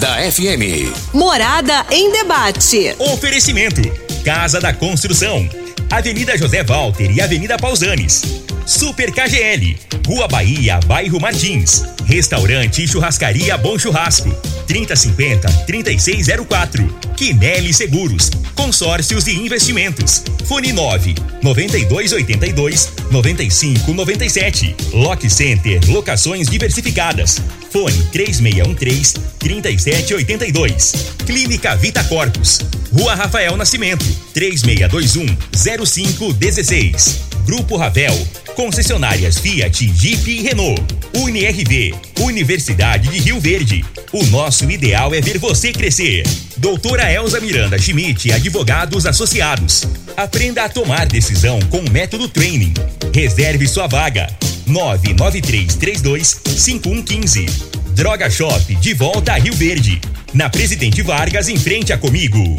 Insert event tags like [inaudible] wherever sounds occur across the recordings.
Morada FM. Morada em debate. Oferecimento: Casa da Construção, Avenida José Walter e Avenida Pausanes. Super KGL, Rua Bahia, Bairro Martins. Restaurante e Churrascaria Bom Churrasco. 3050-3604. Quinelli Seguros. Consórcios e Investimentos. Fone 9 9282 9597. Lock Center Locações Diversificadas. Fone 3613 3782. Clínica Vita Corpus. Rua Rafael Nascimento. 3621 0516. Grupo Ravel. Concessionárias Fiat, Jeep e Renault. UniRV. Universidade de Rio Verde. O nosso ideal é ver você crescer. Doutora Elza Miranda Schmidt, advogados associados. Aprenda a tomar decisão com o método Training. Reserve sua vaga. 99332 5115. Droga Shop, de volta a Rio Verde. Na Presidente Vargas, em frente a Comigo.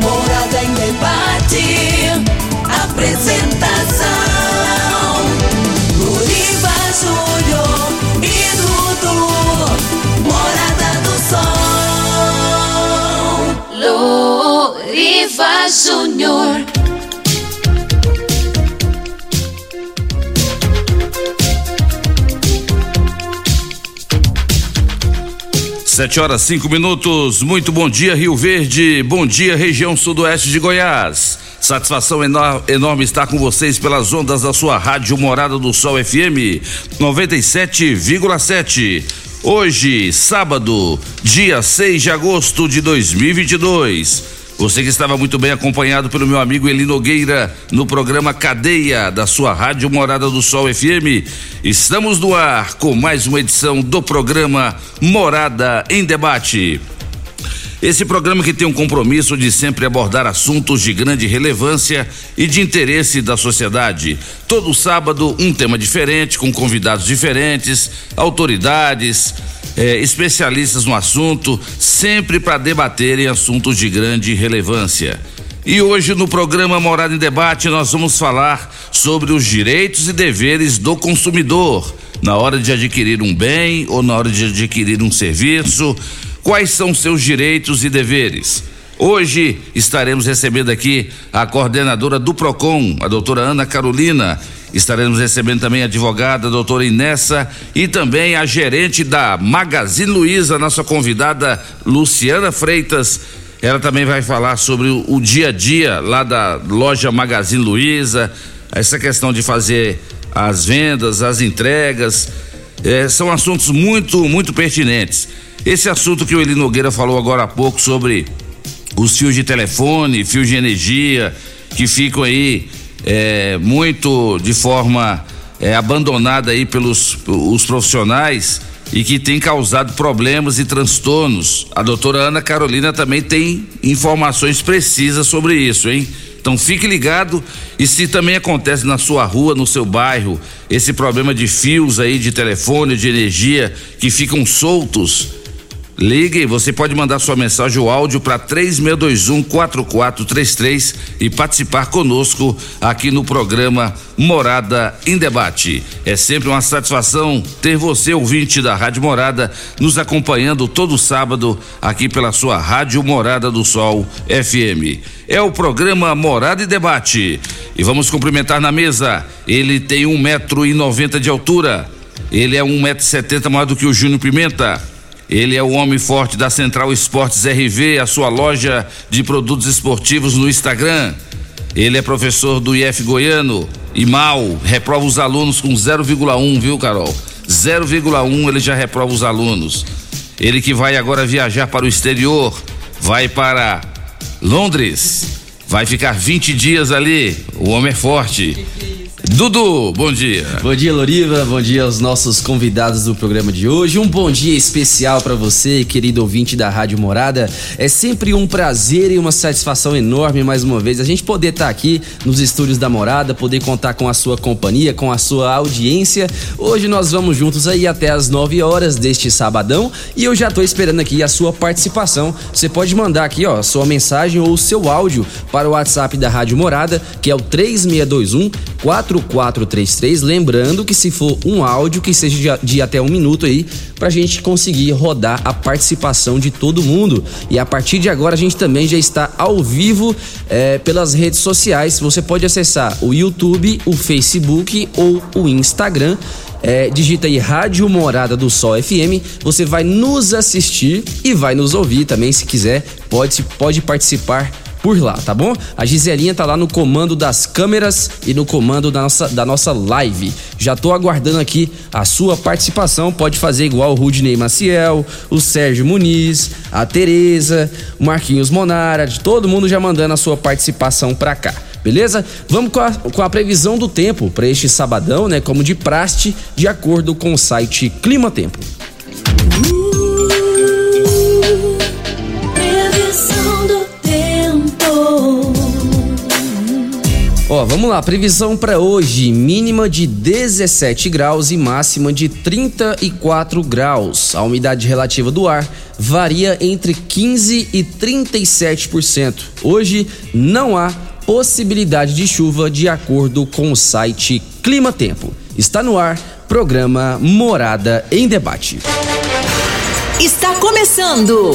Morada em debate. Apresentação: Luriva Júnior e Dudu. Morada do Sol. Luriva Júnior. Sete horas cinco minutos. Muito bom dia, Rio Verde. Bom dia, região sudoeste de Goiás. Satisfação enorme estar com vocês pelas ondas da sua rádio Morada do Sol FM 97,7. Hoje, sábado, dia 6 de agosto de 2022. Você que estava muito bem acompanhado pelo meu amigo Eli Nogueira no programa Cadeia da sua Rádio Morada do Sol FM. Estamos no ar com mais uma edição do programa Morada em Debate. Esse programa que tem um compromisso de sempre abordar assuntos de grande relevância e de interesse da sociedade. Todo sábado, um tema diferente, com convidados diferentes, autoridades, eh, especialistas no assunto, sempre para debaterem assuntos de grande relevância. E hoje no programa Morada em Debate nós vamos falar sobre os direitos e deveres do consumidor na hora de adquirir um bem ou na hora de adquirir um serviço Quais são seus direitos e deveres? Hoje estaremos recebendo aqui a coordenadora do PROCON, a doutora Ana Carolina. Estaremos recebendo também a advogada, a doutora Inessa, e também a gerente da Magazine Luiza, nossa convidada Luciana Freitas. Ela também vai falar sobre o, dia a dia lá da loja Magazine Luiza, essa questão de fazer as vendas, as entregas. É, são assuntos muito, muito pertinentes. Esse assunto que o Eli Nogueira falou agora há pouco sobre os fios de telefone, fios de energia, que ficam aí é, muito de forma é, abandonada aí pelos os profissionais e que tem causado problemas e transtornos. A doutora Ana Carolina também tem informações precisas sobre isso, hein? Então fique ligado e se também acontece na sua rua, no seu bairro, esse problema de fios aí de telefone, de energia que ficam soltos, Ligue, você pode mandar sua mensagem ou áudio para 3621 4433 e participar conosco aqui no programa Morada em Debate. É sempre uma satisfação ter você, ouvinte da Rádio Morada, nos acompanhando todo sábado aqui pela sua Rádio Morada do Sol FM. É o programa Morada e Debate. E vamos cumprimentar na mesa. Ele tem um metro e noventa de altura. Ele é um metro e setenta maior do que o Júnior Pimenta. Ele é o homem forte da Central Esportes RV, a sua loja de produtos esportivos no Instagram. Ele é professor do IF Goiano e mal reprova os alunos com 0,1, viu, Carol? 0,1 ele já reprova os alunos. Ele que vai agora viajar para o exterior, vai para Londres, vai ficar 20 dias ali. O homem é forte. Dudu, bom dia. Bom dia, Loriva. Bom dia aos nossos convidados do programa de hoje. Um bom dia especial para você, querido ouvinte da Rádio Morada. É sempre um prazer e uma satisfação enorme mais uma vez a gente poder estar tá aqui nos estúdios da Morada, poder contar com a sua companhia, com a sua audiência. Hoje nós vamos juntos aí até as 9 horas deste sabadão e eu já tô esperando aqui a sua participação. Você pode mandar aqui, ó, sua mensagem ou o seu áudio para o WhatsApp da Rádio Morada, que é o 3621 4 4433. Lembrando que se for um áudio que seja de, de até um minuto aí, pra gente conseguir rodar a participação de todo mundo. E a partir de agora a gente também já está ao vivo é, pelas redes sociais. Você pode acessar o YouTube, o Facebook ou o Instagram. É, digita aí Rádio Morada do Sol FM, você vai nos assistir e vai nos ouvir também, se quiser, pode, pode participar por lá, tá bom? A Giselinha tá lá no comando das câmeras e no comando da nossa, da nossa live. Já tô aguardando aqui a sua participação. Pode fazer igual o Rudney Maciel, o Sérgio Muniz, a Tereza, o Marquinhos Monara, de todo mundo já mandando a sua participação pra cá. Beleza? Vamos com a, com a previsão do tempo para este sabadão, né? Como de praste, de acordo com o site Clima Tempo. Previsão Ó, vamos lá, previsão para hoje, mínima de 17 graus e máxima de 34 graus. A umidade relativa do ar varia entre 15 e 37%. Hoje não há possibilidade de chuva de acordo com o site Clima Tempo. Está no ar, programa Morada em Debate. Está começando.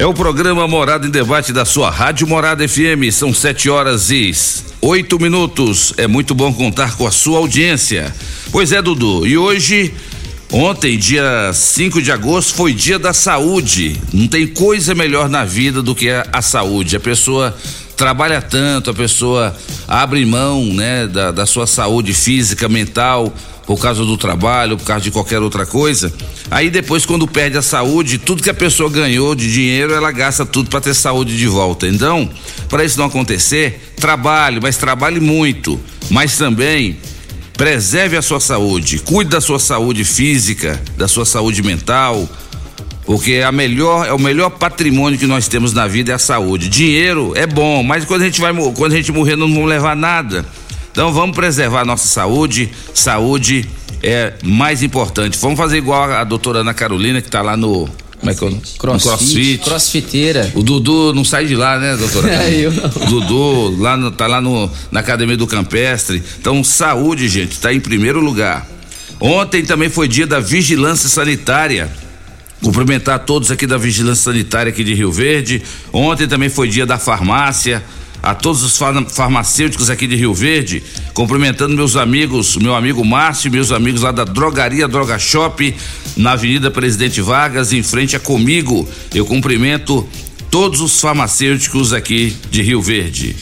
É o programa Morada em Debate da sua Rádio Morada FM. São sete horas e oito minutos. É muito bom contar com a sua audiência. Pois é, Dudu. E hoje, ontem, dia 5 de agosto, foi dia da saúde. Não tem coisa melhor na vida do que a, a saúde. A pessoa trabalha tanto, a pessoa abre mão, né, da, da sua saúde física, mental, por causa do trabalho, por causa de qualquer outra coisa. Aí depois, quando perde a saúde, tudo que a pessoa ganhou de dinheiro, ela gasta tudo para ter saúde de volta. Então, para isso não acontecer, trabalhe, mas trabalhe muito, mas também preserve a sua saúde, cuide da sua saúde física, da sua saúde mental, porque a melhor é o melhor patrimônio que nós temos na vida é a saúde. Dinheiro é bom, mas quando a gente vai quando a gente morrer não vamos levar nada. Então vamos preservar a nossa saúde. Saúde é mais importante. Vamos fazer igual a doutora Ana Carolina que está lá no como é que é? Crossfit, crossfit. Crossfiteira. O Dudu não sai de lá, né, doutora? [laughs] É, eu não. O Dudu lá no, tá lá no, na Academia do Campestre. Então, saúde, gente, está em primeiro lugar. Ontem também foi dia da vigilância sanitária. Cumprimentar todos aqui da Vigilância Sanitária aqui de Rio Verde. Ontem também foi dia da farmácia. A todos os far- farmacêuticos aqui de Rio Verde, cumprimentando meus amigos, meu amigo Márcio, meus amigos lá da Drogaria Droga Shop, na Avenida Presidente Vargas, em frente a Comigo. Eu cumprimento todos os farmacêuticos aqui de Rio Verde.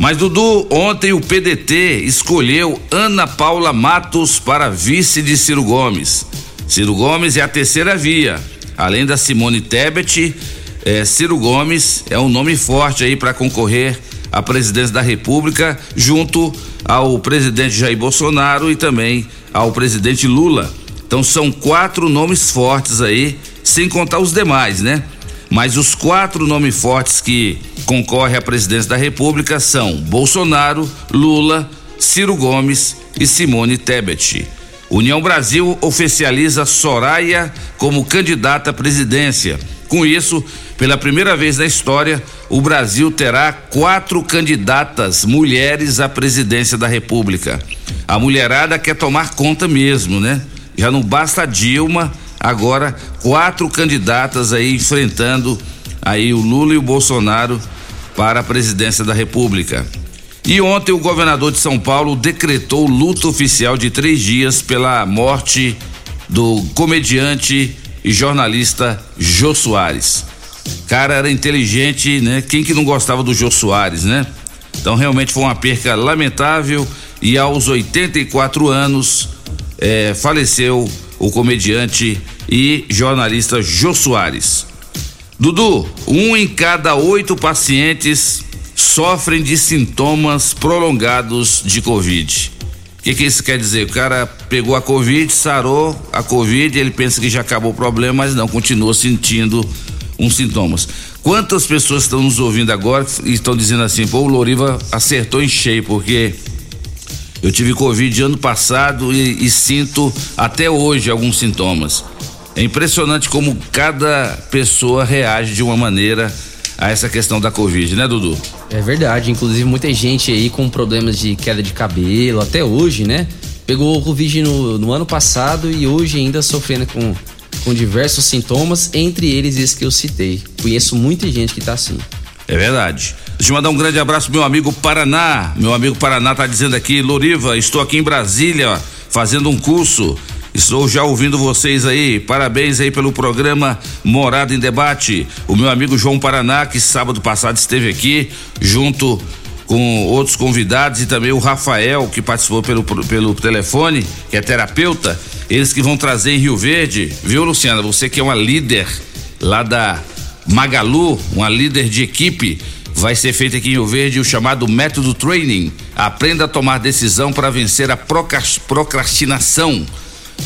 Mas Dudu, ontem o PDT escolheu Ana Paula Matos para vice de Ciro Gomes. Ciro Gomes é a terceira via. Além da Simone Tebet, eh, Ciro Gomes é um nome forte aí para concorrer à presidência da República, junto ao presidente Jair Bolsonaro e também ao presidente Lula. Então são quatro nomes fortes aí, sem contar os demais, né? Mas os quatro nomes fortes que concorrem à presidência da República são Bolsonaro, Lula, Ciro Gomes e Simone Tebet. União Brasil oficializa Soraya como candidata à presidência. Com isso, pela primeira vez na história, o Brasil terá quatro candidatas mulheres à presidência da República. A mulherada quer tomar conta mesmo, né? Já não basta a Dilma, agora quatro candidatas aí enfrentando aí o Lula e o Bolsonaro para a presidência da República. E ontem o governador de São Paulo decretou luto oficial de três dias pela morte do comediante e jornalista Jô Soares. Cara era inteligente, né? Quem que não gostava do Jô Soares, né? Então realmente foi uma perca lamentável e aos 84 anos eh, faleceu o comediante e jornalista Jô Soares. Dudu, um em cada oito pacientes sofrem de sintomas prolongados de Covid. O que, que isso quer dizer? O cara pegou a Covid, sarou a Covid, ele pensa que já acabou o problema, mas não, continua sentindo uns sintomas. Quantas pessoas estão nos ouvindo agora e estão dizendo assim, pô, o Loriva acertou em cheio, porque eu tive Covid ano passado e, e sinto até hoje alguns sintomas. É impressionante como cada pessoa reage de uma maneira a essa questão da Covid, né, Dudu? É verdade, inclusive muita gente aí com problemas de queda de cabelo, até hoje, né? Pegou o Covid no, no ano passado e hoje ainda sofrendo com, com diversos sintomas, entre eles esse que eu citei. Conheço muita gente que tá assim. É verdade. Deixa eu mandar um grande abraço meu amigo Paraná. Meu amigo Paraná tá dizendo aqui, Loriva, estou aqui em Brasília fazendo um curso Estou já ouvindo vocês aí. Parabéns aí pelo programa Morada em Debate. O meu amigo João Paraná, que sábado passado esteve aqui, junto com outros convidados e também o Rafael, que participou pelo, pelo telefone, que é terapeuta. Eles que vão trazer em Rio Verde, viu, Luciana? Você que é uma líder lá da Magalu, uma líder de equipe. Vai ser feito aqui em Rio Verde o chamado método training. Aprenda a tomar decisão para vencer a procrastinação.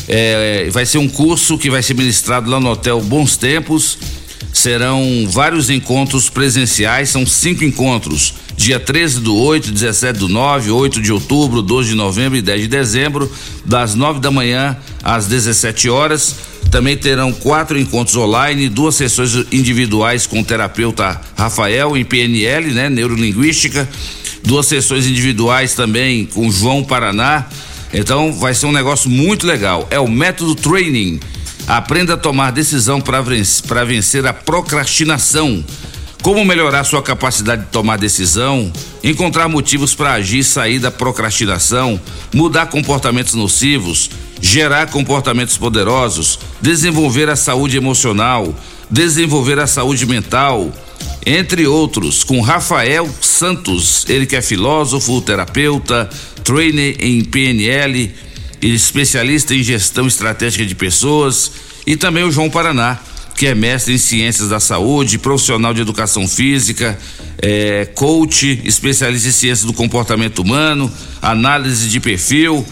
É, vai ser um curso que vai ser ministrado lá no Hotel Bons Tempos. Serão vários encontros presenciais, são cinco encontros. Dia 13 do 8, 17 do 9, 8 de outubro, 12 de novembro e 10 de dezembro, das 9 da manhã às 17 horas. Também terão quatro encontros online, duas sessões individuais com o terapeuta Rafael em PNL, né, neurolinguística, duas sessões individuais também com João Paraná então vai ser um negócio muito legal. É o método training. Aprenda a tomar decisão para vencer, a procrastinação. Como melhorar sua capacidade de tomar decisão, encontrar motivos para agir e sair da procrastinação, mudar comportamentos nocivos, gerar comportamentos poderosos, desenvolver a saúde emocional, desenvolver a saúde mental, entre outros, com Rafael Santos, ele que é filósofo, terapeuta, trainer em PNL, especialista em gestão estratégica de pessoas, e também o João Paraná, que é mestre em ciências da saúde, profissional de educação física, é, coach, especialista em ciências do comportamento humano, análise de perfil.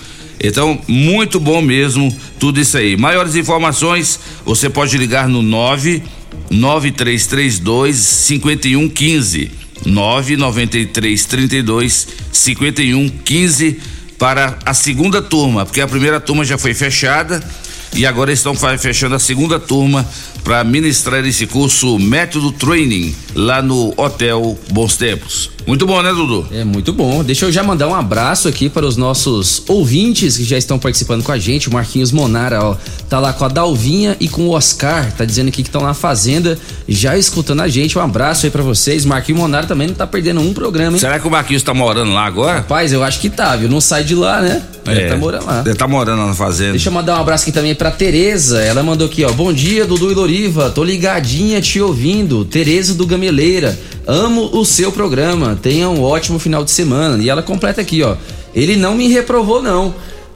Então, muito bom mesmo tudo isso aí. Maiores informações, você pode ligar no 9 9332 5115. 993 32 51 15 para a segunda turma, porque a primeira turma já foi fechada e agora estão fechando a segunda turma para ministrar esse curso Método Training lá no Hotel Bons Tempos. Muito bom, né, Dudu? É muito bom. Deixa eu já mandar um abraço aqui para os nossos ouvintes que já estão participando com a gente. O Marquinhos Monara, ó, tá lá com a Dalvinha e com o Oscar, tá dizendo aqui que estão na fazenda, já escutando a gente. Um abraço aí para vocês. Marquinhos Monara também não tá perdendo um programa, hein? Será que o Marquinhos tá morando lá agora? Rapaz, eu acho que tá, viu? Não sai de lá, né? É, ele tá morando lá. Ele tá morando lá na fazenda. Deixa eu mandar um abraço aqui também pra Tereza. Ela mandou aqui, ó. Bom dia, Dudu e Loriva. Tô ligadinha te ouvindo. Tereza do Gameleira. Amo o seu programa. Tenha um ótimo final de semana. E ela completa aqui, ó. Ele não me reprovou, não.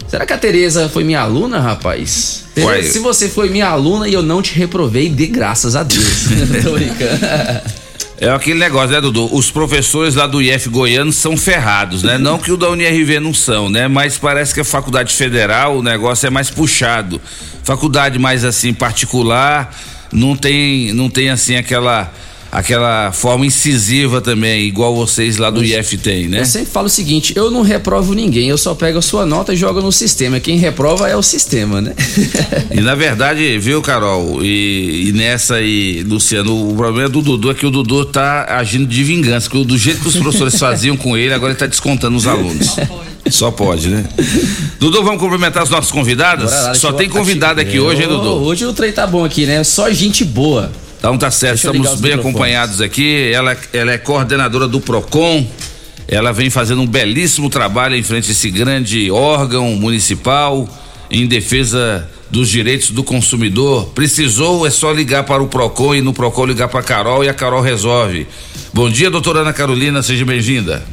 Será que a Tereza foi minha aluna, rapaz? Tereza, se você foi minha aluna e eu não te reprovei, dê graças a Deus. [laughs] [laughs] Tô brincando. É aquele negócio, né, Dudu? Os professores lá do IF Goiano são ferrados, né? Não que o da UNIRV não são, né? Mas parece que a faculdade federal o negócio é mais puxado. Faculdade mais assim particular não tem, não tem assim aquela aquela forma incisiva também, igual vocês lá do eu, IF tem, né? Eu sempre falo o seguinte, eu não reprovo ninguém, eu só pego a sua nota e jogo no sistema. Quem reprova é o sistema, né? e na verdade, viu, Carol, e, e, nessa aí, Luciano, o problema do Dudu é que o Dudu tá agindo de vingança, porque do jeito que os professores faziam com ele, agora ele tá descontando os alunos. Só pode. Só pode, né? Dudu, vamos cumprimentar os nossos convidados? Lá, Só tem convidado aqui hoje, hein, Dudu? Hoje o trem tá bom aqui, né? Só gente boa. Então tá certo, estamos bem acompanhados aqui. Ela, ela é coordenadora do PROCON. Ela vem fazendo um belíssimo trabalho em frente a esse grande órgão municipal em defesa dos direitos do consumidor. Precisou, é só ligar para o PROCON e no PROCON ligar para a Carol e a Carol resolve. Bom dia, doutora Ana Carolina, seja bem-vinda.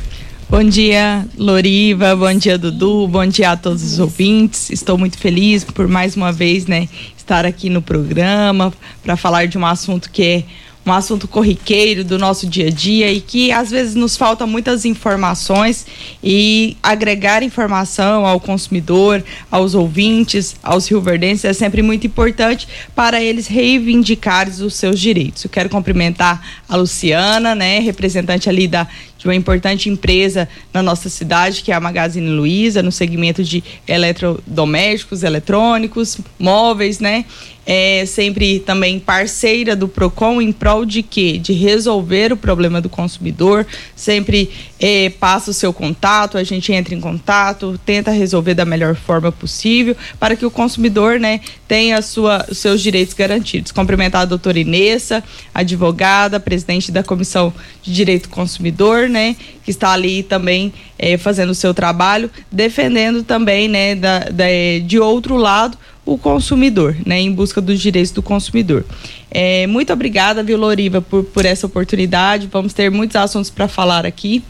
Bom dia, Loriva, bom dia, Dudu, bom dia a todos os ouvintes. Estou muito feliz por mais uma vez, né, estar aqui no programa para falar de um assunto que é um assunto corriqueiro do nosso dia a dia e que às vezes nos faltam muitas informações e agregar informação ao consumidor, aos ouvintes, aos rioverdenses é sempre muito importante para eles reivindicarem os seus direitos. Eu quero cumprimentar a Luciana, né, representante ali da de uma importante empresa na nossa cidade, que é a Magazine Luiza, no segmento de eletrodomésticos, eletrônicos, móveis, né? É sempre também parceira do Procon em prol de quê? De resolver o problema do consumidor. Sempre é, passa o seu contato, a gente entra em contato, tenta resolver da melhor forma possível para que o consumidor, né, tenha sua, os seus direitos garantidos. Cumprimentar a doutora Inessa, advogada, presidente da Comissão de Direito do Consumidor, né, que está ali também é, fazendo o seu trabalho, defendendo também, né, da, da, de outro lado, o consumidor, né, em busca dos direitos do consumidor. É, muito obrigada, viu, Loriva, por, por essa oportunidade. Vamos ter muitos assuntos para falar aqui.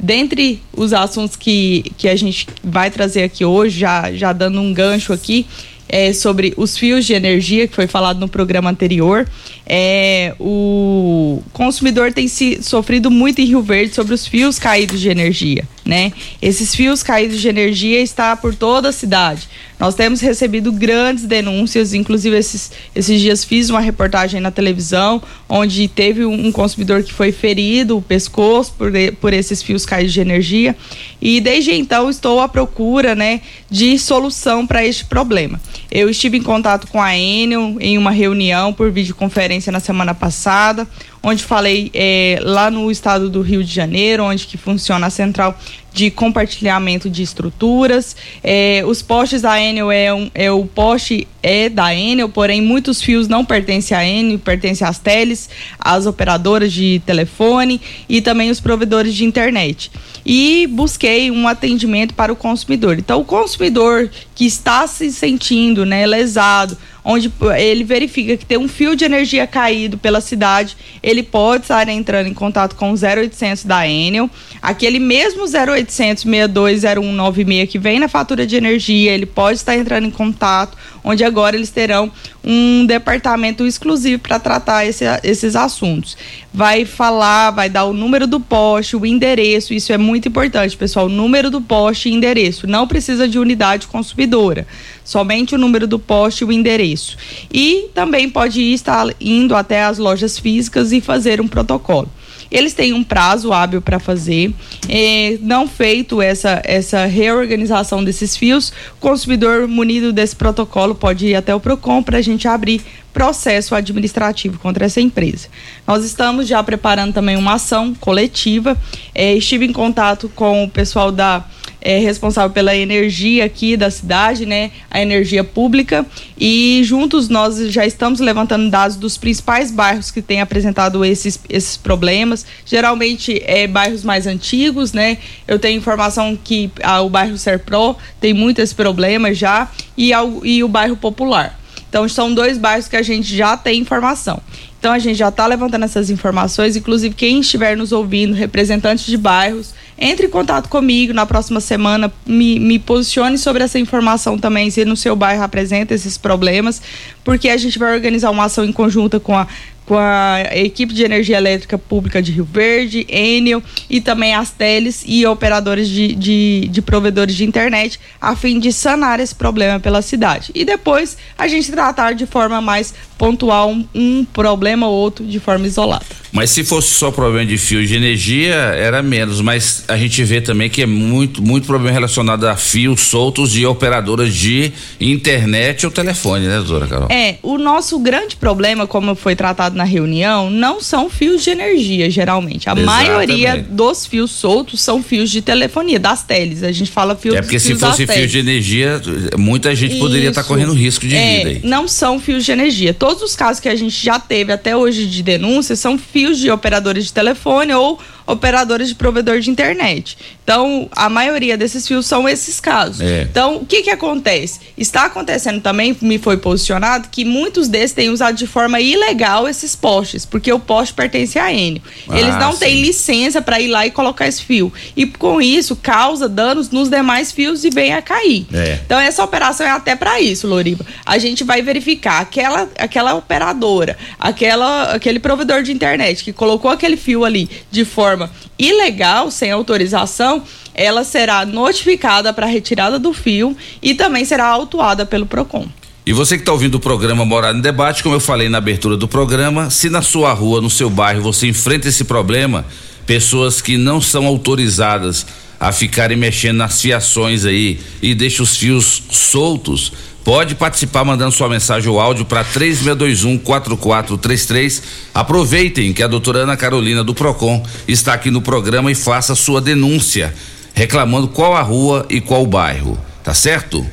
Dentre os assuntos que, que a gente vai trazer aqui hoje, já, já dando um gancho aqui, é, sobre os fios de energia, que foi falado no programa anterior. É, o consumidor tem se, sofrido muito em Rio Verde sobre os fios caídos de energia. Né? Esses fios caídos de energia está por toda a cidade. Nós temos recebido grandes denúncias, inclusive esses, esses dias fiz uma reportagem na televisão, onde teve um consumidor que foi ferido, o pescoço, por, por esses fios caídos de energia. E desde então estou à procura né, de solução para este problema. Eu estive em contato com a Enel em uma reunião por videoconferência na semana passada, onde falei é, lá no estado do Rio de Janeiro, onde que funciona a central de compartilhamento de estruturas. É, os postes da Enel é, um, é o poste é da Enel, porém muitos fios não pertencem à Enel, pertencem às teles, às operadoras de telefone e também os provedores de internet. E busquei um atendimento para o consumidor. Então, o consumidor que está se sentindo né, lesado, onde ele verifica que tem um fio de energia caído pela cidade, ele pode estar entrando em contato com o 0800 da Enel, aquele mesmo 0800 620196 que vem na fatura de energia, ele pode estar entrando em contato, onde agora eles terão um departamento exclusivo para tratar esse, esses assuntos. Vai falar, vai dar o número do poste, o endereço, isso é muito importante, pessoal, número do poste e endereço, não precisa de unidade consumidora somente o número do poste e o endereço. E também pode estar indo até as lojas físicas e fazer um protocolo. Eles têm um prazo hábil para fazer. É, não feito essa, essa reorganização desses fios, o consumidor munido desse protocolo pode ir até o PROCON para a gente abrir processo administrativo contra essa empresa. Nós estamos já preparando também uma ação coletiva. É, estive em contato com o pessoal da é, responsável pela energia aqui da cidade, né? A energia pública. E juntos nós já estamos levantando dados dos principais bairros que têm apresentado esses, esses problemas. Geralmente é bairros mais antigos, né? Eu tenho informação que ah, o bairro Serpro tem muitos problemas já e, ao, e o bairro Popular. Então, são dois bairros que a gente já tem informação. Então, a gente já está levantando essas informações. Inclusive, quem estiver nos ouvindo, representantes de bairros, entre em contato comigo na próxima semana, me, me posicione sobre essa informação também, se no seu bairro apresenta esses problemas, porque a gente vai organizar uma ação em conjunta com a com a equipe de energia elétrica pública de Rio Verde, Enel e também as teles e operadores de, de, de, provedores de internet, a fim de sanar esse problema pela cidade. E depois a gente tratar de forma mais pontual um, um problema ou outro de forma isolada. Mas se fosse só problema de fio de energia, era menos. Mas a gente vê também que é muito, muito problema relacionado a fios soltos de operadoras de internet ou telefone, né, doutora Carol? É, o nosso grande problema, como foi tratado na reunião, não são fios de energia, geralmente. A Exatamente. maioria dos fios soltos são fios de telefonia, das teles. A gente fala fios É porque se fosse fio de energia, muita gente Isso. poderia estar tá correndo risco de é, vida aí. Não são fios de energia. Todos os casos que a gente já teve até hoje de denúncia são fios de operadores de telefone ou operadores de provedor de internet. Então, a maioria desses fios são esses casos. É. Então, o que que acontece? Está acontecendo também, me foi posicionado, que muitos desses têm usado de forma ilegal esses postes, porque o poste pertence à Enio. Eles Ah, não sim. têm licença para ir lá e colocar esse fio. E com isso, causa danos nos demais fios e vem a cair. É. Então, essa operação é até para isso, Loriba. A gente vai verificar aquela, aquela operadora, aquela, aquele provedor de internet que colocou aquele fio ali de forma ilegal, sem autorização, ela será notificada para retirada do fio e também será autuada pelo PROCON. E você que está ouvindo o programa Morada em Debate, como eu falei na abertura do programa, se na sua rua, no seu bairro, você enfrenta esse problema, pessoas que não são autorizadas a ficarem mexendo nas fiações aí e deixam os fios soltos, pode participar mandando sua mensagem ou áudio para 3621-4433. Aproveitem que a doutora Ana Carolina do Procon está aqui no programa e faça sua denúncia, reclamando qual a rua e qual o bairro, tá certo?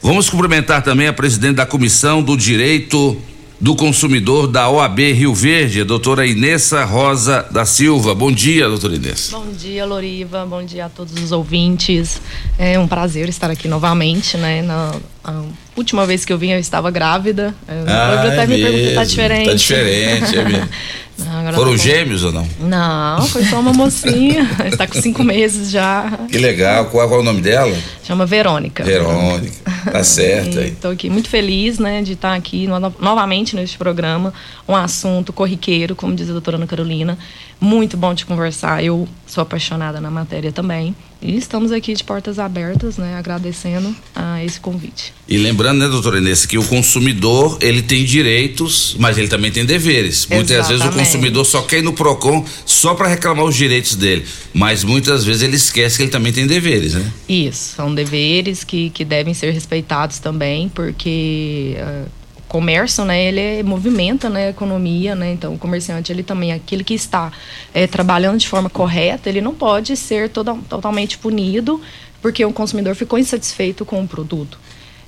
Vamos cumprimentar também a presidente da Comissão do Direito do Consumidor da OAB Rio Verde, a doutora Inessa Rosa da Silva. Bom dia, doutora Inessa. Bom dia, Loriva. Bom dia a todos os ouvintes. É um prazer estar aqui novamente, né? Na a última vez que eu vim eu estava grávida. Eu Ah, até é me pergunta, tá mesmo. diferente? Tá diferente, é mesmo. [laughs] Não, Foram tá gêmeos ou não? Não, foi só uma mocinha. [laughs] Está com cinco meses já. Que legal. Qual, qual é o nome dela? Chama Verônica. Verônica. Tá [laughs] certo aí. Estou aqui muito feliz, né, de estar aqui no- novamente neste programa, um assunto corriqueiro, como diz a doutora Ana Carolina, muito bom de conversar. Eu sou apaixonada na matéria também e estamos aqui de portas abertas, né, agradecendo a esse convite. E lembrando, né, doutora Inês, que o consumidor, ele tem direitos, mas ele também tem deveres. Muitas vezes o Exatamente. consumidor só quer ir no PROCON só para reclamar os direitos dele. Mas muitas vezes ele esquece que ele também tem deveres, né? Isso, são deveres que, que devem ser respeitados também, porque ah, o comércio, né, ele é- movimenta né, a economia, né, então o comerciante, ele também, aquele que está eh, trabalhando de forma correta, ele não pode ser toda, totalmente punido porque o consumidor ficou insatisfeito com o produto.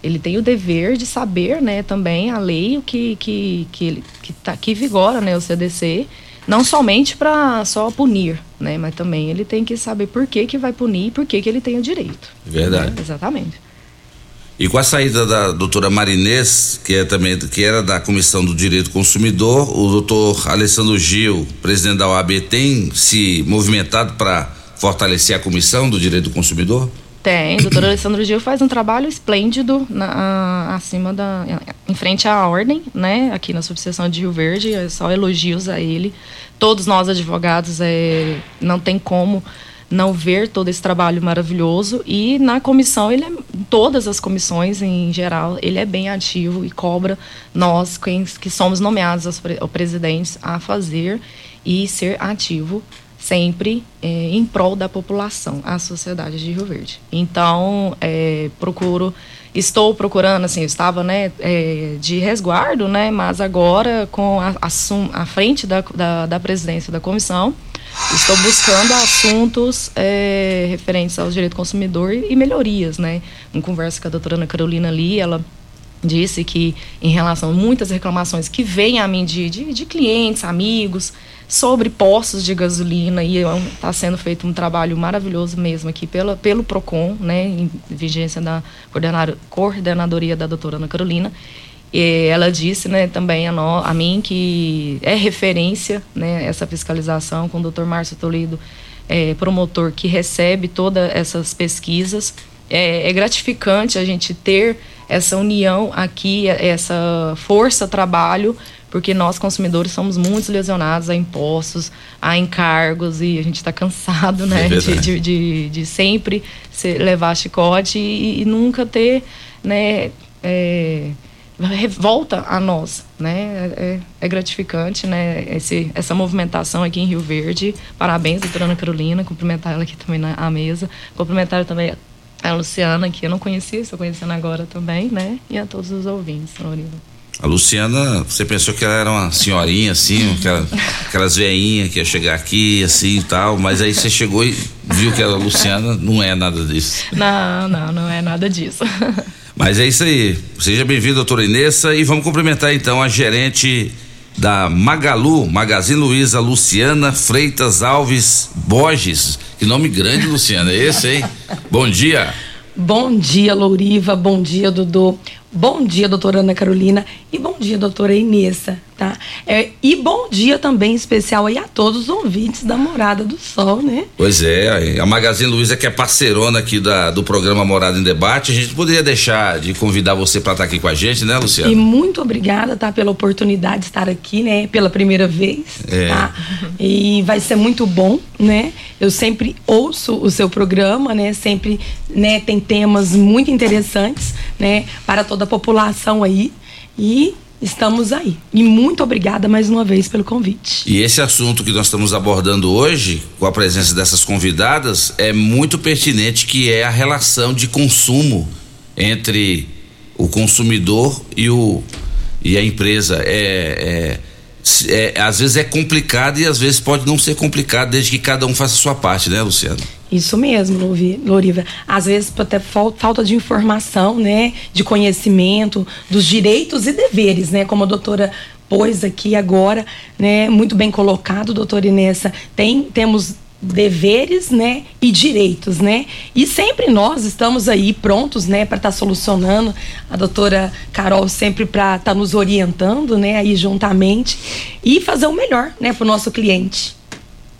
Ele tem o dever de saber, né, também a lei que que que que, tá, que vigora, né, o CDC, não somente para só punir, né, mas também ele tem que saber por que que vai punir e por que que ele tem o direito. Verdade. né? Exatamente. E com a saída da doutora Marinês, que é também que era da Comissão do Direito do Consumidor, o doutor Alessandro Gil, presidente da OAB, tem se movimentado para fortalecer a Comissão do Direito do Consumidor? Tem, o doutor Alessandro Gil faz um trabalho esplêndido na, acima da. em frente à ordem, né? Aqui na subseção de Rio Verde, é só elogios a ele. Todos nós, advogados, é, não tem como não ver todo esse trabalho maravilhoso. E na comissão, ele é, todas as comissões em geral, ele é bem ativo e cobra nós, quem, que somos nomeados aos pre- presidentes, a fazer e ser ativo sempre eh, em prol da população, a sociedade de Rio Verde. Então, eh, procuro, estou procurando, assim, eu estava, né, eh, de resguardo, né, mas agora com a, assum, à frente da, da, da presidência da comissão, estou buscando assuntos eh, referentes ao direito do consumidor e, melhorias, né. Em conversa com a doutora Ana Carolina ali, ela disse que em relação a muitas reclamações que vêm a mim de, de, de clientes, amigos, sobre postos de gasolina e está sendo feito um trabalho maravilhoso mesmo aqui pela, pelo PROCON, né, em vigência da coordenado- coordenadoria da doutora Ana Carolina. E ela disse né, também a, nó- a mim que é referência né, essa fiscalização com o doutor Márcio Toledo, é, promotor que recebe todas essas pesquisas. É, é gratificante a gente ter essa união aqui, essa força-trabalho, porque nós, consumidores, somos muito lesionados a impostos, a encargos, e a gente está cansado né, É de, de, de, de sempre se- levar chicote e, e nunca ter né, é, revolta a nós, né? É, é gratificante, né? Esse, essa movimentação aqui em Rio Verde. Parabéns, doutora Ana Carolina, cumprimentar ela aqui também na mesa. Cumprimentar também a Luciana, que eu não conhecia, estou conhecendo agora também, né? E a todos os ouvintes, Loriva. A Luciana, você pensou que ela era uma senhorinha assim, [laughs] aquela, aquelas veinhas que ia chegar aqui assim e tal, mas aí você chegou e viu que era a Luciana, não é nada disso. Não, não, não é nada disso. [laughs] Mas é isso aí. Seja bem-vindo, doutora Inessa, e vamos cumprimentar então a gerente da Magalu, Magazine Luiza, Luciana Freitas Alves Borges, Que nome grande, Luciana, é esse, hein? Bom dia. Bom dia, Louriva. Bom dia, Dudu. Bom dia, doutora Ana Carolina. E bom dia, doutora Inessa, tá? É, e bom dia também especial aí a todos os ouvintes da Morada do Sol, né? Pois é, a Magazine Luiza que é parceirona aqui da, do programa Morada em Debate, a gente poderia deixar de convidar você para estar tá aqui com a gente, né, Luciana? E muito obrigada, tá, pela oportunidade de estar aqui, né, pela primeira vez, é. tá? E vai ser muito bom, né? Eu sempre ouço o seu programa, né? Sempre, né, tem temas muito interessantes, né, para toda da população aí. E estamos aí. E muito obrigada mais uma vez pelo convite. E esse assunto que nós estamos abordando hoje, com a presença dessas convidadas, é muito pertinente, que é a relação de consumo entre o consumidor e, o, e a empresa. É, é, é, às vezes é complicado e às vezes pode não ser complicado, desde que cada um faça a sua parte, né, Luciano? Isso mesmo, Loriva. Às vezes até falta de informação, né, de conhecimento dos direitos e deveres, né, como a doutora pôs aqui agora, né, muito bem colocado, doutora Inessa. Tem temos deveres, né, e direitos, né? E sempre nós estamos aí prontos, né, para estar tá solucionando. A doutora Carol sempre para estar tá nos orientando, né, aí juntamente e fazer o melhor, né, para o nosso cliente.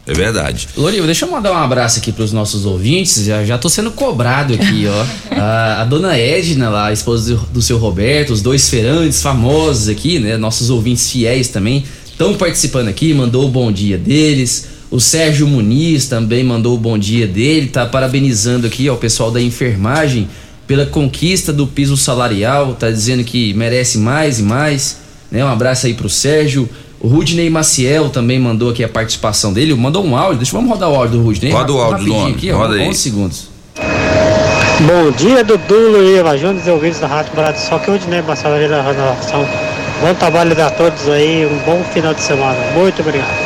É verdade. Loriva, deixa eu mandar um abraço aqui para os nossos ouvintes. Já, já tô sendo cobrado aqui, ó. [laughs] A, a, dona Edna, lá, a esposa do, do seu Roberto, os dois feirantes famosos aqui, né? Nossos ouvintes fiéis também, estão participando aqui, mandou o bom dia deles. O Sérgio Muniz também mandou o bom dia dele, tá parabenizando aqui ao pessoal da enfermagem pela conquista do piso salarial, tá dizendo que merece mais e mais. Né? Um abraço aí pro Sérgio. O Rudney Maciel também mandou aqui a participação dele. Mandou um áudio. Deixa vamos rodar o áudio do Rudney. Roda o áudio do aqui, Roda ó, aí. 11 segundos. Bom dia, Dudu, Luiva, Júnior e ouvintes da Rádio Morado. Só que o Rudney Maciel aí da renovação. Bom trabalho a todos aí. Um bom final de semana. Muito obrigado.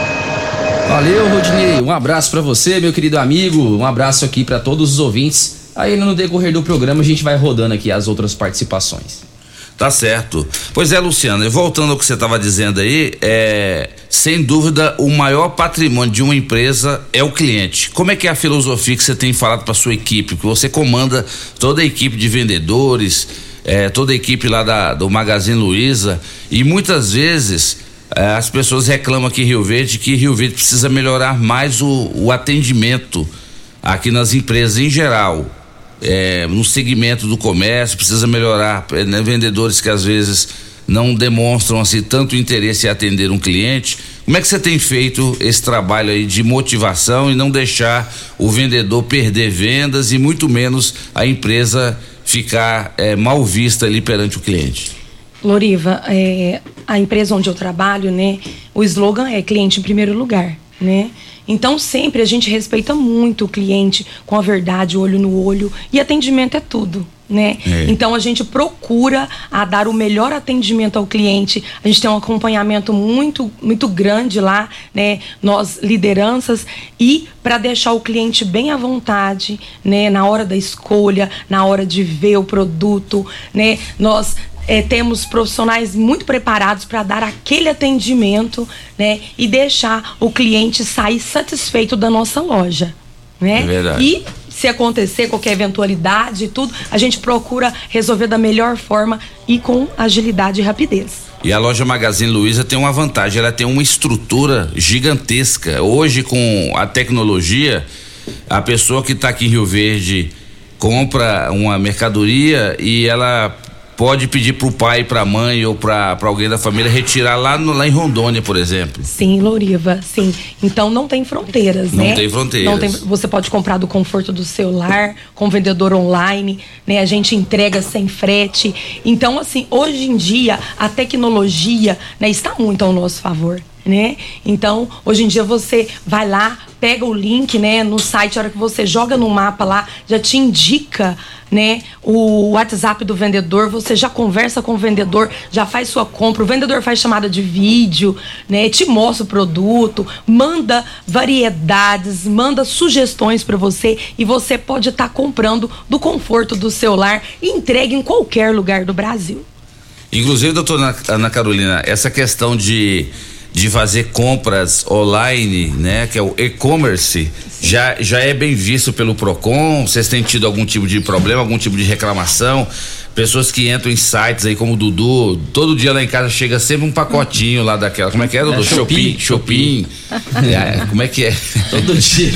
Valeu, Rudney. Um abraço para você, meu querido amigo. Um abraço aqui para todos os ouvintes. Aí no decorrer do programa a gente vai rodando aqui as outras participações. Tá certo. Pois é, Luciano, e voltando ao que você estava dizendo aí, é, sem dúvida, o maior patrimônio de uma empresa é o cliente. Como é que é a filosofia que você tem falado para sua equipe? Que você comanda toda a equipe de vendedores, é, toda a equipe lá da, do Magazine Luiza, e muitas vezes é, as pessoas reclamam aqui em Rio Verde que Rio Verde precisa melhorar mais o, o atendimento aqui nas empresas em geral é, no segmento do comércio, precisa melhorar. É, né, vendedores que às vezes não demonstram assim tanto interesse em atender um cliente. Como é que você tem feito esse trabalho aí de motivação e não deixar o vendedor perder vendas e muito menos a empresa ficar é, mal vista ali perante o cliente? Loriva, é, a empresa onde eu trabalho, né, o slogan é cliente em primeiro lugar, né? Então, sempre a gente respeita muito o cliente com a verdade, olho no olho. E atendimento é tudo. Né? É. Então a gente procura a dar o melhor atendimento ao cliente. A gente tem um acompanhamento muito muito grande lá, né? Nós lideranças e para deixar o cliente bem à vontade, né? Na hora da escolha, na hora de ver o produto, né? Nós é, temos profissionais muito preparados para dar aquele atendimento, né? E deixar o cliente sair satisfeito da nossa loja, né? É verdade. E se acontecer qualquer eventualidade e tudo, a gente procura resolver da melhor forma e com agilidade e rapidez. E a loja Magazine Luiza tem uma vantagem, ela tem uma estrutura gigantesca. Hoje, com a tecnologia, a pessoa que está aqui em Rio Verde compra uma mercadoria e ela pode pedir para o pai, para a mãe ou para alguém da família retirar lá, no, lá em Rondônia, por exemplo. Sim, Louriva, sim. Então não tem fronteiras, não né? Não tem fronteiras. Não tem, você pode comprar do conforto do celular, com vendedor online, né? A gente entrega sem frete. Então, assim, hoje em dia a tecnologia né, está muito ao nosso favor né? Então, hoje em dia você vai lá, pega o link, né, no site, a hora que você joga no mapa lá, já te indica, né, o WhatsApp do vendedor, você já conversa com o vendedor, já faz sua compra, o vendedor faz chamada de vídeo, né, te mostra o produto, manda variedades, manda sugestões para você e você pode estar tá comprando do conforto do seu lar e entregue em qualquer lugar do Brasil. Inclusive, doutora Ana Carolina, essa questão de de fazer compras online, né? Que é o e-commerce, já, já é bem visto pelo Procon? Vocês têm tido algum tipo de problema, algum tipo de reclamação? Pessoas que entram em sites aí como o Dudu, todo dia lá em casa chega sempre um pacotinho lá daquela. Como é que é, Dudu? É, Shopping. Shopping. [laughs] É, como é que é? Todo dia.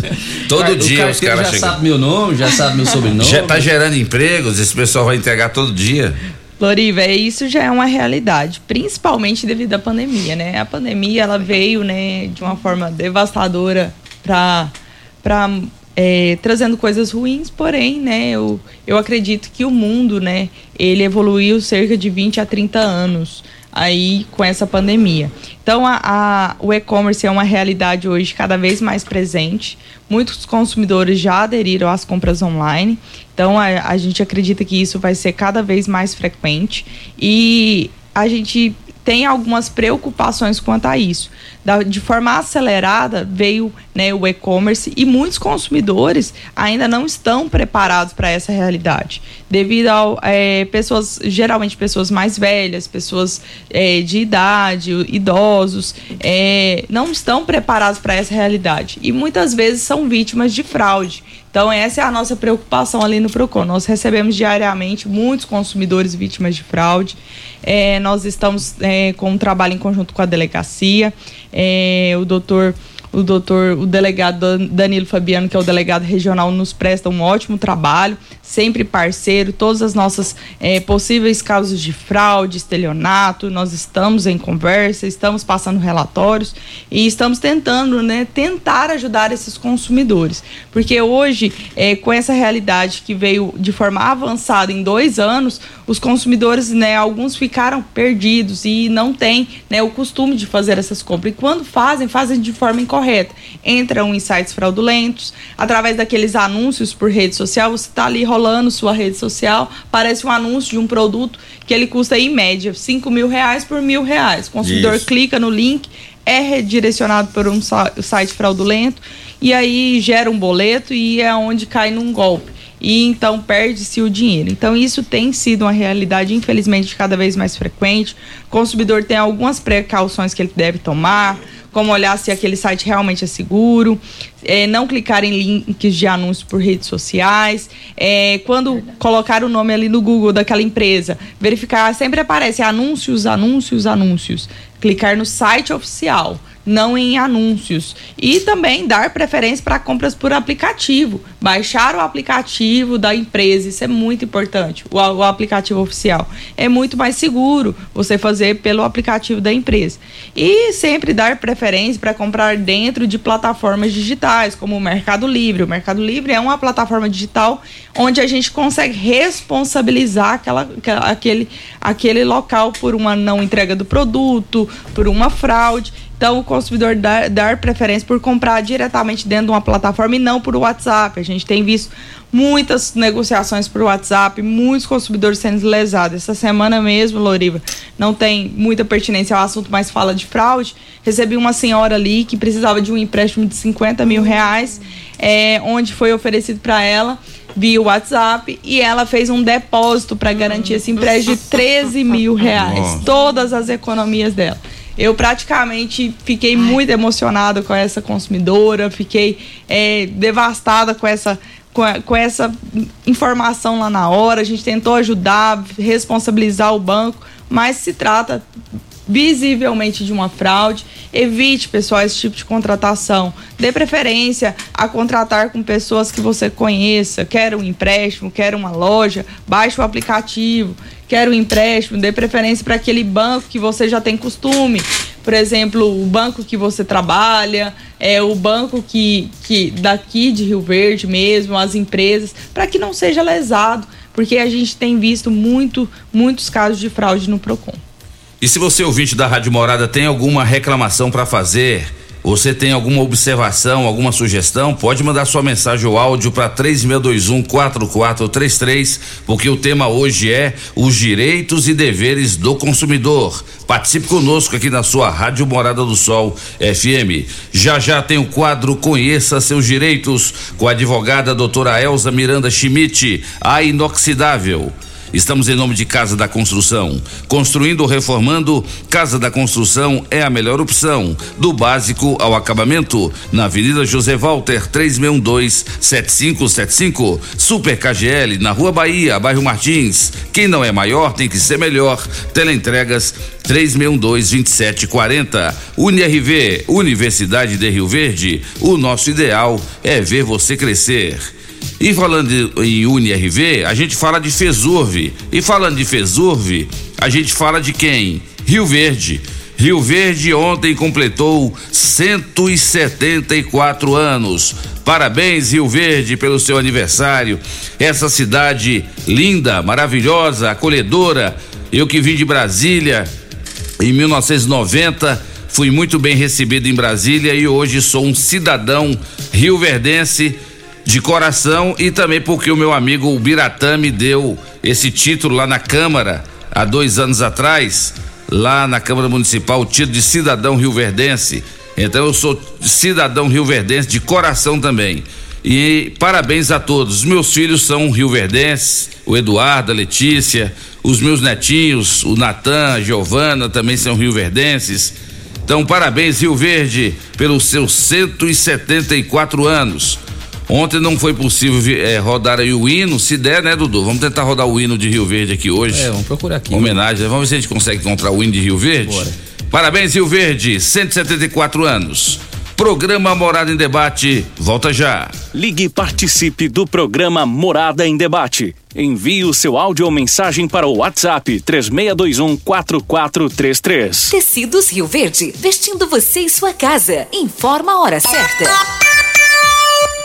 [laughs] Todo dia os caras já chegam. sabe meu nome, já sabe meu sobrenome. [laughs] Já tá gerando empregos, esse pessoal vai entregar todo dia. Loriva, é, isso já é uma realidade, principalmente devido à pandemia, né? A pandemia ela veio, né, de uma forma devastadora para para é, trazendo coisas ruins, porém, né, eu, eu acredito que o mundo, né, ele evoluiu cerca de 20 a 30 anos aí com essa pandemia. Então, a, a- o e-commerce é uma realidade hoje cada vez mais presente. Muitos consumidores já aderiram às compras online. Então, a, a gente acredita que isso vai ser cada vez mais frequente. E a gente tem algumas preocupações quanto a isso. Da- de forma acelerada veio né, o e-commerce e muitos consumidores ainda não estão preparados para essa realidade, devido a pessoas, geralmente pessoas mais velhas, pessoas eh, de idade, idosos, eh, não estão preparados para essa realidade e muitas vezes são vítimas de fraude. Então, essa é a nossa preocupação ali no PROCON. Nós recebemos diariamente muitos consumidores vítimas de fraude. É, nós estamos é, com um trabalho em conjunto com a delegacia. É, o doutor, o doutor, o delegado Dan- Danilo Fabiano, que é o delegado regional, nos presta um ótimo trabalho, sempre parceiro. Todas as nossas é, possíveis causas de fraude, estelionato, nós estamos em conversa, estamos passando relatórios e estamos tentando, né, tentar ajudar esses consumidores. Porque hoje, é, com essa realidade que veio de forma avançada em dois anos, os consumidores, né, alguns ficaram perdidos e não têm né, o costume de fazer essas compras. E quando fazem, fazem de forma incorreta. Entram em sites fraudulentos, através daqueles anúncios por rede social, você está ali rolando sua rede social, parece um anúncio de um produto que ele custa em média 5 mil reais por mil reais. O consumidor Isso. clica no link, é redirecionado por um site fraudulento e aí gera um boleto e é onde cai num golpe. E então perde-se o dinheiro. Então, isso tem sido uma realidade, infelizmente, cada vez mais frequente. O consumidor tem algumas precauções que ele deve tomar, como olhar se aquele site realmente é seguro, é, não clicar em links de anúncios por redes sociais, é, quando colocar o nome ali no Google daquela empresa, verificar, sempre aparece anúncios, anúncios, anúncios. Clicar no site oficial, não em anúncios. E também dar preferência para compras por aplicativo. Baixar o aplicativo da empresa, isso é muito importante. O, o aplicativo oficial. É muito mais seguro você fazer pelo aplicativo da empresa. E sempre dar preferência para comprar dentro de plataformas digitais, como o Mercado Livre. O Mercado Livre é uma plataforma digital onde a gente consegue responsabilizar aquela, aquele, aquele local por uma não entrega do produto, por uma fraude. Então, o consumidor dar, dar preferência por comprar diretamente dentro de uma plataforma e não por WhatsApp. A gente tem visto muitas negociações por WhatsApp, muitos consumidores sendo lesados. Essa semana mesmo, Loriva, não tem muita pertinência ao assunto, mas fala de fraude. Recebi uma senhora ali que precisava de um empréstimo de 50 mil reais, é, onde foi oferecido para ela via WhatsApp e ela fez um depósito para garantir esse empréstimo de 13 mil reais. Nossa. Todas as economias dela. Eu praticamente fiquei muito emocionada com essa consumidora, fiquei é, devastada com essa, com, a- com essa informação lá na hora. A gente tentou ajudar, responsabilizar o banco, mas se trata visivelmente de uma fraude. Evite, pessoal, esse tipo de contratação. Dê preferência a contratar com pessoas que você conheça. Quer um empréstimo, quer uma loja, baixe o aplicativo. Quer um empréstimo, dê preferência para aquele banco que você já tem costume. Por exemplo, o banco que você trabalha, é o banco que, que daqui de Rio Verde mesmo, as empresas, para que não seja lesado, porque a gente tem visto muito, muitos casos de fraude no Procon. E se você ouvinte da Rádio Morada tem alguma reclamação para fazer, você tem alguma observação, alguma sugestão, pode mandar sua mensagem ou áudio para 36214433, porque o tema hoje é os direitos e deveres do consumidor. Participe conosco aqui na sua Rádio Morada do Sol FM. Já já tem o quadro Conheça seus direitos com a advogada doutora Elza Miranda Schmidt, a inoxidável. Estamos em nome de Casa da Construção. Construindo ou reformando, Casa da Construção é a melhor opção. Do básico ao acabamento. Na Avenida José Walter, 3612-7575. Super KGL, na Rua Bahia, bairro Martins. Quem não é maior tem que ser melhor. Teleentregas 3612-2740. UniRV, Universidade de Rio Verde. O nosso ideal é ver você crescer. E falando em UniRV, a gente fala de Fesurve. E falando de Fesurve, a gente fala de quem? Rio Verde. Rio Verde ontem completou 174 anos. Parabéns, Rio Verde, pelo seu aniversário. Essa cidade linda, maravilhosa, acolhedora. Eu que vim de Brasília em 1990, fui muito bem recebido em Brasília e hoje sou um cidadão rioverdense de coração e também porque o meu amigo Biratã me deu esse título lá na Câmara há dois anos atrás, lá na Câmara Municipal, o título de cidadão rioverdense. Então eu sou cidadão rioverdense de coração também. E parabéns a todos. Meus filhos são rioverdenses, o Eduardo, a Letícia, os meus netinhos, o Natan, a Giovana também são rioverdenses. Então, parabéns, Rio Verde, pelos seus 174 anos. Ontem não foi possível é, rodar aí o hino, se der, né, Dudu? Vamos tentar rodar o hino de Rio Verde aqui hoje. É, vamos procurar aqui. Homenagem, vamos ver se a gente consegue encontrar o hino de Rio Verde. Bora. Parabéns, Rio Verde, 174 anos. Programa Morada em Debate, volta já. Ligue e participe do programa Morada em Debate. Envie o seu áudio ou mensagem para o WhatsApp 3621 4433. Tecidos Rio Verde, vestindo você e sua casa. Informa a hora certa.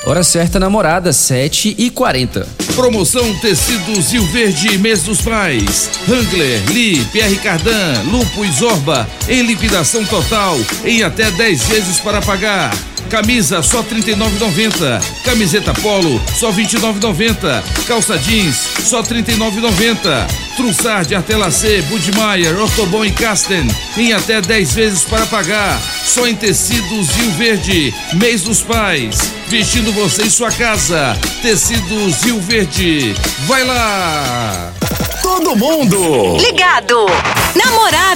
Hora certa namorada, 7 e 40 Promoção Tecidos Rio Verde Mês dos Pais. Hangler, Lee, Pierre Cardan, Lupo e Zorba em liquidação total em até 10 vezes para pagar. Camisa só 39,90. Camiseta polo só 29,90. Calça jeans só 39,90. Trussard, Artelacê, Budmeier, Ortobon e Casten em até 10 vezes para pagar. Só em tecidos Rio Verde. Mês dos Pais. Vestindo você em sua casa. Tecidos Rio Verde. Vai lá! Todo mundo Ligado. Namorada.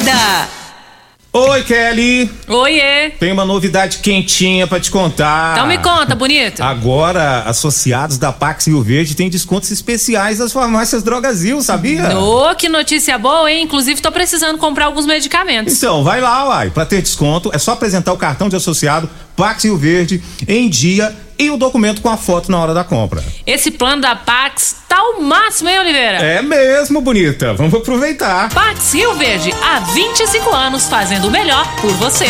Oi, Kelly. Oiê. Tem uma novidade quentinha pra te contar. Então me conta, bonito. Agora, associados da Pax Rio Verde têm descontos especiais das farmácias Drogazil, sabia? Ô, que notícia boa, hein? Inclusive, tô precisando comprar alguns medicamentos. Então, vai lá, uai. Pra ter desconto, é só apresentar o cartão de associado Pax Rio Verde em dia e o documento com a foto na hora da compra. Esse plano da Pax tá o máximo, hein, Oliveira? É mesmo, bonita. Vamos aproveitar. Pax Rio Verde, há 25 anos fazendo o melhor por você.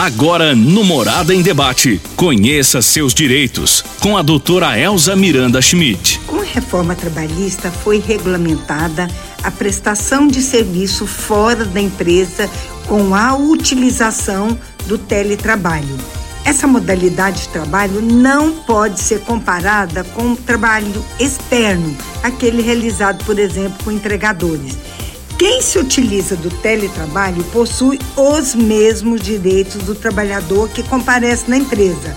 Agora no Morada em Debate, conheça seus direitos com a doutora Elza Miranda Schmidt. Com a reforma trabalhista foi regulamentada a prestação de serviço fora da empresa com a utilização do teletrabalho. Essa modalidade de trabalho não pode ser comparada com o trabalho externo, aquele realizado, por exemplo, com entregadores. Quem se utiliza do teletrabalho possui os mesmos direitos do trabalhador que comparece na empresa.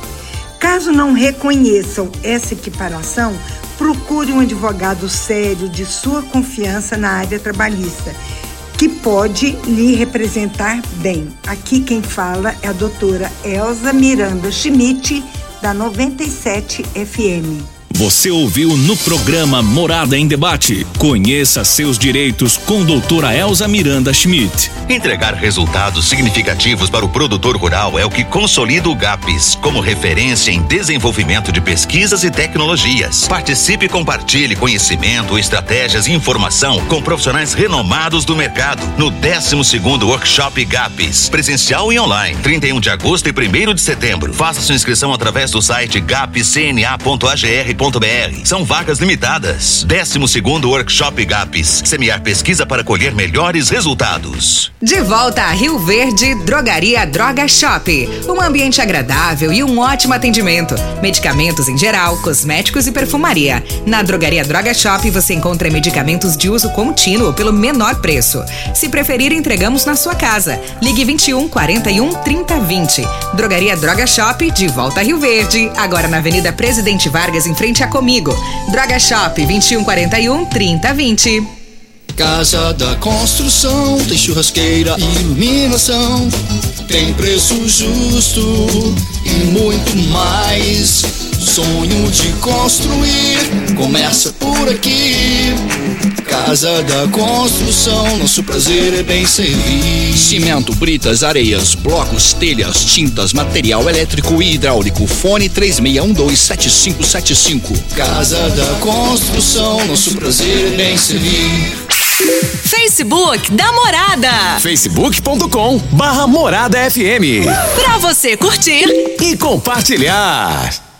Caso não reconheçam essa equiparação, procure um advogado sério de sua confiança na área trabalhista, que pode lhe representar bem. Aqui quem fala é a doutora Elza Miranda Schmidt, da 97 FM. Você ouviu no programa Morada em Debate. Conheça seus direitos com doutora Elza Miranda Schmidt. Entregar resultados significativos para o produtor rural é o que consolida o GAPES como referência em desenvolvimento de pesquisas e tecnologias. Participe e compartilhe conhecimento, estratégias e informação com profissionais renomados do mercado no 12º Workshop GAPES, presencial e online, 31 de agosto e 1 de setembro. Faça sua inscrição através do site gapcna.agr.br. São vagas limitadas. 12º Workshop GAPES, semear pesquisa para colher melhores resultados. De volta a Rio Verde, Drogaria Droga Shop. Um ambiente agradável e um ótimo atendimento. Medicamentos em geral, cosméticos e perfumaria. Na Drogaria Droga Shop você encontra medicamentos de uso contínuo pelo menor preço. Se preferir, entregamos na sua casa. Ligue 21 41 30 20. Drogaria Droga Shop, de volta a Rio Verde. Agora na Avenida Presidente Vargas, em frente frente a Comigo. Droga Shop 2141 3020. Casa da Construção tem churrasqueira iluminação, tem preço justo e muito mais. Sonho de construir começa por aqui. Casa da Construção, nosso prazer é bem servir. Cimento, britas, areias, blocos, telhas, tintas, material elétrico e hidráulico. Fone 36127575. Casa da Construção, nosso prazer é bem servir. Facebook da Morada. facebook.com barra Morada FM. Pra você curtir e compartilhar.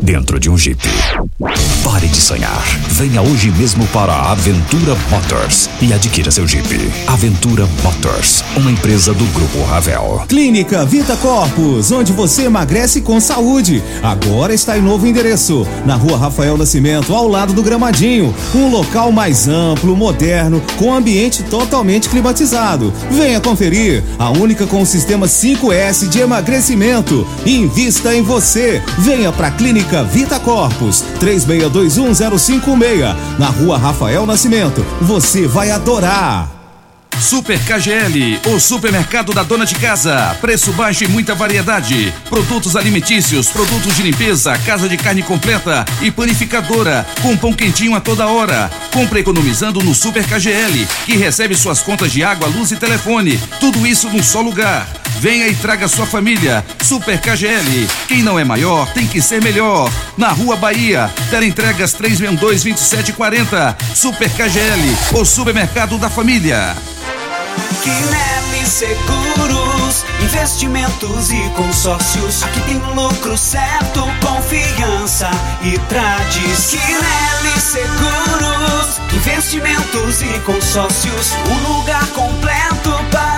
dentro de um Jeep. Pare de sonhar. Venha hoje mesmo para a Aventura Motors e adquira seu Jeep. Aventura Motors, uma empresa do Grupo Ravel. Clínica Vita Corpus, onde você emagrece com saúde. Agora está em novo endereço, na rua Rafael Nascimento, ao lado do Gramadinho. Um local mais amplo, moderno, com ambiente totalmente climatizado. Venha conferir, a única com o sistema 5S de emagrecimento. Invista em você. Venha para a Clínica Vita Corpus, 36210556, na rua Rafael Nascimento. Você vai adorar. Super KGL, o supermercado da dona de casa. Preço baixo e muita variedade. Produtos alimentícios, produtos de limpeza, casa de carne completa e panificadora, com pão quentinho a toda hora. Compre economizando no Super KGL, que recebe suas contas de água, luz e telefone. Tudo isso num só lugar. Venha e traga sua família. Super KGL. Quem não é maior tem que ser melhor. Na Rua Bahia, entregas 362-2740. Super KGL, o supermercado da família. Quinelli Seguros, investimentos e consórcios. Aqui tem lucro certo, confiança e tradição. Quinelli Seguros, investimentos e consórcios. Um lugar completo para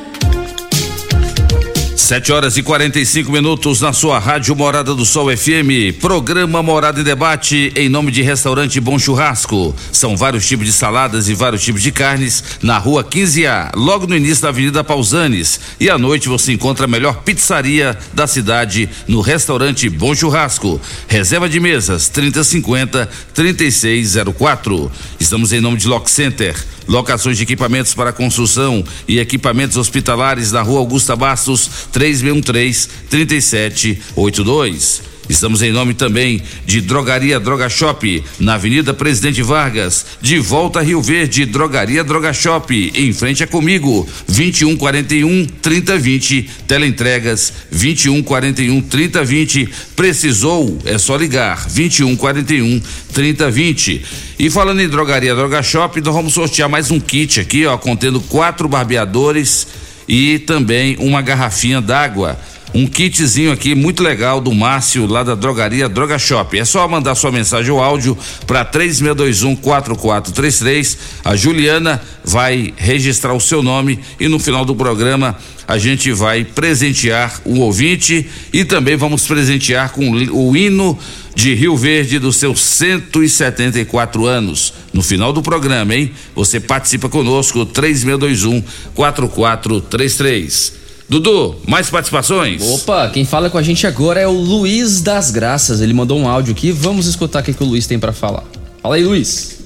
7 horas e 45 minutos na sua rádio Morada do Sol FM. Programa Morada em Debate em nome de Restaurante Bom Churrasco. São vários tipos de saladas e vários tipos de carnes na rua 15A, logo no início da Avenida Pausanes. E à noite você encontra a melhor pizzaria da cidade no Restaurante Bom Churrasco. Reserva de mesas 3050 3604. Estamos em nome de Lock Center. Locações de equipamentos para construção e equipamentos hospitalares na rua Augusta Bastos, 3613 3782. Estamos em nome também de Drogaria Droga Shop, na Avenida Presidente Vargas, de volta a Rio Verde, Drogaria Droga Shop, em frente a comigo, 2141 3020, teleentregas 2141 3020. Precisou? É só ligar 2141 3020. E falando em Drogaria Droga Shop, nós vamos sortear mais um kit aqui, ó, contendo quatro barbeadores e também uma garrafinha d'água um kitzinho aqui muito legal do Márcio lá da drogaria Droga Shop. É só mandar sua mensagem ou áudio para 3621 4433. A Juliana vai registrar o seu nome e no final do programa a gente vai presentear um ouvinte e também vamos presentear com o hino de Rio Verde dos seus 174 anos. No final do programa, hein? Você participa conosco 3621 4433. Dudu, mais participações? Opa, quem fala com a gente agora é o Luiz das Graças. Ele mandou um áudio aqui. Vamos escutar o que, que o Luiz tem para falar. Fala aí, Luiz.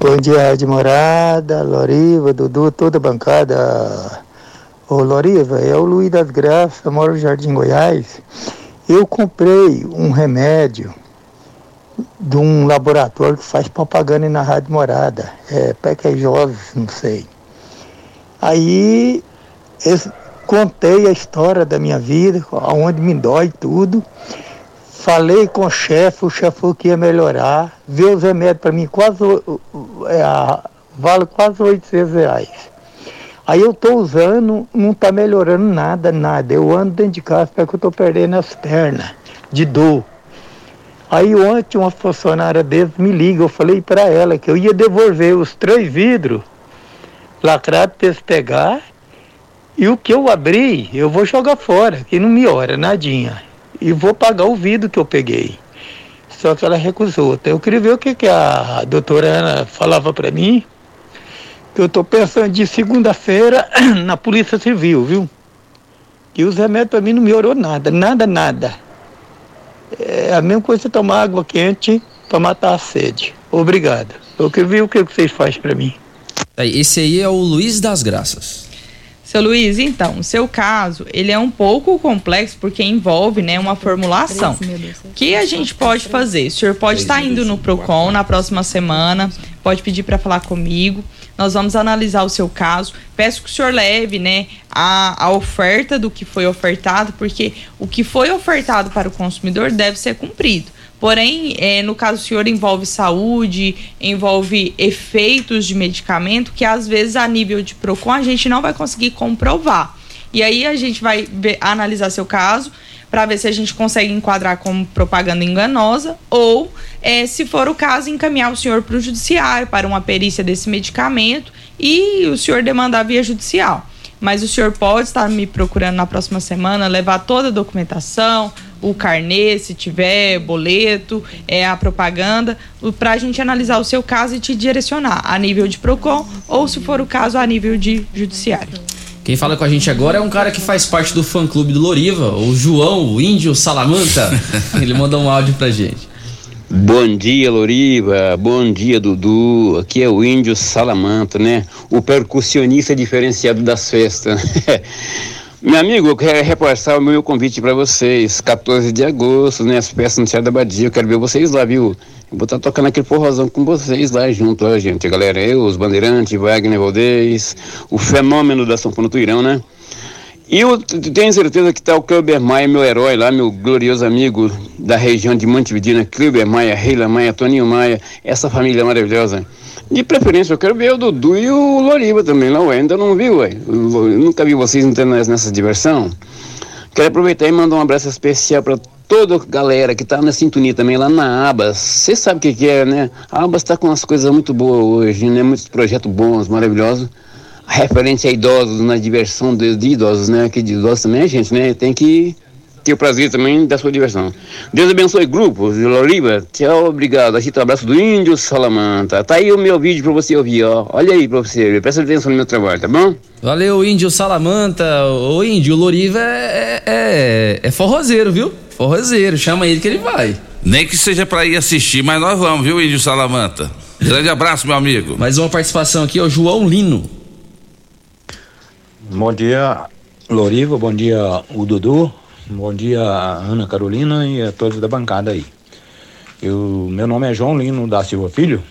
Bom dia, Rádio Morada, Loriva, Dudu, toda a bancada. Ô, Loriva, é o Luiz das Graças, eu moro no Jardim Goiás. Eu comprei um remédio de um laboratório que faz propaganda na Rádio Morada. É Pequejosos, não sei. Aí, esse, contei a história da minha vida, aonde me dói tudo. Falei com o chefe, o chefe falou que ia melhorar. Viu os remédios para mim, quase é, vale quase 800 reais. Aí eu estou usando, não está melhorando nada, nada. Eu ando dentro de casa porque eu estou perdendo as pernas de dor. Aí ontem uma funcionária deles me liga, eu falei para ela que eu ia devolver os três vidros lacrados para eles pegar e o que eu abri, eu vou jogar fora, que não me ora, nadinha. E vou pagar o vidro que eu peguei. Só que ela recusou. Então eu queria ver o que, que a doutora Ana falava para mim. Que eu estou pensando de segunda-feira [clears throat] na Polícia Civil, viu? E os remédios para mim não me orou nada, nada, nada. É a mesma coisa tomar água quente para matar a sede. Obrigado. Eu queria ver o que vocês fazem para mim. Esse aí é o Luiz das Graças. Seu Luiz, então, o seu caso, ele é um pouco complexo porque envolve, né, uma formulação. O que a gente pode fazer? O senhor pode estar indo no Procon na próxima semana, pode pedir para falar comigo. Nós vamos analisar o seu caso. Peço que o senhor leve, né, a, a oferta do que foi ofertado, porque o que foi ofertado para o consumidor deve ser cumprido. Porém, é, no caso do senhor, envolve saúde, envolve efeitos de medicamento que às vezes a nível de PROCON a gente não vai conseguir comprovar. E aí a gente vai ver, analisar seu caso para ver se a gente consegue enquadrar como propaganda enganosa ou, é, se for o caso, encaminhar o senhor para o judiciário para uma perícia desse medicamento e o senhor demandar via judicial. Mas o senhor pode estar me procurando na próxima semana, levar toda a documentação, o carnê, se tiver, boleto, é a propaganda, para a gente analisar o seu caso e te direcionar a nível de PROCON ou, se for o caso, a nível de judiciário. Quem fala com a gente agora é um cara que faz parte do fã clube do Loriva, o João, o Índio Salamanta. [laughs] Ele mandou um áudio pra gente. Bom dia, Loriva. Bom dia, Dudu. Aqui é o Índio Salamanta, né? O percussionista diferenciado das festas. [laughs] Meu amigo, eu quero reforçar o meu convite para vocês. 14 de agosto, né? As festas no Teatro da Badia. Eu quero ver vocês lá, viu? Vou estar tá tocando aquele forrozão com vocês lá junto, ó, gente. Galera, eu, os Bandeirantes, Wagner Valdez, o fenômeno da São Paulo Tuirão, né? E eu tenho certeza que tá o Kleber Maia, meu herói lá, meu glorioso amigo da região de Montevidina, Kleber Maia, Reila Maia, Toninho Maia, essa família maravilhosa. De preferência, eu quero ver o Dudu e o Loriva também lá, ué. Ainda não vi, ué. Eu nunca vi vocês entrando nessa diversão. Quero aproveitar e mandar um abraço especial para toda a galera que tá na sintonia também lá na Abas. Você sabe o que, que, é, né? A Abas tá com umas coisas muito boas hoje, né? Muitos projetos bons, maravilhosos. Referente a idosos, na diversão de, de idosos, né? Que de idosos também a gente, né? Tem que ter o prazer também da sua diversão. Deus abençoe grupos de Loliva. Tchau, obrigado. Aqui tá o abraço do Índio Salamanta. Tá aí o meu vídeo pra você ouvir, ó. Olha aí pra você, presta atenção no meu trabalho, tá bom? Valeu, Índio Salamanta. Ô, Índio, o Loriva é, é, é forrozeiro, viu? Forrozeiro. Chama ele que ele vai. Nem que seja pra ir assistir, mas nós vamos, viu, Índio Salamanta? Grande abraço, meu amigo. Mais uma participação aqui, ó, João Lino. Bom dia, Loriva. Bom dia, o Dudu. Bom dia, Ana Carolina e a todos da bancada aí. Eu, meu nome é João Lino da Silva Filho.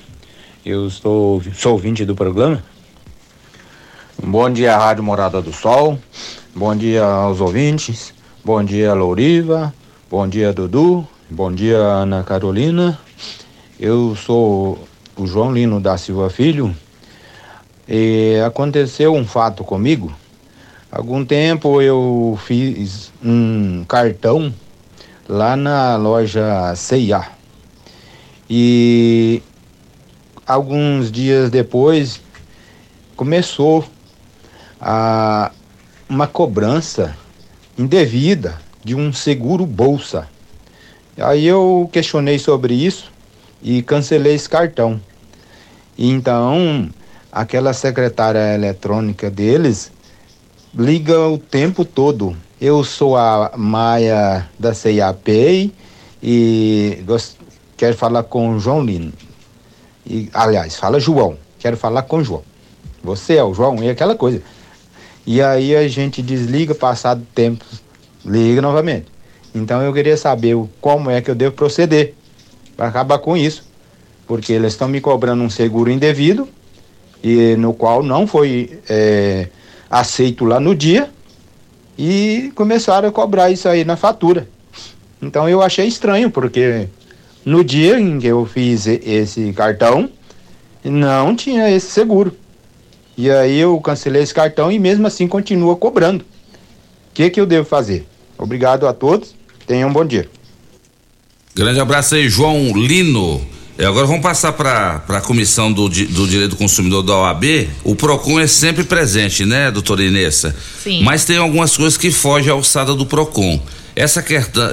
Eu estou, sou ouvinte do programa. Bom dia, Rádio Morada do Sol. Bom dia aos ouvintes. Bom dia, Louriva. Bom dia, Dudu. Bom dia, Ana Carolina. Eu sou o João Lino da Silva Filho. E aconteceu um fato comigo. Algum tempo eu fiz um cartão lá na loja CIA. E alguns dias depois começou a uma cobrança indevida de um seguro bolsa. Aí eu questionei sobre isso e cancelei esse cartão. Então, aquela secretária eletrônica deles liga o tempo todo. Eu sou a Maia da CIAP e quero falar com o João Lino. E, aliás, fala João. Quero falar com o João. Você é o João e aquela coisa. E aí a gente desliga, passado tempo, liga novamente. Então eu queria saber como é que eu devo proceder para acabar com isso. Porque eles estão me cobrando um seguro indevido e no qual não foi é, aceito lá no dia e começaram a cobrar isso aí na fatura. Então eu achei estranho, porque no dia em que eu fiz esse cartão, não tinha esse seguro. E aí eu cancelei esse cartão e mesmo assim continua cobrando. O que, que eu devo fazer? Obrigado a todos, tenham um bom dia. Grande abraço aí, João Lino. E agora vamos passar para a comissão do, do Direito do Consumidor da OAB. O PROCON é sempre presente, né, doutora Inessa? Sim. Mas tem algumas coisas que fogem à alçada do PROCON. Essa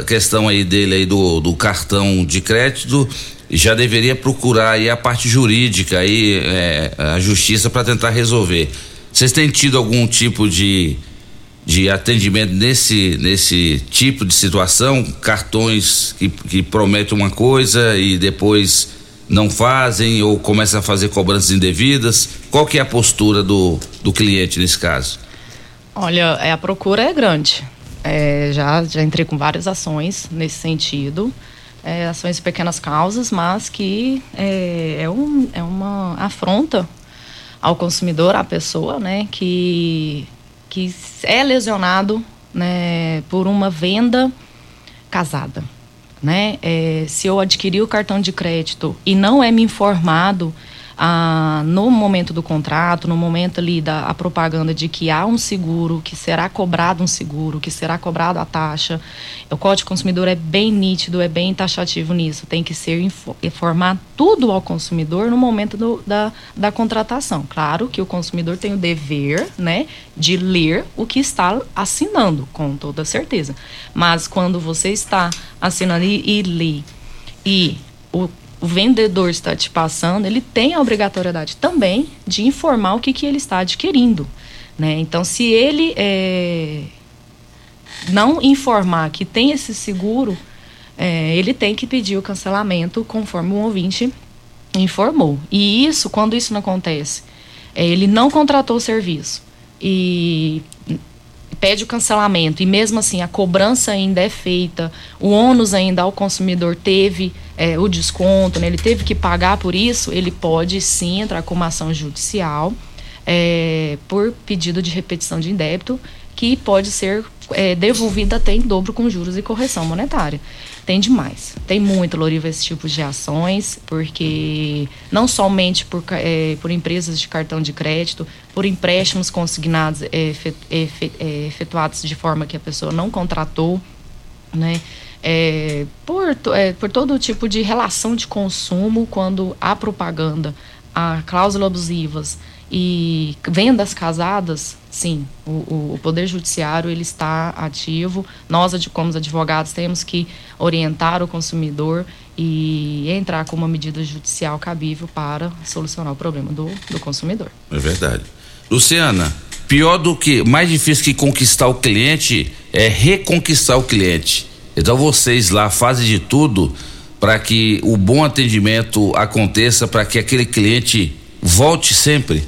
questão aí dele aí do, do cartão de crédito já deveria procurar aí a parte jurídica aí, é, a justiça para tentar resolver. Vocês têm tido algum tipo de de atendimento nesse, nesse tipo de situação, cartões que, que prometem uma coisa e depois não fazem ou começam a fazer cobranças indevidas. Qual que é a postura do, do cliente nesse caso? Olha, é, a procura é grande. É, já, já entrei com várias ações nesse sentido. É, ações de pequenas causas, mas que é, é, um, é uma afronta ao consumidor, à pessoa, né, que que é lesionado né, por uma venda casada. Né? É, se eu adquirir o cartão de crédito e não é me informado ah, no momento do contrato, no momento ali da a propaganda de que há um seguro, que será cobrado um seguro, que será cobrado a taxa. O Código Consumidor é bem nítido, é bem taxativo nisso. Tem que ser informar tudo ao consumidor no momento do, da, da contratação. Claro que o consumidor tem o dever, né, de ler o que está assinando, com toda certeza. Mas quando você está assinando e, e lê e o o vendedor está te passando, ele tem a obrigatoriedade também de informar o que, que ele está adquirindo. Né? Então, se ele é, não informar que tem esse seguro, é, ele tem que pedir o cancelamento conforme o ouvinte informou. E isso, quando isso não acontece, é, ele não contratou o serviço e pede o cancelamento e mesmo assim a cobrança ainda é feita, o ônus ainda ao consumidor teve é, o desconto, né, ele teve que pagar por isso, ele pode sim entrar com uma ação judicial é, por pedido de repetição de indébito, que pode ser é, devolvida até em dobro com juros e correção monetária. Tem demais. Tem muito, Loriva, esse tipo de ações, porque não somente por, é, por empresas de cartão de crédito, por empréstimos consignados é, é, efetuados de forma que a pessoa não contratou, né? É, por, é, por todo tipo de relação de consumo, quando há propaganda, há cláusulas abusivas e vendas casadas, sim, o, o, Poder Judiciário ele está ativo. Nós, como advogados, temos que orientar o consumidor e entrar com uma medida judicial cabível para solucionar o problema do, do consumidor. É verdade. Luciana, pior do que, mais difícil que conquistar o cliente é reconquistar o cliente. Então vocês lá fazem de tudo para que o bom atendimento aconteça, para que aquele cliente volte sempre.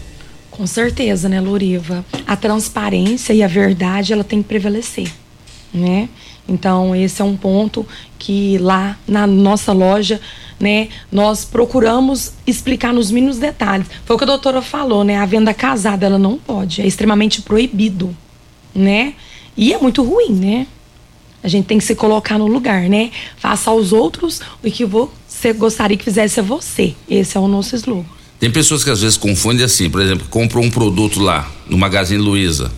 Com certeza, né, Loriva? A transparência e a verdade, ela tem que prevalecer. né? Então esse é um ponto que lá na nossa loja, né, nós procuramos explicar nos mínimos detalhes. Foi o que a doutora falou, né? A venda casada ela não pode, é extremamente proibido, né? E é muito ruim, né? A gente tem que se colocar no lugar, né? Faça aos outros o que você gostaria que fizesse a você. Esse é o nosso slogan. Tem pessoas que às vezes confundem assim, por exemplo, compram um produto lá no Magazine Luiza.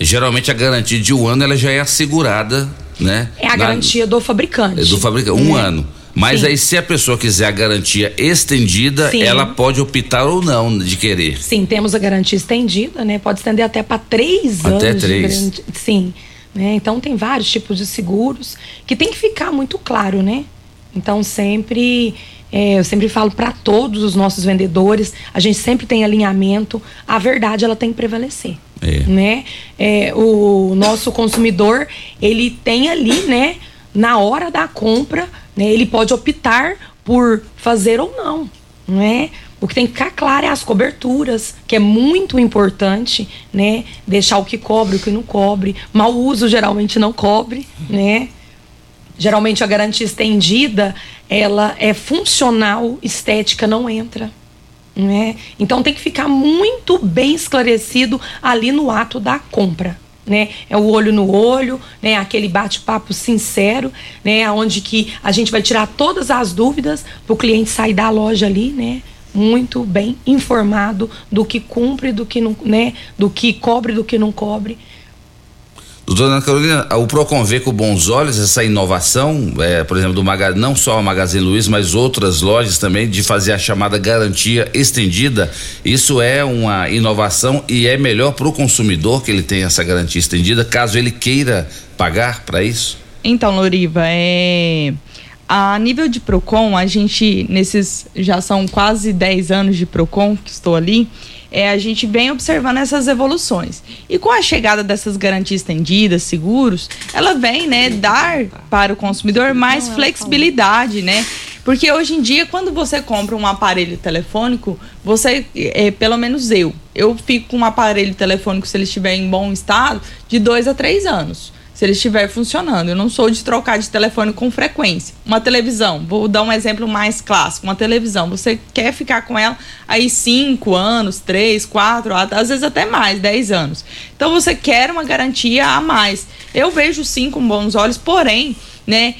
Geralmente a garantia de um ano ela já é assegurada, né? É a Na- garantia do fabricante. é do fabricante, um né? ano. Mas Sim. aí se a pessoa quiser a garantia estendida, Sim. ela pode optar ou não de querer. Sim, temos a garantia estendida, né? Pode estender até para três Até anos. de três. Sim. Né? Então tem vários tipos de seguros que tem que ficar muito claro, né? Então sempre é, eu sempre falo para todos os nossos vendedores, a gente sempre tem alinhamento, a verdade ela tem que prevalecer. Né? É, o nosso consumidor, ele tem ali, né, na hora da compra, né, ele pode optar por fazer ou não, né? O que tem que ficar claro é as coberturas, que é muito importante, né? Deixar o que cobre, o que não cobre. Mau uso geralmente não cobre, né? Geralmente a garantia estendida, ela é funcional, estética não entra. Né? Então tem que ficar muito bem esclarecido ali no ato da compra. Né? É o olho no olho, né? Aquele bate-papo sincero, né? Onde que a gente vai tirar todas as dúvidas para o cliente sair da loja ali, né? Muito bem informado do que cumpre, do que não, né? Do que cobre, do que não cobre. Doutora Ana Carolina, o Procon vê com bons olhos essa inovação, é, por exemplo, do Maga, não só a Magazine Luiza, mas outras lojas também, de fazer a chamada garantia estendida. Isso é uma inovação e é melhor para o consumidor que ele tenha essa garantia estendida, caso ele queira pagar para isso? Então, Loriva, é. A nível de PROCON, a gente, nesses já são quase 10 anos de PROCON que estou ali, é, a gente vem observando essas evoluções. E com a chegada dessas garantias estendidas, seguros, ela vem, né, dar para o consumidor mais flexibilidade, né? Porque hoje em dia, quando você compra um aparelho telefônico, você, é, pelo menos eu, eu fico com um aparelho telefônico, se ele estiver em bom estado, de dois a três anos se ele estiver funcionando. Eu não sou de trocar de telefone com frequência. Uma televisão, vou dar um exemplo mais clássico. Uma televisão, você quer ficar com ela aí cinco anos, três, quatro, às vezes até mais, dez anos. Então você quer uma garantia a mais. Eu vejo sim com bons olhos, porém, né,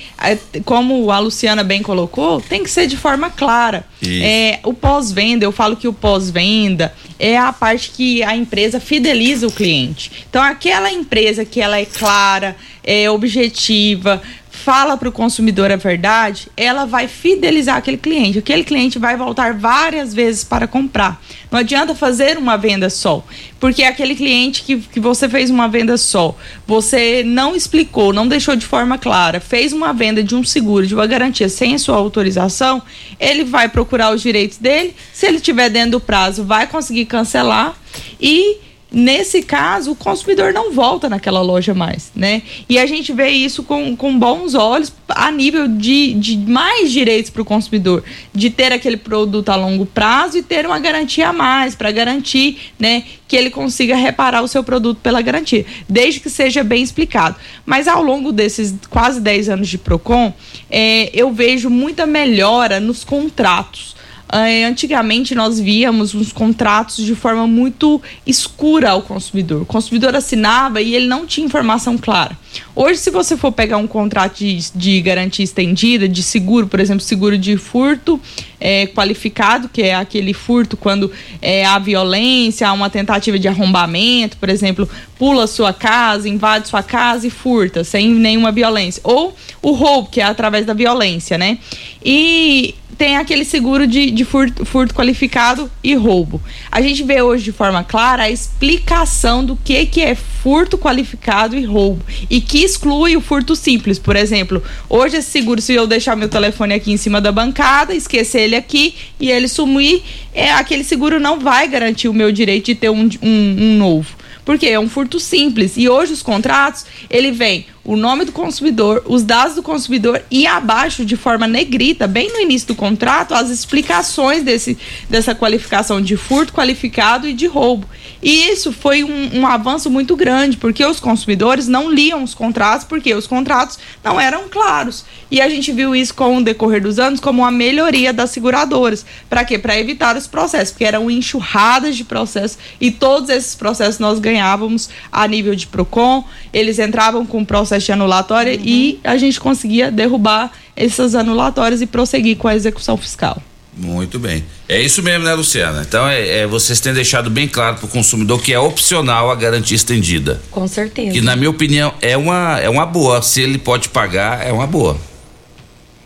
como a Luciana bem colocou, tem que ser de forma clara. Isso. É, o pós-venda, eu falo que o pós-venda é a parte que a empresa fideliza o cliente. Então, aquela empresa que ela é clara, é objetiva, fala para o consumidor a verdade, ela vai fidelizar aquele cliente. Aquele cliente vai voltar várias vezes para comprar. Não adianta fazer uma venda só, porque aquele cliente que, que você fez uma venda só, você não explicou, não deixou de forma clara, fez uma venda de um seguro, de uma garantia sem a sua autorização, ele vai procurar os direitos dele. Se ele estiver dentro do prazo, vai conseguir cancelar e Nesse caso, o consumidor não volta naquela loja mais, né? E a gente vê isso com, com bons olhos a nível de, de mais direitos para o consumidor, de ter aquele produto a longo prazo e ter uma garantia a mais, para garantir, né, que ele consiga reparar o seu produto pela garantia, desde que seja bem explicado. Mas ao longo desses quase 10 anos de PROCON, é, eu vejo muita melhora nos contratos. Eh, antigamente nós víamos uns contratos de forma muito escura ao consumidor. O consumidor assinava e ele não tinha informação clara. Hoje, se você for pegar um contrato de, de garantia estendida, de seguro, por exemplo, seguro de furto eh, qualificado, que é aquele furto quando eh, há violência, há uma tentativa de arrombamento, por exemplo, pula sua casa, invade sua casa e furta, sem nenhuma violência. Ou o roubo, que é através da violência, né? E tem aquele seguro de, de furto, furto qualificado e roubo. A gente vê hoje de forma clara a explicação do que, que é furto qualificado e roubo e que exclui o furto simples. Por exemplo, hoje esse seguro, se eu deixar meu telefone aqui em cima da bancada, esquecer ele aqui e ele sumir, é, aquele seguro não vai garantir o meu direito de ter um, um, um novo. Porque é um furto simples. E hoje os contratos, ele vem o nome do consumidor, os dados do consumidor e abaixo, de forma negrita, bem no início do contrato, as explicações desse, dessa qualificação de furto qualificado e de roubo. E isso foi um, um avanço muito grande, porque os consumidores não liam os contratos, porque os contratos não eram claros. E a gente viu isso com o decorrer dos anos como uma melhoria das seguradoras. Para quê? Para evitar os processos, porque eram enxurradas de processos e todos esses processos nós ganhávamos a nível de PROCON, eles entravam com processo de anulatória e a gente conseguia derrubar essas anulatórias e prosseguir com a execução fiscal. Muito bem. É isso mesmo, né, Luciana? Então, é, é vocês têm deixado bem claro para o consumidor que é opcional a garantia estendida. Com certeza. Que, na minha opinião, é uma, é uma boa. Se ele pode pagar, é uma boa.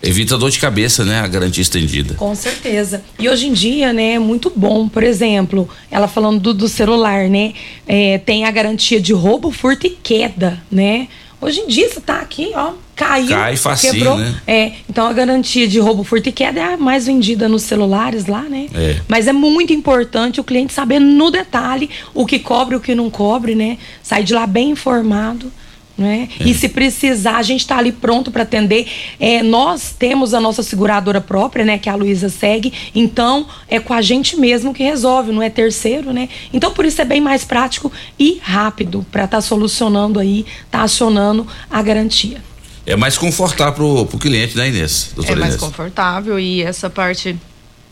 Evita dor de cabeça, né? A garantia estendida. Com certeza. E hoje em dia, né, é muito bom. Por exemplo, ela falando do, do celular, né? É, tem a garantia de roubo, furto e queda, né? Hoje em dia você tá aqui, ó, caiu, Cai facinho, quebrou. né? É, então a garantia de roubo, furto e queda é a mais vendida nos celulares lá, né? É. Mas é muito importante o cliente saber no detalhe o que cobre e o que não cobre, né? Sair de lá bem informado. Né? E se precisar, a gente está ali pronto para atender. É, nós temos a nossa seguradora própria, né? Que a Luísa segue. Então, é com a gente mesmo que resolve, não é terceiro, né? Então, por isso é bem mais prático e rápido para estar solucionando aí, tá acionando a garantia. É mais confortável pro, pro cliente, né, Inês? É Doutora mais Inês? confortável e essa parte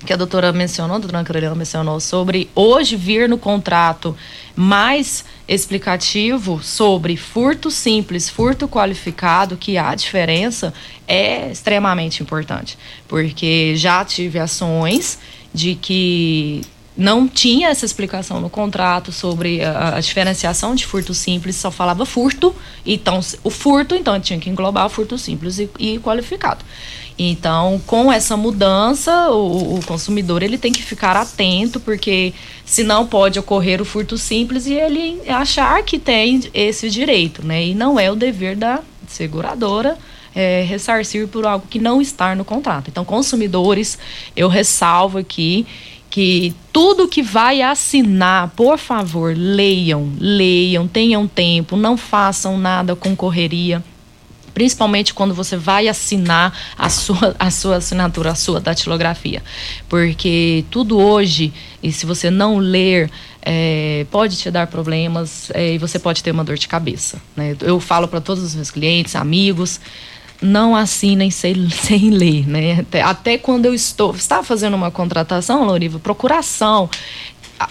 que a doutora mencionou, a doutora Carolina mencionou, sobre hoje vir no contrato mais explicativo sobre furto simples, furto qualificado, que há diferença, é extremamente importante. Porque já tive ações de que não tinha essa explicação no contrato sobre a, a diferenciação de furto simples, só falava furto, então o furto, então tinha que englobar o furto simples e, e qualificado. Então, com essa mudança, o, o consumidor ele tem que ficar atento, porque senão pode ocorrer o furto simples e ele achar que tem esse direito, né? E não é o dever da seguradora é, ressarcir por algo que não está no contrato. Então, consumidores, eu ressalvo aqui que tudo que vai assinar, por favor, leiam, leiam, tenham tempo, não façam nada com correria principalmente quando você vai assinar a sua, a sua assinatura, a sua datilografia. Porque tudo hoje, e se você não ler, é, pode te dar problemas é, e você pode ter uma dor de cabeça. Né? Eu falo para todos os meus clientes, amigos, não assinem sem, [laughs] sem ler, né? Até, até quando eu estou, estava fazendo uma contratação, Loriva, procuração, a,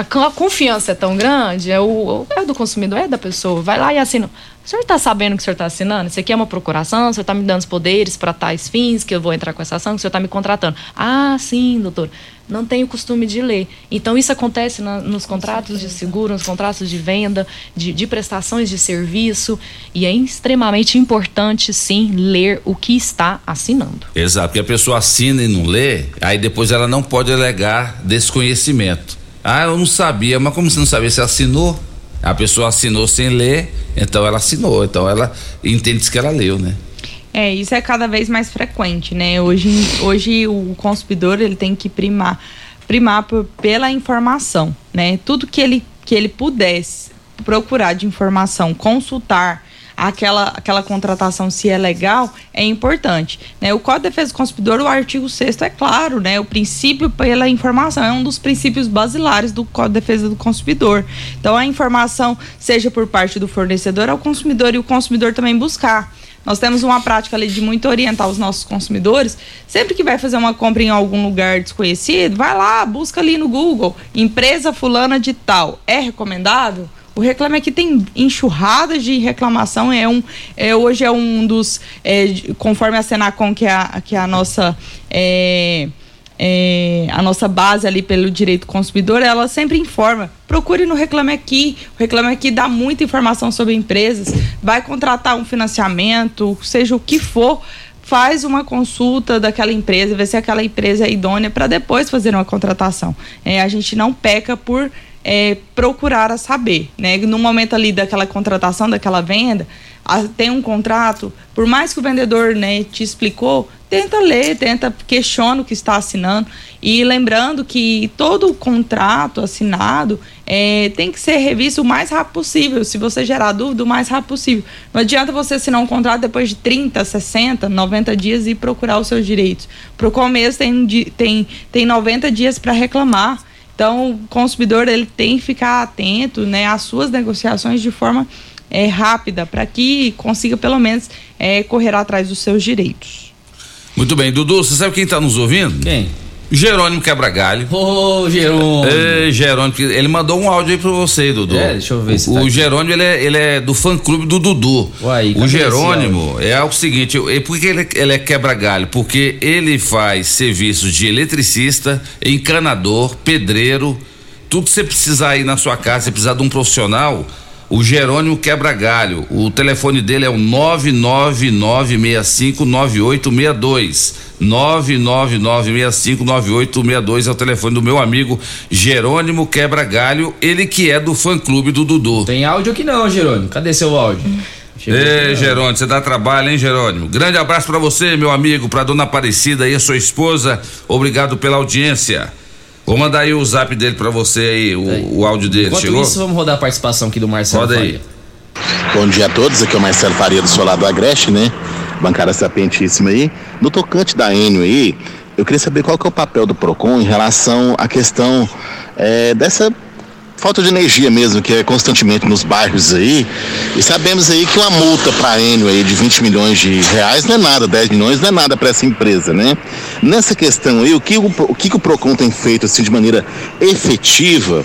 a confiança é tão grande, é, o, é do consumidor, é da pessoa, vai lá e assina. O senhor está sabendo que o senhor está assinando? Isso aqui é uma procuração, o senhor está me dando os poderes para tais fins, que eu vou entrar com essa ação, que o senhor está me contratando. Ah, sim, doutor. Não tenho costume de ler. Então, isso acontece na- nos contratos de seguro, nos contratos de venda, de, de prestações de serviço, e é extremamente importante, sim, ler o que está assinando. Exato, porque a pessoa assina e não lê, aí depois ela não pode alegar desconhecimento. Ah, eu não sabia, mas como você não sabia? Você assinou? A pessoa assinou sem ler, então ela assinou, então ela entende que ela leu, né? É, isso é cada vez mais frequente, né? Hoje, hoje o consumidor ele tem que primar, primar por- pela informação, né? Tudo que ele, que ele pudesse procurar de informação, consultar aquela, aquela contratação se é legal, é importante. Né? O Código de Defesa do Consumidor, o artigo 6 é claro, né? O princípio pela informação é um dos princípios basilares do Código de Defesa do Consumidor. Então a informação, seja por parte do fornecedor ao consumidor e o consumidor também buscar. Nós temos uma prática ali de muito orientar os nossos consumidores. Sempre que vai fazer uma compra em algum lugar desconhecido, vai lá, busca ali no Google, empresa fulana de tal. É recomendável? O Reclame Aqui tem enxurradas de reclamação. É um, é, hoje é um dos, é, conforme a Senacom, que é a, que é a nossa. é, é, a nossa base ali pelo direito do consumidor, ela sempre informa. Procure no Reclame Aqui. O Reclame Aqui dá muita informação sobre empresas. Vai contratar um financiamento, seja o que for, faz uma consulta daquela empresa, ver se aquela empresa é idônea para depois fazer uma contratação. É, a gente não peca por é, procurar a saber, né? No momento ali daquela contratação, daquela venda, tem um contrato, por mais que o vendedor né, te explicou, tenta ler, tenta questiona o que está assinando. E lembrando que todo contrato assinado é, tem que ser revisto o mais rápido possível. Se você gerar dúvida, o mais rápido possível. Não adianta você assinar um contrato depois de 30, 60, 90 dias e procurar os seus direitos. Pro começo tem, tem, tem 90 dias para reclamar. Então, o consumidor ele tem que ficar atento né, às suas negociações de forma é, rápida, para que consiga, pelo menos, é, correr atrás dos seus direitos. Muito bem, Dudu, você sabe quem tá nos ouvindo? Quem? Jerônimo Quebra-Galho. Ô, Jerônimo. É, Jerônimo, ele mandou um áudio aí pra você, Dudu. É, deixa eu ver se O, tá o. Jerônimo, ele é, ele é do fã-clube do Dudu. Uai, o Jerônimo é o seguinte, e por que ele, ele é quebra-galho? Porque ele faz serviços de eletricista, encanador, pedreiro, tudo que você precisar aí na sua casa, você precisar de um profissional, o Jerônimo quebra galho. O telefone dele é o 999659862. 999659862 é o telefone do meu amigo Jerônimo Quebra Galho, ele que é do fã clube do Dudu. Tem áudio aqui não, Jerônimo. Cadê seu áudio? Ei. Jerônimo, você dá trabalho, hein, Jerônimo? Grande abraço pra você, meu amigo, pra dona Aparecida e a sua esposa. Obrigado pela audiência. Vou mandar aí o zap dele pra você aí, o, o áudio dele. Enquanto Chegou? isso, vamos rodar a participação aqui do Marcelo Roda aí. Faria. Bom dia a todos, aqui é o Marcelo Faria do Solar do Agreste, né? Bancada sapientíssima aí. No tocante da Enio aí, eu queria saber qual que é o papel do PROCON em relação à questão eh, dessa falta de energia mesmo, que é constantemente nos bairros aí. E sabemos aí que uma multa para Enio aí de 20 milhões de reais não é nada, 10 milhões não é nada para essa empresa, né? Nessa questão aí, o que o, o que o PROCON tem feito assim de maneira efetiva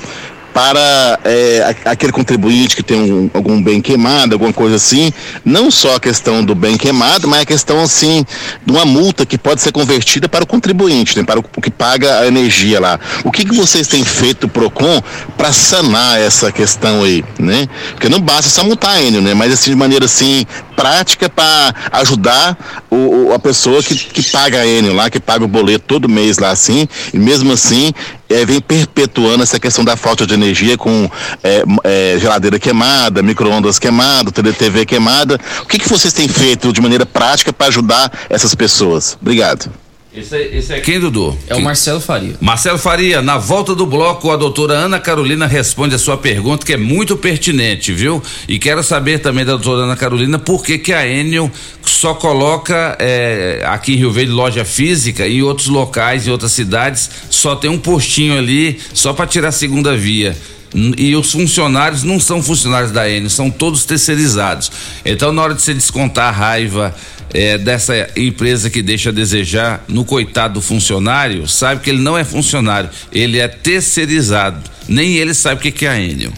para é, aquele contribuinte que tem um- algum bem queimado, alguma coisa assim, não só a questão do bem queimado, mas a questão assim de uma multa que pode ser convertida para o contribuinte, né, para o, que paga a energia lá. O que, que vocês têm feito Procon para sanar essa questão aí, né? Porque não basta só multar a Enio, né? Mas assim de maneira assim prática para ajudar o, o- a pessoa que, que paga a Enio lá, que paga o boleto todo mês lá assim, e mesmo assim é, vem perpetuando essa questão da falta de energia com é, é, geladeira queimada, micro-ondas queimado, TV queimada. O que, que vocês têm feito de maneira prática para ajudar essas pessoas? Obrigado. Esse, é- esse é quem, Dudu? É o Marcelo Faria. Marcelo Faria, na volta do bloco, a doutora Ana Carolina responde a sua pergunta, que é muito pertinente, viu? E quero saber também da doutora Ana Carolina por que, que a Enel só coloca eh, aqui em Rio Verde loja física e em outros locais, em outras cidades, só tem um postinho ali, só para tirar a segunda via. E os funcionários não são funcionários da Enel, são todos terceirizados. Então, na hora de você descontar a raiva é, dessa empresa que deixa a desejar no coitado do funcionário, sabe que ele não é funcionário, ele é terceirizado. Nem ele sabe o que é a Enel.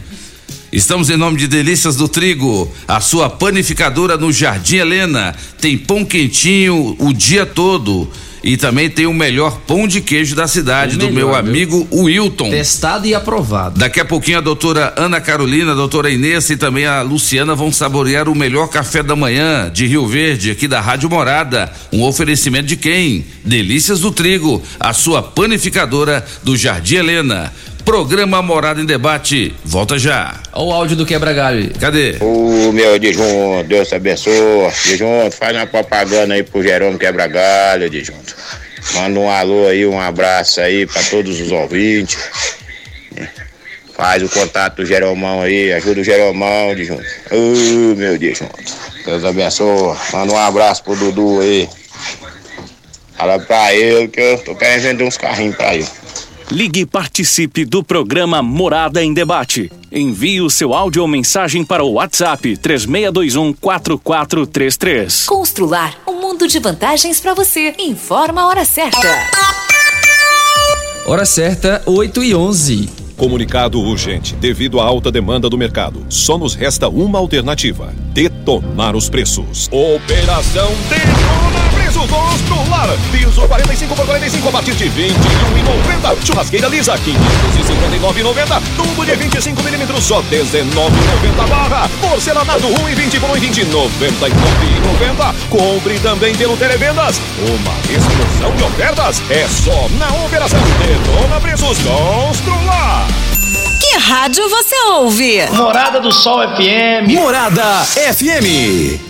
Estamos em nome de Delícias do Trigo, a sua panificadora no Jardim Helena. Tem pão quentinho o dia todo. E também tem o melhor pão de queijo da cidade, O do meu melhor, amigo Wilton. Testado e aprovado. Daqui a pouquinho a doutora Ana Carolina, a doutora Inês e também a Luciana vão saborear o melhor café da manhã de Rio Verde, aqui da Rádio Morada. Um oferecimento de quem? Delícias do Trigo, a sua panificadora do Jardim Helena. Programa Morada em Debate. Volta já. Olha o áudio do quebra-galho. Cadê? Ô, meu Disjunto, Deus te abençoe. Disjunto, faz uma propaganda aí pro Jerônimo Quebra-Galho, Disjunto. Manda um alô aí, um abraço aí pra todos os ouvintes. Faz o contato do Jeromão aí, ajuda o Jeromão, Disjunto. Ô, meu Disjunto, Deus abençoe. Manda um abraço pro Dudu aí. Fala pra ele que eu tô querendo vender uns carrinhos pra ele. Ligue e participe do programa Morada em Debate. Envie o seu áudio ou mensagem para o WhatsApp 3621 4433. Constrular um mundo de vantagens para você. Informa a hora certa. Hora certa, 8 e 11. Comunicado urgente. Devido à alta demanda do mercado, só nos resta uma alternativa: detonar os preços. Operação Detona Preço Constrular. Piso 45 por 45 a partir de 21,90. Churrasqueira lisa 559,90. Tubo de 25 milímetros só 19,90 barra. Porcelanato 1,20 por 1,20 99,90. Compre também pelo Televendas. Uma explosão de ofertas é só na Operação Detona Preços Constrular. Que rádio rádio você ouve. Morada do Sol FM. Morada FM.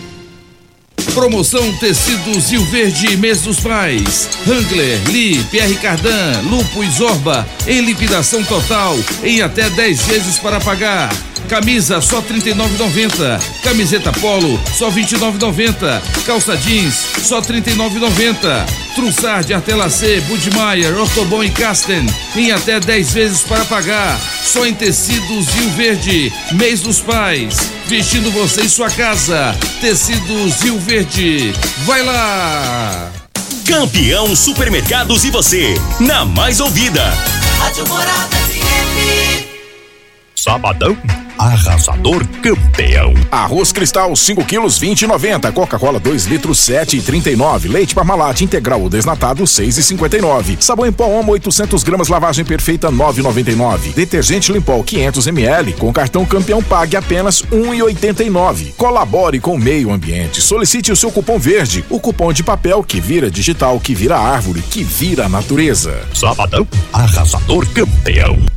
Promoção Tecidos Rio Verde Mês dos Pais. Hangler, Lee, Pierre Cardan, Lupo e Zorba em liquidação total em até 10 vezes para pagar. Camisa só R$ 39,90. Camiseta polo só R$ 29,90. Calça jeans só R$ 39,90. Trussard, Artelacê, Budmeier, Ortobon e Casten em até 10 vezes para pagar. Só em tecidos Rio Verde. Mês dos Pais. Vestindo você em sua casa. Tecidos Rio Verde. Vai lá! Campeão Supermercados e você, na mais ouvida. Rádio Morada FM. Sabadão, arrasador campeão. Arroz Cristal 5 quilos 20,90. Coca-Cola 2 litros 7,39. Leite Parmalat integral ou desnatado 6,59. Sabão em pó Omo 800 gramas lavagem perfeita 9,99. Detergente Limpol 500 ml com cartão campeão pague apenas 1,89. Colabore com o meio ambiente. Solicite o seu cupom verde, o cupom de papel que vira digital, que vira árvore, que vira natureza. Sabadão, arrasador campeão.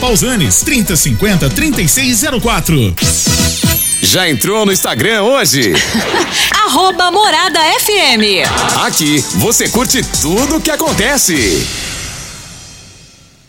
Pausanes, 3050 3604. Já entrou no Instagram hoje? [laughs] Arroba Morada FM. Aqui você curte tudo o que acontece.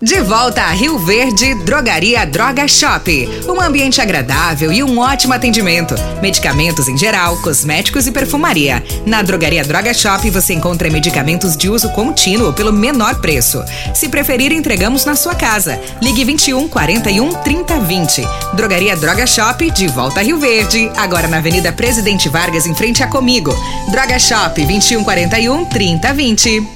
De volta a Rio Verde, Drogaria Droga Shop. Um ambiente agradável e um ótimo atendimento. Medicamentos em geral, cosméticos e perfumaria. Na Drogaria Droga Shop você encontra medicamentos de uso contínuo pelo menor preço. Se preferir, entregamos na sua casa. Ligue 21 41 30 20. Drogaria Droga Shop, de volta a Rio Verde. Agora na Avenida Presidente Vargas, em frente a Comigo. Droga Shop 21 41 30 20.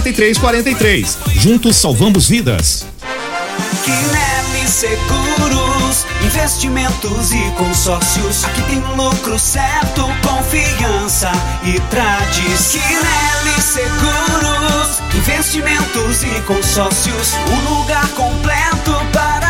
4343. Juntos salvamos vidas. Quinelli Seguros, investimentos e consórcios. Aqui tem lucro certo, confiança e tradição. Quinelli Seguros, investimentos e consórcios. Um lugar completo para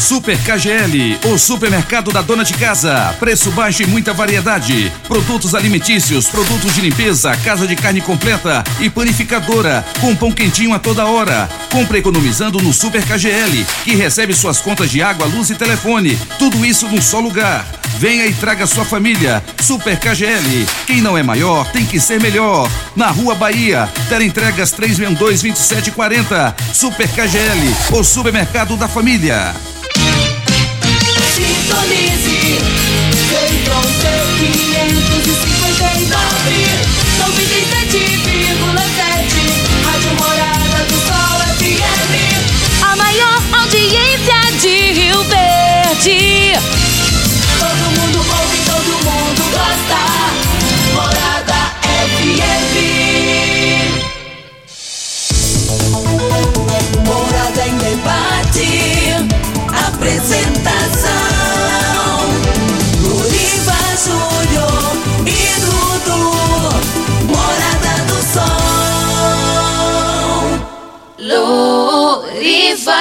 Super KGL, o supermercado da dona de casa. Preço baixo e muita variedade. Produtos alimentícios, produtos de limpeza, casa de carne completa e panificadora, com pão quentinho a toda hora. Compre economizando no Super KGL, que recebe suas contas de água, luz e telefone. Tudo isso num só lugar. Venha e traga sua família. Super KGL. Quem não é maior tem que ser melhor. Na Rua Bahia, entregas 362 2740. Super KGL, o supermercado da família. Sintonize. Central C 559. 97,7. Rádio Morada do Sol FM. A maior audiência de Rio Verde. Todo mundo ouve, todo mundo gosta. Morada FM. Morada em debate. Apresentação.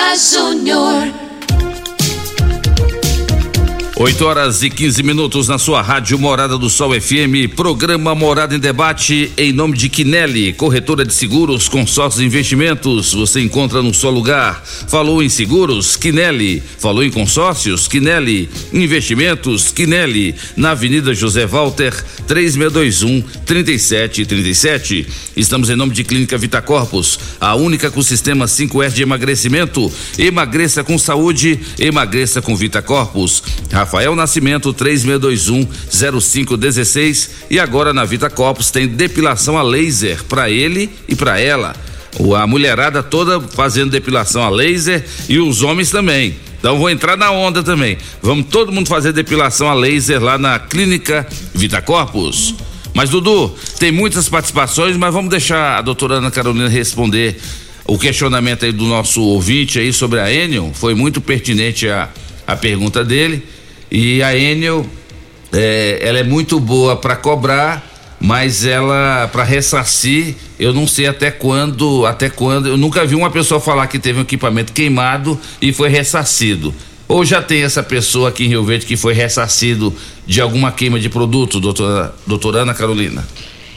Luriva Júnior. 8 horas e 15 minutos na sua rádio Morada do Sol FM, programa Morada em Debate, em nome de Quinelli, corretora de seguros, consórcios e investimentos. Você encontra num só lugar. Falou em seguros, Quinelli. Falou em consórcios, Quinelli. Investimentos, Quinelli. Na Avenida José Walter, 3621 3737. Estamos em nome de Clínica Vita Corpus, a única com sistema 5R de emagrecimento. Emagreça com saúde, emagreça com Vita Corpus. Nascimento 3621 0516 e agora na Vita Corpus tem depilação a laser para ele e para ela. A mulherada toda fazendo depilação a laser e os homens também. Então vou entrar na onda também. Vamos todo mundo fazer depilação a laser lá na Clínica Vita Corpus. Mas Dudu, tem muitas participações, mas vamos deixar a doutora Ana Carolina responder o questionamento aí do nosso ouvinte aí sobre a Enel. Foi muito pertinente a, a pergunta dele. E a Enel, é, ela é muito boa para cobrar, mas ela para ressarcir, eu não sei até quando, até quando. Eu nunca vi uma pessoa falar que teve um equipamento queimado e foi ressarcido. Ou já tem essa pessoa aqui em Rio Verde que foi ressarcido de alguma queima de produto, doutora, doutora Ana Carolina?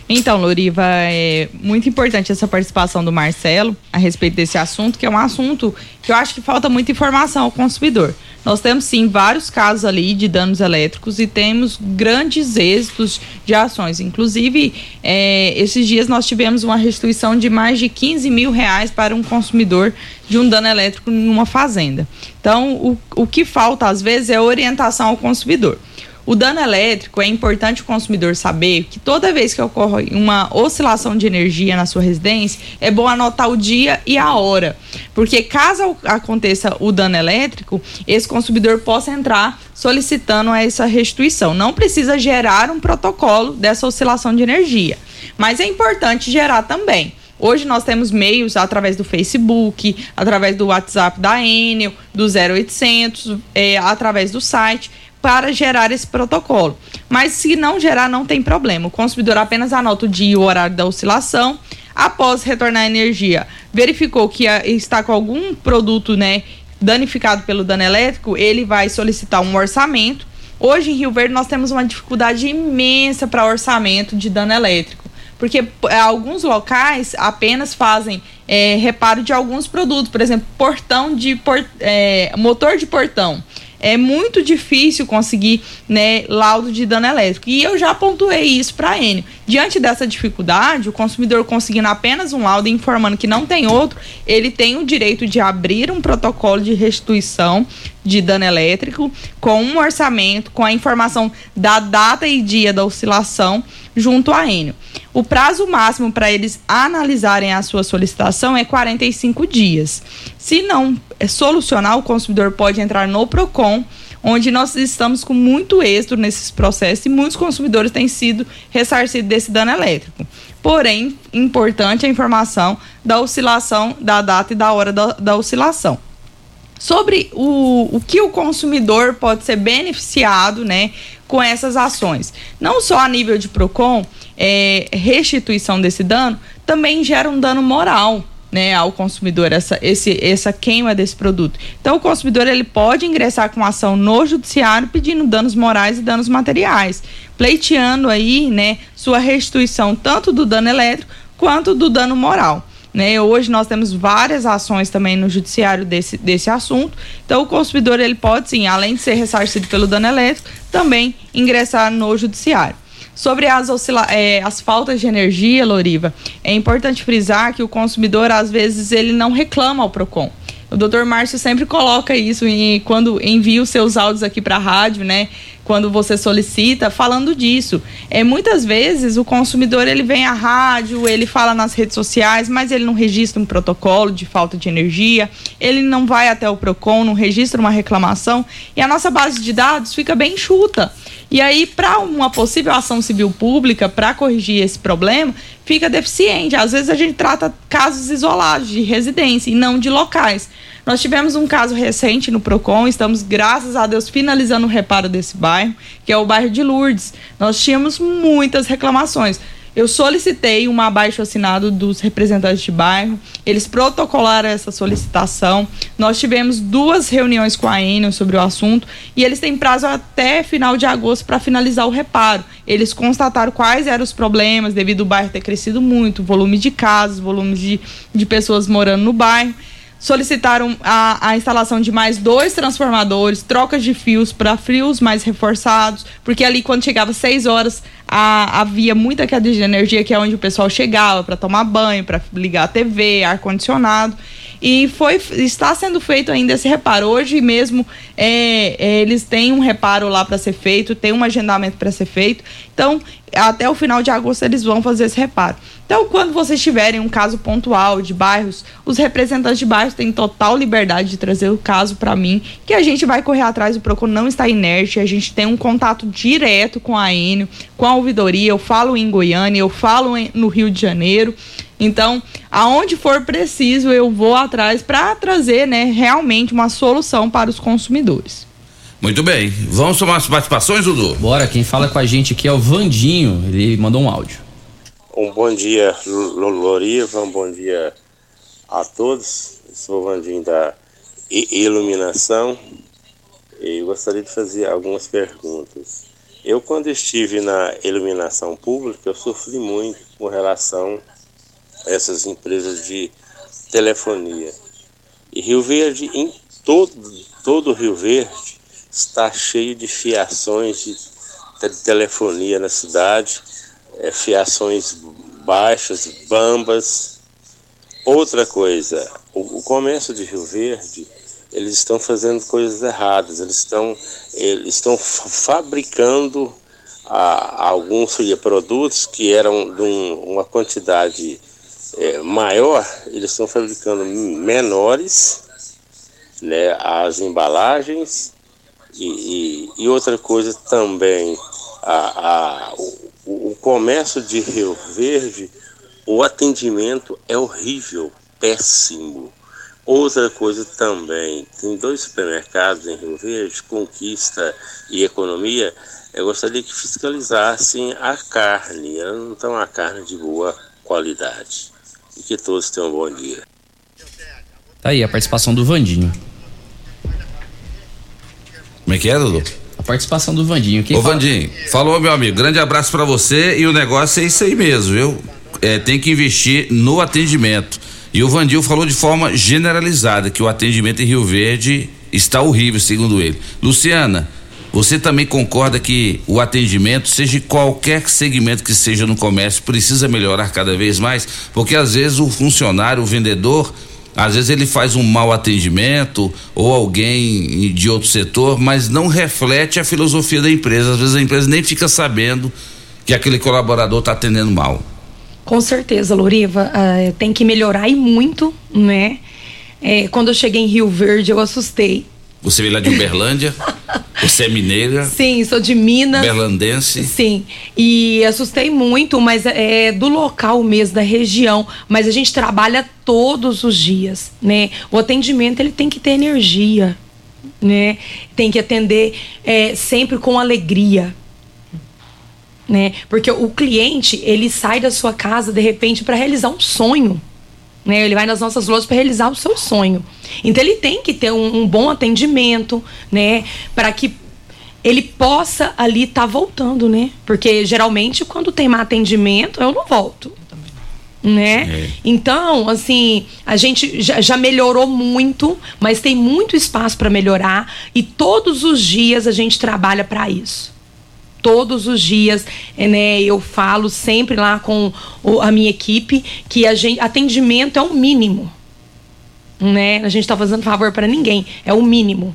Então, Loriva, é muito importante essa participação do Marcelo a respeito desse assunto, que é um assunto que eu acho que falta muita informação ao consumidor. Nós temos sim vários casos ali de danos elétricos e temos grandes êxitos de ações. Inclusive, é, esses dias nós tivemos uma restituição de mais de 15 mil reais para um consumidor de um dano elétrico em uma fazenda. Então, o, o que falta às vezes é orientação ao consumidor. O dano elétrico é importante o consumidor saber que toda vez que ocorre uma oscilação de energia na sua residência, é bom anotar o dia e a hora. Porque caso aconteça o dano elétrico, esse consumidor possa entrar solicitando essa restituição. Não precisa gerar um protocolo dessa oscilação de energia, mas é importante gerar também. Hoje nós temos meios através do Facebook, através do WhatsApp da Enel, do 0800, é, através do site para gerar esse protocolo. Mas se não gerar, não tem problema. O consumidor apenas anota o dia e o horário da oscilação. Após retornar a energia, verificou que está com algum produto, né, danificado pelo dano elétrico, ele vai solicitar um orçamento. Hoje em Rio Verde nós temos uma dificuldade imensa para orçamento de dano elétrico porque eh, alguns locais apenas fazem eh, reparo de alguns produtos, por exemplo, portão de eh, motor de portão. É muito difícil conseguir né, laudo de dano elétrico. E eu já pontuei isso para Enio. Diante dessa dificuldade, o consumidor conseguindo apenas um laudo informando que não tem outro, ele tem o direito de abrir um protocolo de restituição de dano elétrico com um orçamento, com a informação da data e dia da oscilação junto à Enio. O prazo máximo para eles analisarem a sua solicitação é 45 dias. Se não é solucionar, o consumidor pode entrar no PROCON, onde nós estamos com muito êxito nesses processos e muitos consumidores têm sido ressarcidos desse dano elétrico. Porém, importante a informação da oscilação, da data e da hora da, da oscilação sobre o, o que o consumidor pode ser beneficiado né, com essas ações. Não só a nível de PROCON, é, restituição desse dano, também gera um dano moral. Né, ao consumidor essa, esse, essa queima desse produto. Então, o consumidor ele pode ingressar com ação no judiciário pedindo danos morais e danos materiais, pleiteando aí, né, sua restituição tanto do dano elétrico quanto do dano moral. Né? Hoje nós temos várias ações também no judiciário desse, desse assunto. Então o consumidor ele pode sim, além de ser ressarcido pelo dano elétrico, também ingressar no judiciário. Sobre as, oscila é, as faltas de energia, Loriva, é importante frisar que o consumidor, às vezes, ele não reclama ao PROCON. O doutor Márcio sempre coloca isso e quando envia os seus áudios aqui para a rádio, né? Quando você solicita, falando disso. É, muitas vezes o consumidor ele vem à rádio, ele fala nas redes sociais, mas ele não registra um protocolo de falta de energia, ele não vai até o PROCON, não registra uma reclamação e a nossa base de dados fica bem enxuta. E aí, para uma possível ação civil pública, para corrigir esse problema, fica deficiente. Às vezes a gente trata casos isolados de residência e não de locais. Nós tivemos um caso recente no Procon, estamos, graças a Deus, finalizando o reparo desse bairro, que é o bairro de Lourdes. Nós tínhamos muitas reclamações. Eu solicitei um abaixo assinado dos representantes de bairro, eles protocolaram essa solicitação. Nós tivemos duas reuniões com a Enel sobre o assunto e eles têm prazo até final de agosto para finalizar o reparo. Eles constataram quais eram os problemas devido ao bairro ter crescido muito, volume de casas, volume de, de pessoas morando no bairro solicitaram a, a, instalação de mais dois transformadores, trocas de fios para fios mais reforçados, porque ali quando chegava 6 horas a, havia muita queda de energia, que é onde o pessoal chegava para tomar banho, para ligar a TV, ar condicionado. E foi, está sendo feito ainda esse reparo. Hoje mesmo é, é, eles têm um reparo lá para ser feito, tem um agendamento para ser feito. Então, até o final de agosto eles vão fazer esse reparo. Então, quando vocês tiverem um caso pontual de bairros, os representantes de bairros têm total liberdade de trazer o caso para mim, que a gente vai correr atrás, o Procon não está inerte, a gente tem um contato direto com a Enio, com a ouvidoria, eu falo em Goiânia, eu falo em, no Rio de Janeiro. Então, aonde for preciso, eu vou atrás para trazer, né, realmente uma solução para os consumidores. Muito bem. Vamos tomar as participações, Dudu? Bora, quem fala com a gente aqui é o Vandinho. Ele mandou um áudio. Um bom dia, Loriva, um bom dia a todos. Sou o Vandinho da Iluminação e gostaria de fazer algumas perguntas. Eu, quando estive na iluminação pública, eu sofri muito com relação essas empresas de telefonia. E Rio Verde, em todo, todo Rio Verde, está cheio de fiações de telefonia na cidade, é, fiações baixas, bambas. Outra coisa, o, o comércio de Rio Verde, eles estão fazendo coisas erradas, eles estão, eles estão fabricando a, alguns produtos que eram de um, uma quantidade é, maior, eles estão fabricando menores, né, as embalagens e, e, e outra coisa também, a, a, o, o comércio de Rio Verde, o atendimento é horrível, péssimo. Outra coisa também, tem dois supermercados em Rio Verde, Conquista e Economia, eu gostaria que fiscalizassem a carne, então a carne de boa qualidade. E que todos tenham um bom dia. Tá aí a participação do Vandinho. Como é que é, Dudu? A participação do Vandinho. Quem Ô, fala... Vandinho, falou, meu amigo. Grande abraço para você e o negócio é isso aí mesmo, viu? É, tem que investir no atendimento. E o Vandinho falou de forma generalizada que o atendimento em Rio Verde está horrível, segundo ele. Luciana, você também concorda que o atendimento, seja qualquer segmento que seja no comércio, precisa melhorar cada vez mais? Porque às vezes o funcionário, o vendedor, às vezes ele faz um mau atendimento ou alguém de outro setor, mas não reflete a filosofia da empresa. Às vezes a empresa nem fica sabendo que aquele colaborador está atendendo mal. Com certeza, Loriva, uh, tem que melhorar e muito, né? É, quando eu cheguei em Rio Verde, eu assustei. Você veio lá de Uberlândia? Você é mineira? Sim, sou de Minas. Berlandense? Sim. E assustei muito, mas é do local mesmo, da região. Mas a gente trabalha todos os dias, né? O atendimento, ele tem que ter energia, né? Tem que atender é, sempre com alegria, né? Porque o cliente, ele sai da sua casa, de repente, para realizar um sonho Né? Ele vai nas nossas lojas para realizar o seu sonho. Então ele tem que ter um, um bom atendimento, né? Para que ele possa ali estar voltando, né? Porque geralmente quando tem má atendimento, eu não volto. Né? É. Então, assim, a gente já, já melhorou muito, mas tem muito espaço para melhorar e todos os dias a gente trabalha para isso. Todos os dias, é, né, eu falo sempre lá com a minha equipe que a gente, atendimento é o mínimo. Né? A gente está fazendo favor para ninguém, é o mínimo.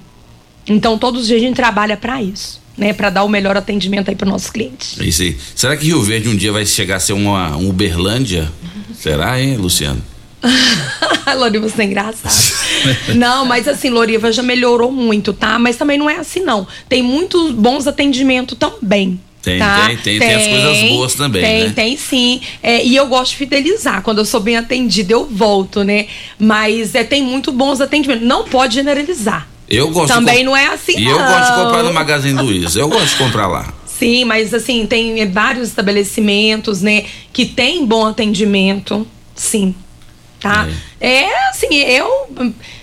Então, todos os dias a gente trabalha para isso, né? Para dar o melhor atendimento aí para nossos clientes. É isso aí. Será que Rio Verde um dia vai chegar a ser uma, um Uberlândia? Será, hein, Luciano? [laughs] Loriva, você é engraçado. [laughs] não, mas assim, Loriva já melhorou muito, tá? Mas também não é assim, não. Tem muitos bons atendimentos também. Tem, tá? tem, tem, tem as coisas boas também, Tem, né? tem sim. É, e eu gosto de fidelizar. Quando eu sou bem atendida, eu volto, né? Mas é, tem muito bons atendimentos. Não pode generalizar. Eu gosto Também de não é assim, E eu não. gosto de comprar no Magazine Luiza. Eu gosto de comprar lá. Sim, mas assim, tem vários estabelecimentos, né, que tem bom atendimento, sim. Tá? É, assim, eu.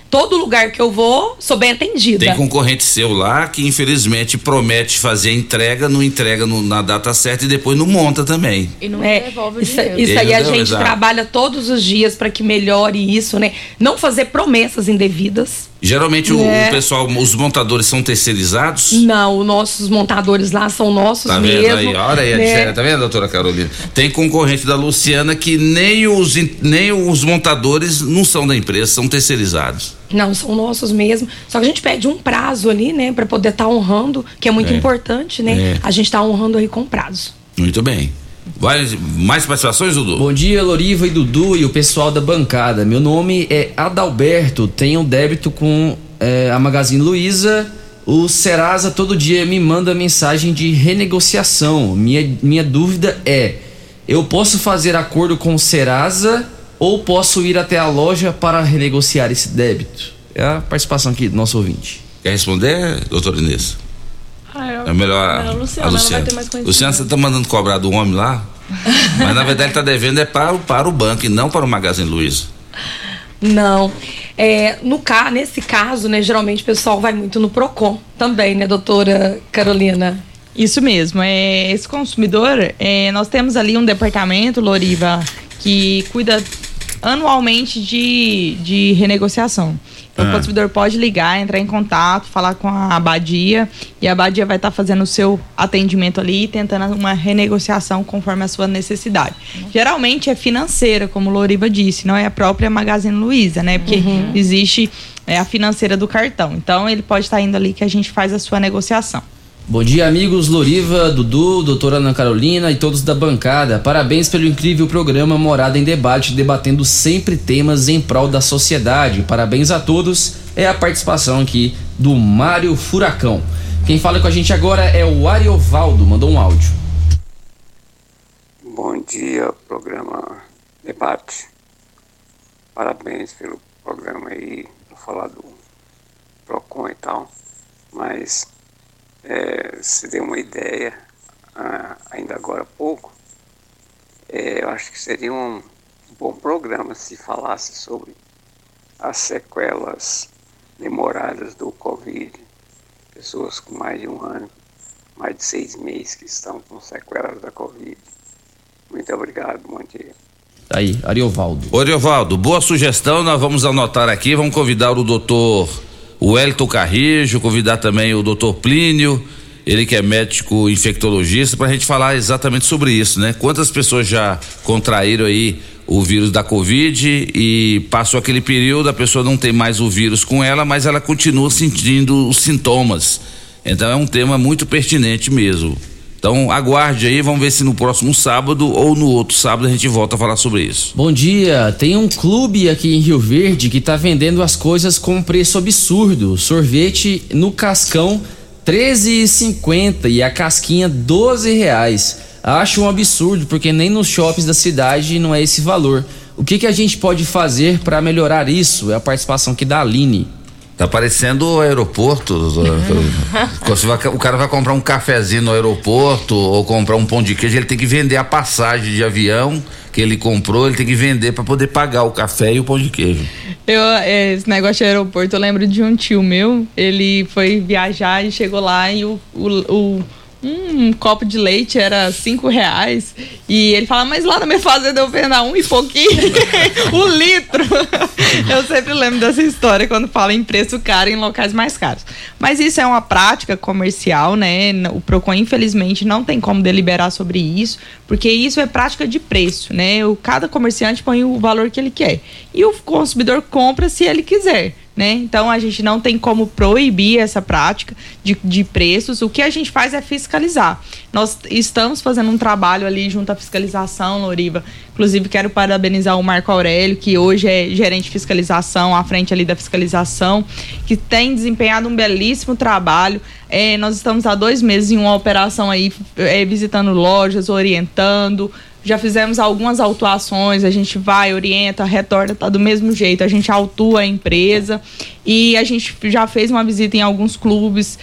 Todo lugar que eu vou, sou bem atendida. Tem concorrente seu lá que infelizmente promete fazer a entrega, não entrega no- na data certa e depois não monta também. E não devolve isso, dinheiro. isso aí a Entendeu? gente Exato. trabalha todos os dias para que melhore isso, né? Não fazer promessas indevidas. Geralmente o, É. o pessoal, os montadores são terceirizados. Não, os nossos montadores lá são nossos Tá mesmo. vendo aí? Olha aí a né? diferença. Tá vendo, doutora Carolina? Tem concorrente da Luciana que nem os, nem os montadores não são da empresa, são terceirizados. Não, são nossos mesmo. Só que a gente pede um prazo ali, né, para poder estar honrando, que é muito É. importante, né? É. A gente tá honrando aí com prazo. Muito bem. Vai, mais participações, Dudu? Bom dia, Loriva e Dudu e o pessoal da bancada. Meu nome é Adalberto, tenho débito com eh, a Magazine Luiza. O Serasa todo dia me manda mensagem de renegociação. Minha, minha dúvida é: eu posso fazer acordo com o Serasa ou posso ir até a loja para renegociar esse débito? É a participação aqui do nosso ouvinte. Quer responder, doutor Inês? É melhor a, melhor a Luciana, a ela vai Luciana. ter mais conhecimento. Luciana, você tá mandando cobrar do homem lá? [laughs] Mas na verdade ele tá devendo é para, o- para o banco e não para o Magazine Luiza. Não. É, no ca nesse caso, né, geralmente o pessoal vai muito no Procon também, né, doutora Carolina? Isso mesmo. É, esse consumidor, é, nós temos ali um departamento, Loriva, que cuida anualmente de, de renegociação. Então, Ah. o consumidor pode ligar, entrar em contato, falar com a abadia e a abadia vai estar fazendo o seu atendimento ali, tentando uma renegociação conforme a sua necessidade. Geralmente é financeira, como o Loriva disse, não é a própria Magazine Luiza, né? Porque Uhum. existe é, a financeira do cartão. Então, ele pode estar indo ali que a gente faz a sua negociação. Bom dia, amigos Loriva, Dudu, doutora Ana Carolina e todos da bancada. Parabéns pelo incrível programa Morada em Debate, debatendo sempre temas em prol da sociedade. Parabéns a todos. É a participação aqui do Mário Furacão. Quem fala com a gente agora é o Ariovaldo, mandou um áudio. Bom dia, programa Debate. Parabéns pelo programa aí, falar do Procon e tal. Mas é, se deu uma ideia, ah, ainda agora há pouco, é, eu acho que seria um bom programa se falasse sobre as sequelas demoradas do Covid. Pessoas com mais de um ano, mais de seis meses que estão com sequelas da Covid. Muito obrigado, bom dia. Aí, Ariovaldo. Ariovaldo, boa sugestão, nós vamos anotar aqui, vamos convidar o doutor Wellington Carrijo, convidar também o doutor Plínio, ele que é médico infectologista, para a gente falar exatamente sobre isso, né? Quantas pessoas já contraíram aí o vírus da Covid e passou aquele período, a pessoa não tem mais o vírus com ela, mas ela continua sentindo os sintomas. Então é um tema muito pertinente mesmo. Então aguarde aí, vamos ver se no próximo sábado ou no outro sábado a gente volta a falar sobre isso. Bom dia, tem um clube aqui em Rio Verde que tá vendendo as coisas com preço absurdo. Sorvete no cascão 13,50 e a casquinha 12 reais. Acho um absurdo porque nem nos shoppings da cidade não é esse valor. O que, que a gente pode fazer para melhorar isso? É a participação aqui da Aline. Tá parecendo o aeroporto. [laughs] O cara vai comprar um cafezinho no aeroporto ou comprar um pão de queijo, ele tem que vender a passagem de avião que ele comprou, ele tem que vender para poder pagar o café e o pão de queijo. Eu, é, esse negócio de aeroporto, eu lembro de um tio meu, ele foi viajar e chegou lá e o, o, o- um copo de leite era cinco reais. E ele fala, mas lá na minha fazenda eu vendo a um e pouquinho [laughs] o litro. [laughs] Eu sempre lembro dessa história quando fala em preço caro em locais mais caros. Mas isso é uma prática comercial, né? O Procon, infelizmente, não tem como deliberar sobre isso, porque isso é prática de preço, né? O, cada comerciante põe o valor que ele quer. E o consumidor compra se ele quiser. Né? Então a gente não tem como proibir essa prática de, de preços. O que a gente faz é fiscalizar. Nós estamos fazendo um trabalho ali junto à fiscalização, Loriva. Inclusive, quero parabenizar o Marco Aurélio, que hoje é gerente de fiscalização, à frente ali da fiscalização, que tem desempenhado um belíssimo trabalho. É, nós estamos há dois meses em uma operação aí, é, visitando lojas, orientando, já fizemos algumas autuações, a gente vai, orienta, retorna, tá do mesmo jeito, a gente autua a empresa e a gente já fez uma visita em alguns clubes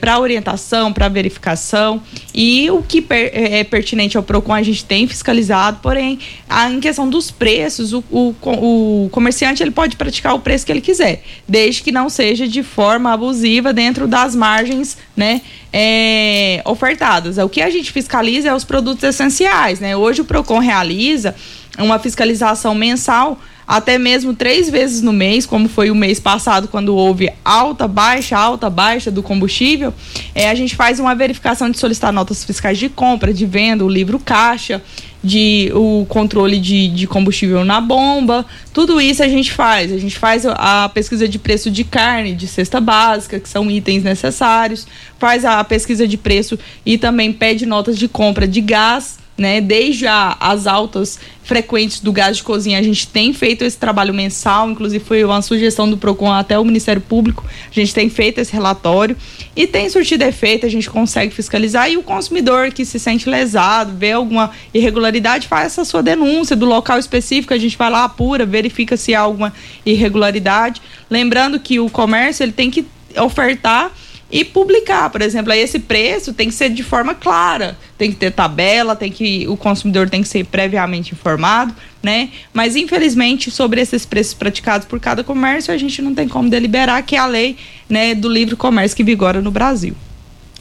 para orientação, para verificação e o que per- é pertinente ao PROCON a gente tem fiscalizado, porém, a, em questão dos preços, o, o, o comerciante ele pode praticar o preço que ele quiser, desde que não seja de forma abusiva dentro das margens, né, é, ofertadas. O que a gente fiscaliza é os produtos essenciais, né? Hoje o Procon realiza uma fiscalização mensal até mesmo três vezes no mês, como foi o mês passado, quando houve alta, baixa, alta, baixa do combustível, é, a gente faz uma verificação de solicitar notas fiscais de compra, de venda, o livro caixa, de o controle de, de combustível na bomba, tudo isso a gente faz. A gente faz a pesquisa de preço de carne, de cesta básica, que são itens necessários, faz a pesquisa de preço e também pede notas de compra de gás, né? Desde a- as altas frequentes do gás de cozinha, a gente tem feito esse trabalho mensal, inclusive foi uma sugestão do Procon até o Ministério Público, a gente tem feito esse relatório e tem surtido efeito, a gente consegue fiscalizar e o consumidor que se sente lesado, vê alguma irregularidade, faz essa sua denúncia do local específico, a gente vai lá, apura, verifica se há alguma irregularidade. Lembrando que o comércio ele tem que ofertar e publicar, por exemplo, aí esse preço tem que ser de forma clara, tem que ter tabela, tem que o consumidor tem que ser previamente informado, né? Mas infelizmente sobre esses preços praticados por cada comércio a gente não tem como deliberar que é a lei, né, do livre comércio que vigora no Brasil.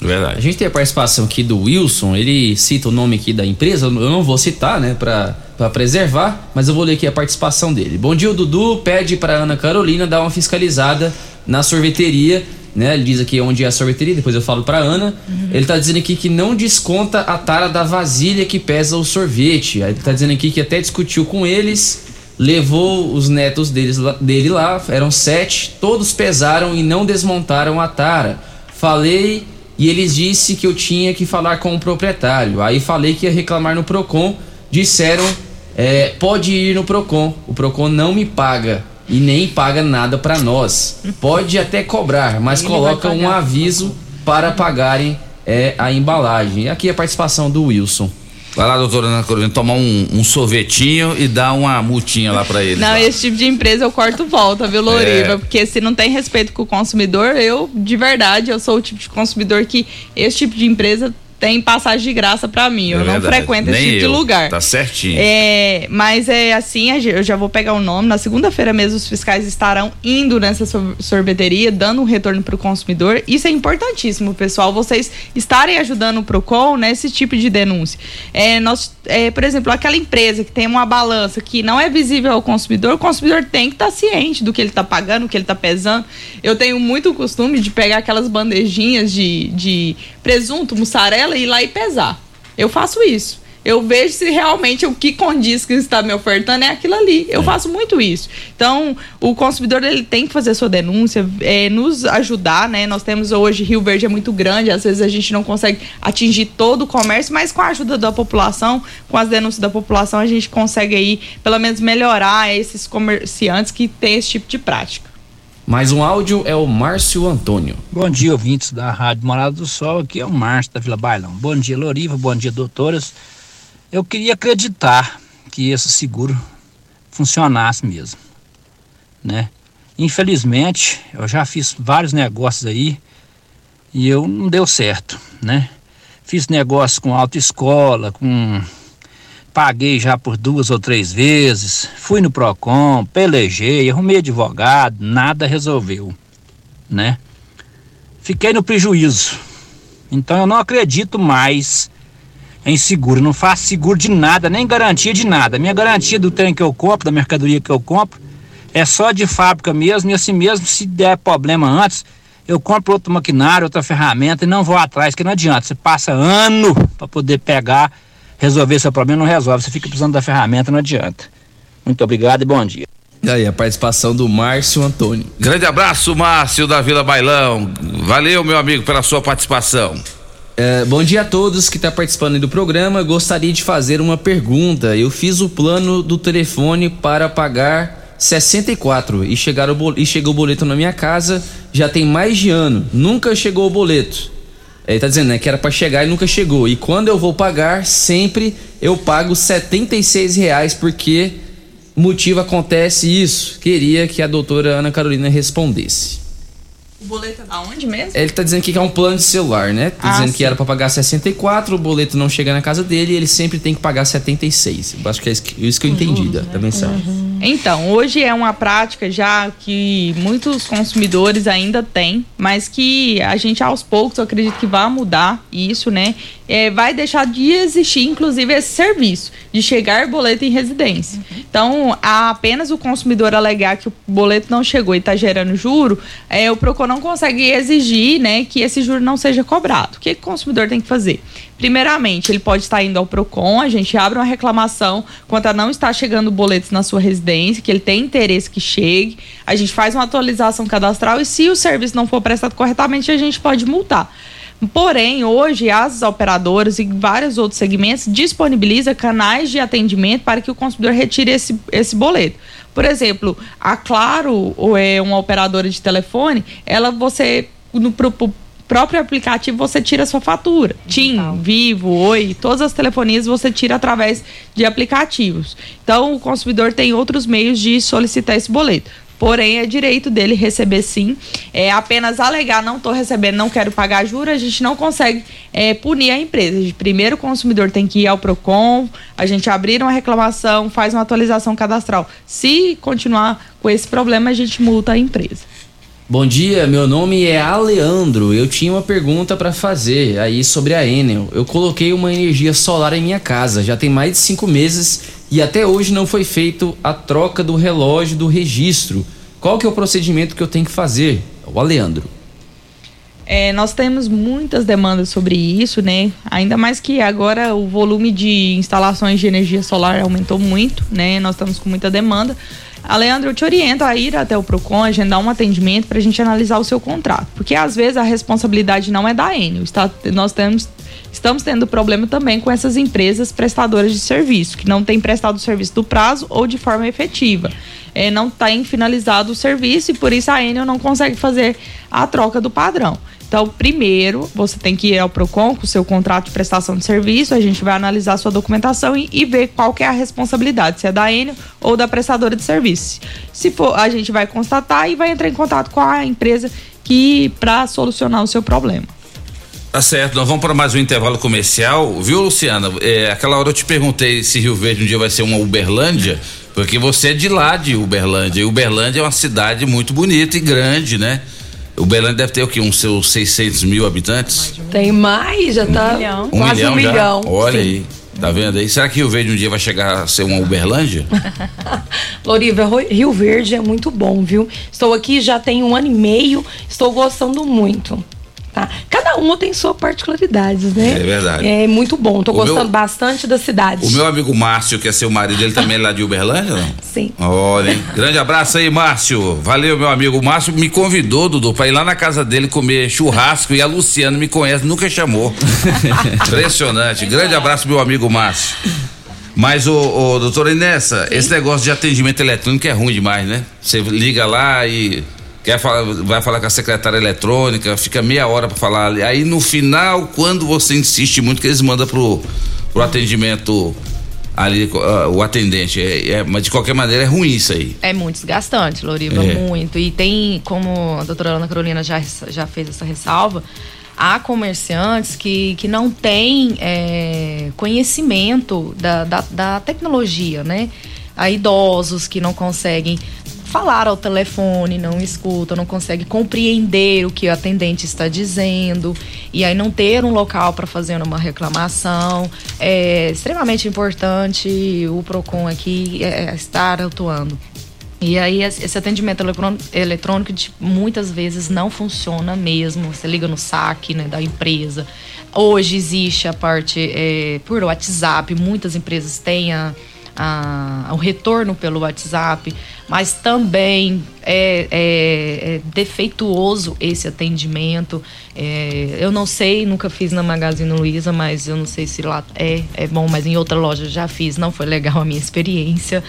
Verdade. A gente tem a participação aqui do Wilson, ele cita o nome aqui da empresa, eu não vou citar, né, pra preservar, mas eu vou ler aqui a participação dele. Bom dia, o Dudu pede pra Ana Carolina dar uma fiscalizada na sorveteria, né, ele diz aqui onde é a sorveteria, depois eu falo pra Ana. Ele tá dizendo aqui que não desconta a tara da vasilha que pesa o sorvete. Aí Ele tá dizendo aqui que até discutiu com eles, levou os netos deles, dele lá, eram sete, todos pesaram e não desmontaram a tara. Falei e eles disse que eu tinha que falar com o proprietário. Aí falei que ia reclamar no Procon. Disseram, é, pode ir no Procon. O Procon não me paga e nem paga nada pra nós. Pode até cobrar, mas Ele coloca um aviso para pagarem é, a embalagem. E aqui a participação do Wilson. Vai lá, doutora Ana Carolina, tomar um, um sorvetinho e dar uma multinha lá pra eles. Não, lá. esse tipo de empresa eu corto volta, viu, Loriva? É. Porque se não tem respeito com o consumidor, eu, de verdade, eu sou o tipo de consumidor que esse tipo de empresa tem passagem de graça pra mim. Eu É não verdade. frequento esse Nem tipo de eu. lugar. Tá certinho. É, mas é assim, eu já vou pegar o nome. Na segunda-feira mesmo, os fiscais estarão indo nessa sor- sorveteria, dando um retorno para o consumidor. Isso é importantíssimo, pessoal. Vocês estarem ajudando o Procon nesse tipo de denúncia. É, nós, é, por exemplo, aquela empresa que tem uma balança que não é visível ao consumidor, o consumidor tem que estar ciente do que ele está pagando, o que ele está pesando. Eu tenho muito costume de pegar aquelas bandejinhas de, de presunto, mussarela e ir lá e pesar. Eu faço isso. Eu vejo se realmente o que condiz que está me ofertando é aquilo ali. Eu faço muito isso. Então, o consumidor ele tem que fazer sua denúncia, é, nos ajudar, né? Nós temos hoje Rio Verde é muito grande, às vezes a gente não consegue atingir todo o comércio, mas com a ajuda da população, com as denúncias da população, a gente consegue aí, pelo menos, melhorar esses comerciantes que têm esse tipo de prática. Mais um áudio é o Márcio Antônio. Bom dia, ouvintes da Rádio Morada do Sol. Aqui é o Márcio da Vila Bailão. Bom dia, Loriva. Bom dia, doutoras. Eu queria acreditar que esse seguro funcionasse mesmo, né? Infelizmente, eu já fiz vários negócios aí e eu não deu certo, né? Fiz negócio com autoescola, com paguei já por duas ou três vezes, fui no Procon, pelejei, arrumei advogado, nada resolveu, né? Fiquei no prejuízo. Então eu não acredito mais em seguro, não faço seguro de nada, nem garantia de nada. Minha garantia do trem que eu compro, da mercadoria que eu compro, é só de fábrica mesmo, e assim mesmo, se der problema antes, eu compro outro maquinário, outra ferramenta e não vou atrás, que não adianta. Você passa ano para poder pegar, resolver seu problema, não resolve. Você fica precisando da ferramenta, não adianta. Muito obrigado e bom dia. E aí, a participação do Márcio Antônio. Grande abraço, Márcio da Vila Bailão. Valeu, meu amigo, pela sua participação. É, bom dia a todos que estão tá participando do programa. Gostaria de fazer uma pergunta. Eu fiz o plano do telefone para pagar 64 e, chegar o e chegou o boleto na minha casa já tem mais de ano. Nunca chegou o boleto. Ele tá dizendo né, que era para chegar e nunca chegou. E quando eu vou pagar, sempre eu pago 76 reais porque motivo acontece isso? Queria que a doutora Ana Carolina respondesse. O boleto é da onde mesmo? Ele tá dizendo que é um plano de celular, né? Tá Ah, dizendo sim. que era pra pagar 64, o boleto não chega na casa dele e ele sempre tem que pagar 76. Eu acho que é isso que, eu entendi da, da mensagem. Então, hoje é uma prática já que muitos consumidores ainda têm, mas que a gente aos poucos, eu acredito que vai mudar isso, né? É, vai deixar de existir, inclusive, esse serviço de chegar boleto em residência. Então, a- apenas o consumidor alegar que o boleto não chegou e está gerando juro, é, o Procon não consegue exigir né, que esse juro não seja cobrado. O que, o consumidor tem que fazer? Primeiramente, ele pode estar indo ao PROCON, a gente abre uma reclamação quanto a não estar chegando boletos na sua residência, que ele tem interesse que chegue, a gente faz uma atualização cadastral e se o serviço não for prestado corretamente, a gente pode multar. Porém, hoje as operadoras e vários outros segmentos disponibilizam canais de atendimento para que o consumidor retire esse, esse boleto. Por exemplo, a Claro, ou é uma operadora de telefone, ela você no pro- pro próprio aplicativo você tira a sua fatura. TIM, Vivo, Oi, todas as telefonias você tira através de aplicativos. Então o consumidor tem outros meios de solicitar esse boleto. Porém, é direito dele receber sim. É apenas alegar, não estou recebendo, não quero pagar juros, a gente não consegue é, punir a empresa. Primeiro o consumidor tem que ir ao PROCON, a gente abrir uma reclamação, faz uma atualização cadastral. Se continuar com esse problema, a gente multa a empresa. Bom dia, meu nome é Aleandro. Eu tinha uma pergunta para fazer aí sobre a Enel. Eu coloquei uma energia solar em minha casa, já tem mais de cinco meses e até hoje não foi feito a troca do relógio do registro. Qual que é o procedimento que eu tenho que fazer? O Aleandro. É, nós temos muitas demandas sobre isso, né? Ainda mais que agora o volume de instalações de energia solar aumentou muito, né? Nós estamos com muita demanda. A Leandro, eu te oriento a ir até o PROCON, agendar um atendimento para a gente analisar o seu contrato. Porque às vezes a responsabilidade não é da Enel. Está, nós temos, estamos tendo problema também com essas empresas prestadoras de serviço, que não têm prestado o serviço do prazo ou de forma efetiva. É, não tem finalizado o serviço e por isso a Enel não consegue fazer a troca do padrão. Então, primeiro, você tem que ir ao PROCON com o seu contrato de prestação de serviço, a gente vai analisar sua documentação e, e ver qual que é a responsabilidade, se é da Enel ou da prestadora de serviço. Se for, a gente vai constatar e vai entrar em contato com a empresa que para solucionar o seu problema. Tá certo, nós vamos para mais um intervalo comercial, viu, Luciana? É, aquela hora eu te perguntei se Rio Verde um dia vai ser uma Uberlândia, porque você é de lá de Uberlândia. E Uberlândia é uma cidade muito bonita e grande, né? Uberlândia deve ter o quê? Uns seus 600 mil habitantes? Tem mais, já tá Um quase milhão um já? milhão. Olha Sim. aí, tá vendo aí? Será que Rio Verde um dia vai chegar a ser uma Uberlândia? [laughs] Loriva, Rio Verde é muito bom, viu? Estou aqui já tem um ano e meio, estou gostando muito. Tá? Cada uma tem sua particularidade, né? É verdade. É muito bom, estou O gostando meu- bastante da cidade. O meu amigo Márcio, que é seu marido, ele também é lá de Uberlândia, não? Sim. Olha, hein? Grande abraço aí, Márcio. Valeu, meu amigo. O Márcio me convidou, Dudu, pra ir lá na casa dele comer churrasco e a Luciana me conhece, nunca chamou. [laughs] Impressionante. Grande abraço, meu amigo Márcio. Mas, ô, ô doutora Inessa, esse negócio de atendimento eletrônico é ruim demais, né? Você liga lá e quer falar, vai falar com a secretária eletrônica, fica meia hora pra falar. Aí no final, quando você insiste muito, que eles mandam pro, pro atendimento ali ah, o atendente. É, é- mas de qualquer maneira é ruim isso aí. É muito desgastante, Loriva, É. muito. E tem, como a doutora Ana Carolina já, já fez essa ressalva, há comerciantes que, que não têm é, conhecimento da, da, da tecnologia, né? Há idosos que não conseguem falar ao telefone, não escutam, não conseguem compreender o que o atendente está dizendo e aí não ter um local para fazer uma reclamação é extremamente importante o Procon aqui é, estar atuando. E aí esse atendimento eletrôn- eletrônico muitas vezes não funciona mesmo. Você liga no saque né, da empresa. Hoje existe a parte é, por WhatsApp, muitas empresas têm a, a- o retorno pelo WhatsApp, mas também é, é- é defeituoso esse atendimento. É, eu não sei, nunca fiz na Magazine Luiza, mas eu não sei se lá é, é bom, mas em outra loja já fiz, não foi legal a minha experiência.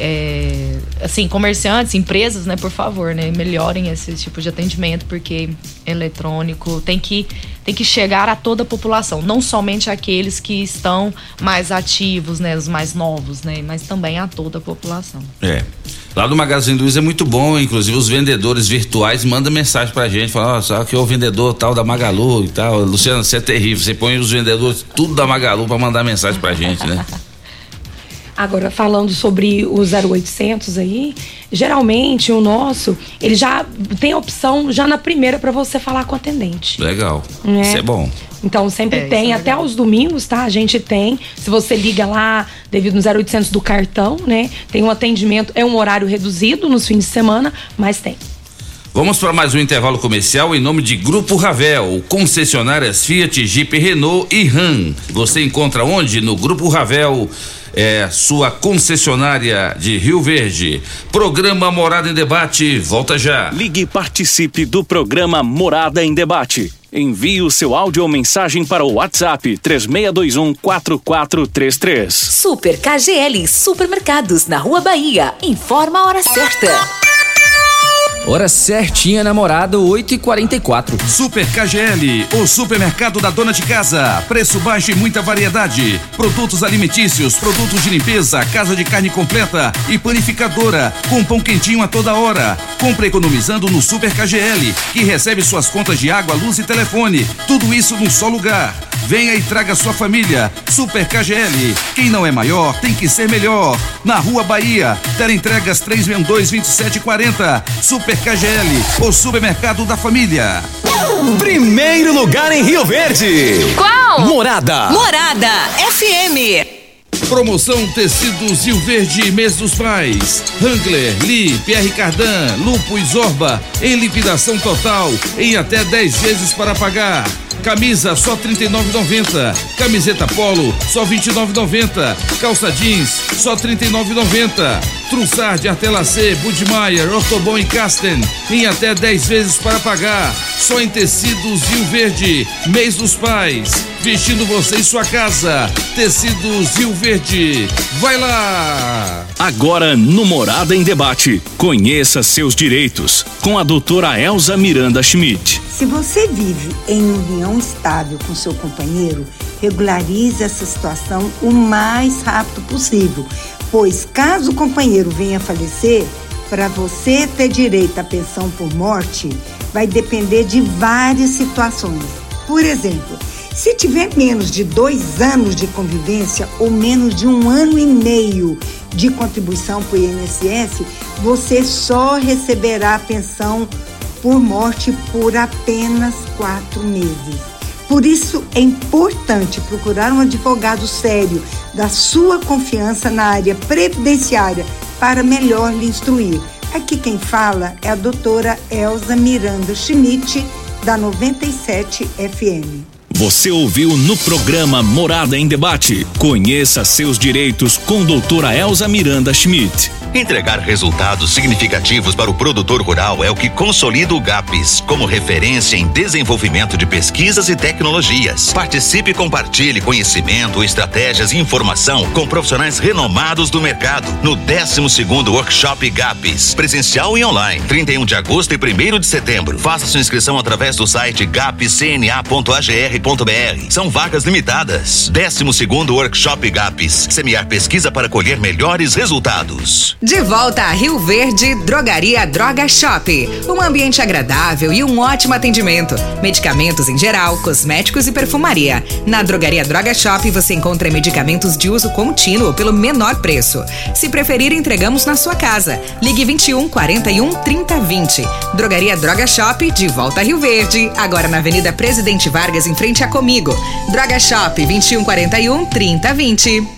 É, assim, comerciantes, empresas, né, por favor, né, melhorem esse tipo de atendimento, porque eletrônico tem que, tem que chegar a toda a população, não somente aqueles que estão mais ativos, né, os mais novos, né, mas também a toda a população. É. Lá no Magazine Luiza é muito bom, inclusive os vendedores virtuais mandam mensagem pra gente, falam, ó, só que é o vendedor tal da Magalu e tal. Luciano, você é terrível, você põe os vendedores tudo da Magalu pra mandar mensagem pra gente, né? [laughs] Agora, falando sobre o 0800 aí, geralmente o nosso, ele já tem a opção já na primeira para você falar com o atendente. Legal. É. Isso é bom. Então sempre É, tem, é até aos domingos, tá? A gente tem. Se você liga lá, devido no 0800 do cartão, né? Tem um atendimento, é um horário reduzido nos fins de semana, mas tem. Vamos para mais um intervalo comercial em nome de Grupo Ravel, concessionárias Fiat, Jeep, Renault e Ram. Você encontra onde? No Grupo Ravel, é sua concessionária de Rio Verde. Programa Morada em Debate, volta já. Ligue e participe do programa Morada em Debate. Envie o seu áudio ou mensagem para o WhatsApp 3621 4433. Super KGL Supermercados na Rua Bahia. Informa a hora certa. Hora certinha, namorada, 8h44. Super KGL, o supermercado da dona de casa. Preço baixo e muita variedade. Produtos alimentícios, produtos de limpeza, casa de carne completa e panificadora. Com pão quentinho a toda hora. Compre economizando no Super KGL, que recebe suas contas de água, luz e telefone. Tudo isso num só lugar. Venha e traga sua família. Super KGL. Quem não é maior tem que ser melhor. Na Rua Bahia, entregas 362-2740. Super KGL, o supermercado da família. Primeiro lugar em Rio Verde. Qual? Morada. Morada FM. Promoção Tecidos Rio Verde Mês dos Pais. Hangler, Lee, Pierre Cardan, Lupo e Zorba em liquidação total em até 10 vezes para pagar. Camisa só R$ 39,90. Camiseta polo só R$ 29,90. Calça jeans só R$ 39,90. Trussard, Artelacê, Budmeier, Ortobon e Casten em até 10 vezes para pagar. Só em tecidos Rio Verde. Mês dos Pais. Vestindo você em sua casa. Tecidos Rio Verde. Vai lá! Agora no Morada em Debate. Conheça seus direitos com a doutora Elza Miranda Schmidt. Se você vive em união estável com seu companheiro, regularize essa situação o mais rápido possível, pois caso o companheiro venha a falecer, para você ter direito à pensão por morte, vai depender de várias situações. Por exemplo, se tiver menos de dois anos de convivência ou menos de um ano e meio de contribuição para o INSS, você só receberá a pensão por morte por apenas quatro meses. Por isso é importante procurar um advogado sério da sua confiança na área previdenciária para melhor lhe instruir. Aqui quem fala é a doutora Elza Miranda Schmidt, da 97 FM. Você ouviu no programa Morada em Debate. Conheça seus direitos com doutora Elza Miranda Schmidt. Entregar resultados significativos para o produtor rural é o que consolida o GAPES como referência em desenvolvimento de pesquisas e tecnologias. Participe e compartilhe conhecimento, estratégias e informação com profissionais renomados do mercado no 12º Workshop GAPES, presencial e online, 31 de agosto e 1 de setembro. Faça sua inscrição através do site gapcna.agr.br São vagas limitadas. 12 segundo Workshop GAPS. Semear pesquisa para colher melhores resultados. De volta a Rio Verde, Drogaria Droga Shop. Um ambiente agradável e um ótimo atendimento. Medicamentos em geral, cosméticos e perfumaria. Na Drogaria Droga Shop você encontra medicamentos de uso contínuo pelo menor preço. Se preferir, entregamos na sua casa. Ligue 21 41 30 20. Drogaria Droga Shop, de volta a Rio Verde. Agora na Avenida Presidente Vargas, em frente a Comigo. Droga Shop, 21 41 30 20.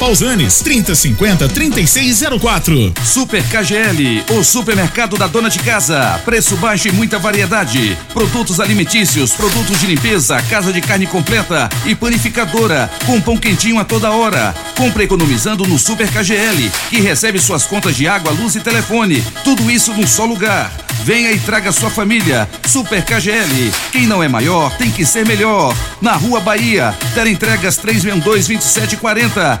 Pausanes, 3050 3604. Super KGL, o supermercado da dona de casa. Preço baixo e muita variedade. Produtos alimentícios, produtos de limpeza, casa de carne completa e panificadora, com pão quentinho a toda hora. Compre economizando no Super KGL, que recebe suas contas de água, luz e telefone. Tudo isso num só lugar. Venha e traga sua família. Super KGL. Quem não é maior tem que ser melhor. Na Rua Bahia, entregas 362 2740.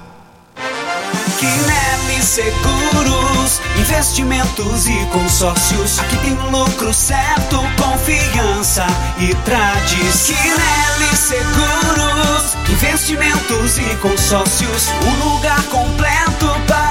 Quinelli Seguros, investimentos e consórcios. Aqui tem lucro certo, confiança e tradição. Quinelli Seguros, investimentos e consórcios. Um lugar completo para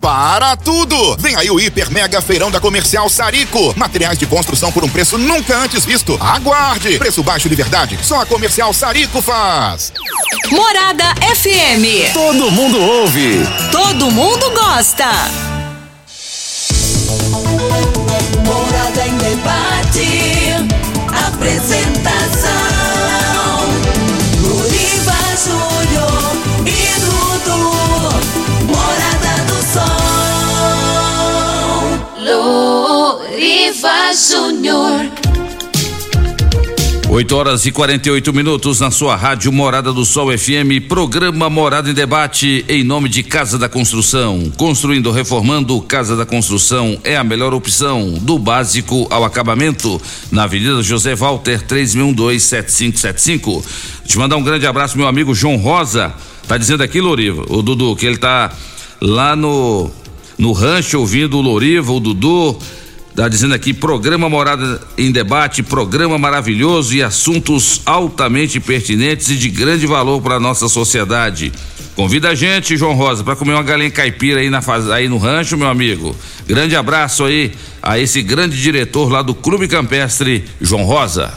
Para tudo! Vem aí o Hiper Mega Feirão da Comercial Sarico. Materiais de construção por um preço nunca antes visto. Aguarde! Preço baixo de verdade. Só a Comercial Sarico faz. Morada FM. Todo mundo ouve. Todo mundo gosta. Morada em debate. Apresentação. Luriva Júnior. 8 horas e 48 minutos na sua rádio Morada do Sol FM, programa Morada em Debate, em nome de Casa da Construção. Construindo, reformando, Casa da Construção é a melhor opção, do básico ao acabamento, na Avenida José Walter, 36127575. Te mandar um grande abraço, meu amigo João Rosa. Tá dizendo aqui, Loriva, o Dudu, que ele tá lá no, no rancho ouvindo o Loriva, o Dudu Tá dizendo aqui, programa Morada em Debate, programa maravilhoso e assuntos altamente pertinentes e de grande valor para a nossa sociedade. Convida a gente, João Rosa, para comer uma galinha caipira aí, na, aí no rancho, meu amigo. Grande abraço aí a esse grande diretor lá do Clube Campestre, João Rosa.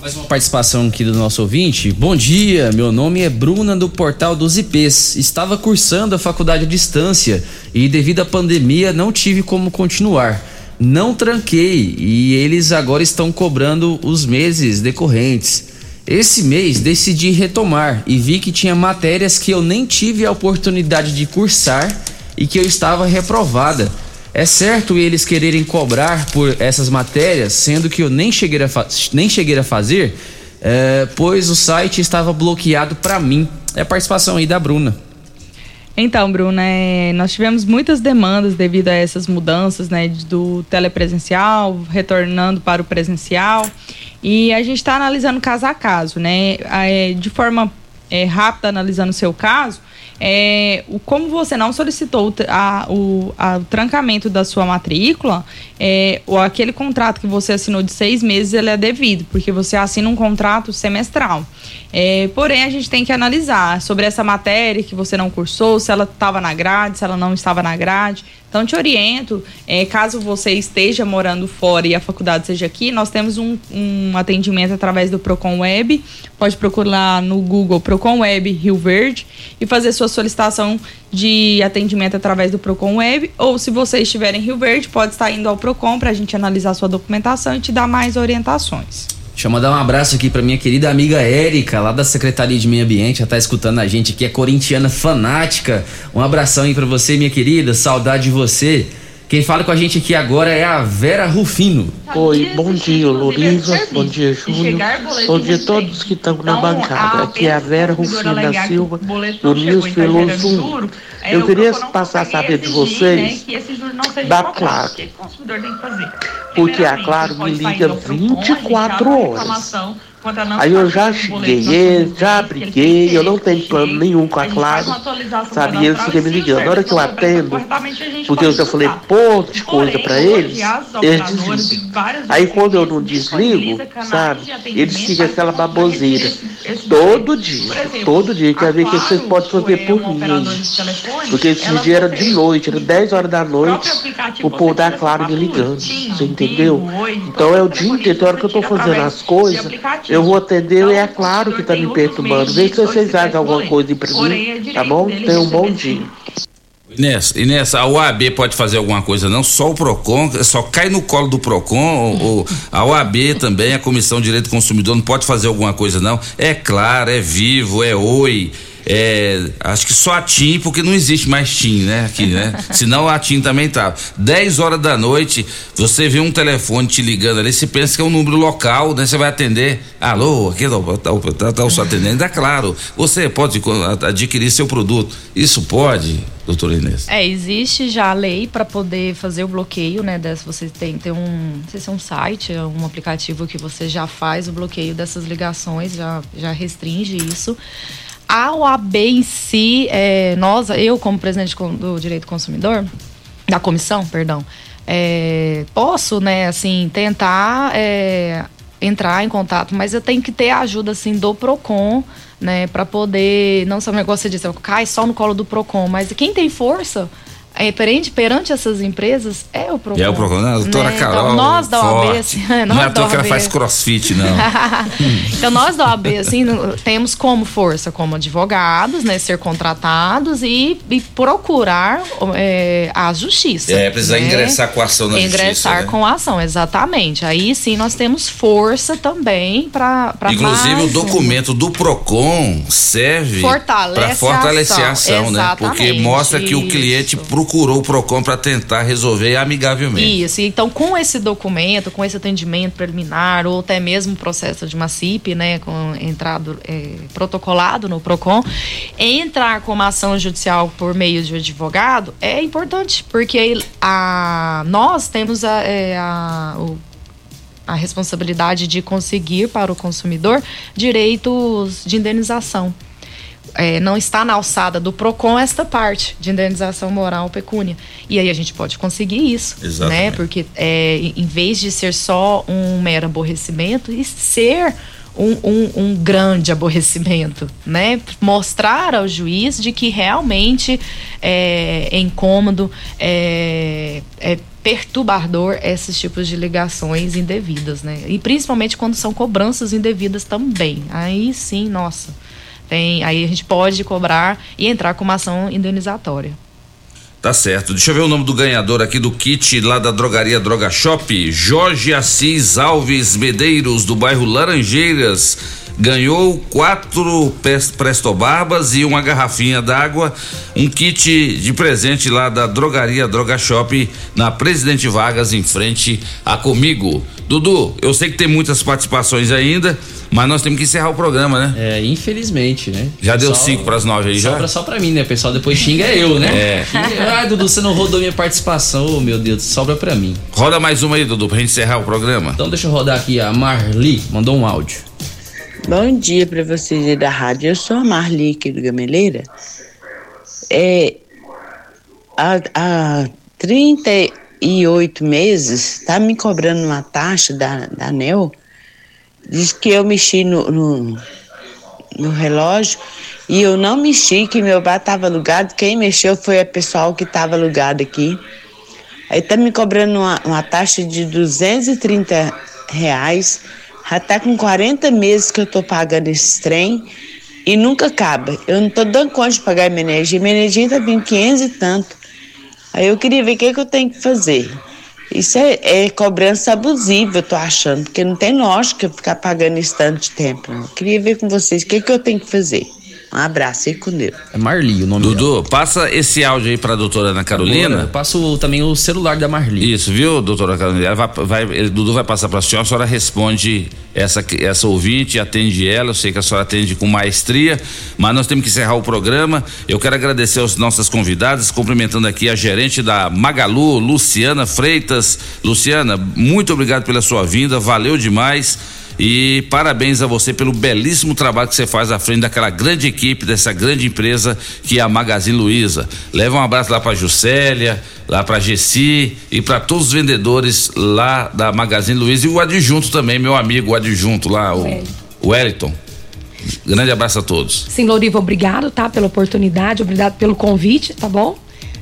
Mais uma participação aqui do nosso ouvinte. Bom dia, meu nome é Bruna do Portal dos IPs. Estava cursando a faculdade à distância e devido à pandemia não tive como continuar não tranquei e eles agora estão cobrando os meses decorrentes. Esse mês decidi retomar e vi que tinha matérias que eu nem tive a oportunidade de cursar e que eu estava reprovada. É certo eles quererem cobrar por essas matérias, sendo que eu nem cheguei a, nem cheguei a fazer, é, pois o site estava bloqueado para mim. É a participação aí da Bruna. Então, Bruna, é, nós tivemos muitas demandas devido a essas mudanças, né, do telepresencial, retornando para o presencial. E a gente está analisando caso a caso, né? É, de forma é, rápida, analisando o seu caso, é, o, como você não solicitou a, o, a, o trancamento da sua matrícula, é, ou aquele contrato que você assinou de seis meses, ele é devido, porque você assina um contrato semestral. É, porém, a gente tem que analisar sobre essa matéria que você não cursou, se ela estava na grade, se ela não estava na grade. Então, te oriento, é, caso você esteja morando fora e a faculdade seja aqui, nós temos um, um atendimento através do Procon Web. Pode procurar no Google Procon Web Rio Verde e fazer sua solicitação de atendimento através do Procon Web. Ou, se você estiver em Rio Verde, pode estar indo ao Procon para a gente analisar sua documentação e te dar mais orientações. Deixa eu mandar um abraço aqui pra minha querida amiga Érica, lá da Secretaria de Meio Ambiente, já tá escutando a gente aqui, é corintiana fanática. Um abração aí pra você, minha querida, saudade de você. Quem fala com a gente aqui agora é a Vera Rufino. Oi, bom dia, Loriva. Bom dia, Júnior. Bom dia a todos que estão na bancada. Aqui é a Vera Rufino da Silva, do Nils Veloso 1. Eu queria passar a saber de vocês da Claro. Porque a Claro me liga 24 horas. Aí eu já xinguei já briguei, eu não tenho plano nenhum com a Claro, sabe? E eles ficam me ligando. Na hora que eu atendo, porque eu já falei ponto de coisa pra eles, eles desligam. Aí quando eu não desligo, sabe? Eles ficam aquela baboseira. Todo dia, todo dia, quer ver o que vocês podem fazer por mim. Porque esse dia era de noite, era 10 horas da noite, o povo da Claro me ligando. Você entendeu? Então é o dia inteiro, hora que eu tô fazendo as coisas eu vou atender e é claro que tá me perturbando. Vê se vocês fazem alguma coisa pra mim, tá bom? Tenha um bom dia. Inês, Inês, a OAB pode fazer alguma coisa não? Só o PROCON, só cai no colo do PROCON, ou, ou a OAB também, a Comissão de Direito do Consumidor não pode fazer alguma coisa não? É claro, é vivo, é oi, é, acho que só a TIM, porque não existe mais TIM, né? Aqui, né? [laughs] Senão a TIM também tá. 10 horas da noite, você vê um telefone te ligando ali, você pensa que é um número local, né? Você vai atender. Alô, aqui tá, tá, tá, tá o seu atendente. É claro, você pode adquirir seu produto. Isso pode, doutora Inês? É, existe já a lei para poder fazer o bloqueio, né? Dessa, você tem, tem um, não sei se é um site, é um aplicativo que você já faz o bloqueio dessas ligações, já, já restringe isso. A OAB em si, é, nós, eu como presidente do Direito do Consumidor, da comissão, perdão, é, posso, né, assim, tentar é, entrar em contato, mas eu tenho que ter a ajuda, assim, do PROCON, né, para poder, não só o negócio de dizer, cai só no colo do PROCON, mas quem tem força é, perante, perante essas empresas é o PROCON. É o PROCON, né? doutora né? Carol. Então, nós da OAB, assim, [laughs] nós não é da que ela faz crossfit, não. [laughs] então, nós da OAB, assim, temos como força, como advogados, né, ser contratados e, e procurar é, a justiça. É, precisa né? ingressar com a ação na Ingressar justiça. né? com a ação, exatamente. Aí sim nós temos força também para. Inclusive, o documento do PROCON serve para fortalecer a a ação, ação, né? Porque mostra que o cliente procurou o PROCON para tentar resolver amigavelmente. Isso, então com esse documento, com esse atendimento preliminar, ou até mesmo processo de uma CIP, né, com entrado é, protocolado no PROCON, entrar com uma ação judicial por meio de advogado é importante, porque a, nós temos a, é, a, o a responsabilidade de conseguir para o consumidor direitos de indenização. É, não está na alçada do PROCON esta parte de indenização moral pecúnia. E aí a gente pode conseguir isso, Exatamente. né? Porque é, em vez de ser só um mero aborrecimento, e ser um, um, um grande aborrecimento, né? Mostrar ao juiz de que realmente é, é incômodo, é, é perturbador esses tipos de ligações indevidas, né? E principalmente quando são cobranças indevidas também. Aí sim, nossa. Tem, aí a gente pode cobrar e entrar com uma ação indenizatória. Tá certo. Deixa eu ver o nome do ganhador aqui do kit lá da drogaria Droga Shop. Jorge Assis Alves Medeiros, do bairro Laranjeiras. Ganhou quatro prestobarbas e uma garrafinha d'água. Um kit de presente lá da drogaria Droga Shop na Presidente Vargas, em frente a Comigo. Dudu, eu sei que tem muitas participações ainda, mas nós temos que encerrar o programa, né? É, infelizmente, né? Já deu Só- cinco pras nove aí, já? Sobra só pra mim, né? O pessoal depois xinga eu, né? É. Ai, Dudu, você não rodou minha participação. Oh, meu Deus, sobra pra mim. Roda mais uma aí, Dudu, pra gente encerrar o programa. Então deixa eu rodar aqui. A Marli mandou um áudio. Bom dia para vocês aí da rádio. Eu sou a Marli aqui do Gameleira. É, há, há 38 meses tá me cobrando uma taxa da, da ANEL. Diz que eu mexi no, no, no relógio e eu não mexi, que meu bar estava alugado. Quem mexeu foi a pessoal que estava alugado aqui. Aí tá me cobrando uma, uma taxa de 230 reais. Tá com 40 meses que eu tô pagando esse trem e nunca acaba. Eu não tô dando conta de pagar minha energia. Minha energia tá vindo 500 e tanto. Aí eu queria ver o que, que eu tenho que fazer. Isso é, é cobrança abusiva, eu tô achando, porque não tem lógica ficar pagando esse tanto de tempo. Eu queria ver com vocês o que, que eu tenho que fazer. Um abraço aí com Deus. É Marli o nome Dudu, passa esse áudio aí pra doutora Ana Carolina. Agora, eu passo também o celular da Marli. Isso, viu, doutora Carolina? Ela vai, vai, ele- Dudu vai passar pra senhora, a senhora responde essa, essa ouvinte, atende ela, eu sei que a senhora atende com maestria, mas nós temos que encerrar o programa. Eu quero agradecer aos nossas convidadas, cumprimentando aqui a gerente da Magalu, Luciana Freitas. Luciana, muito obrigado pela sua vinda, valeu demais. E parabéns a você pelo belíssimo trabalho que você faz à frente daquela grande equipe, dessa grande empresa que é a Magazine Luiza. Leva um abraço lá para Juscelia, lá para Gessi e para todos os vendedores lá da Magazine Luiza e o adjunto também, meu amigo, o adjunto lá, o o Wellington. Grande abraço a todos. Sim, Loriva, obrigado, tá? Pela oportunidade, obrigado pelo convite, tá bom?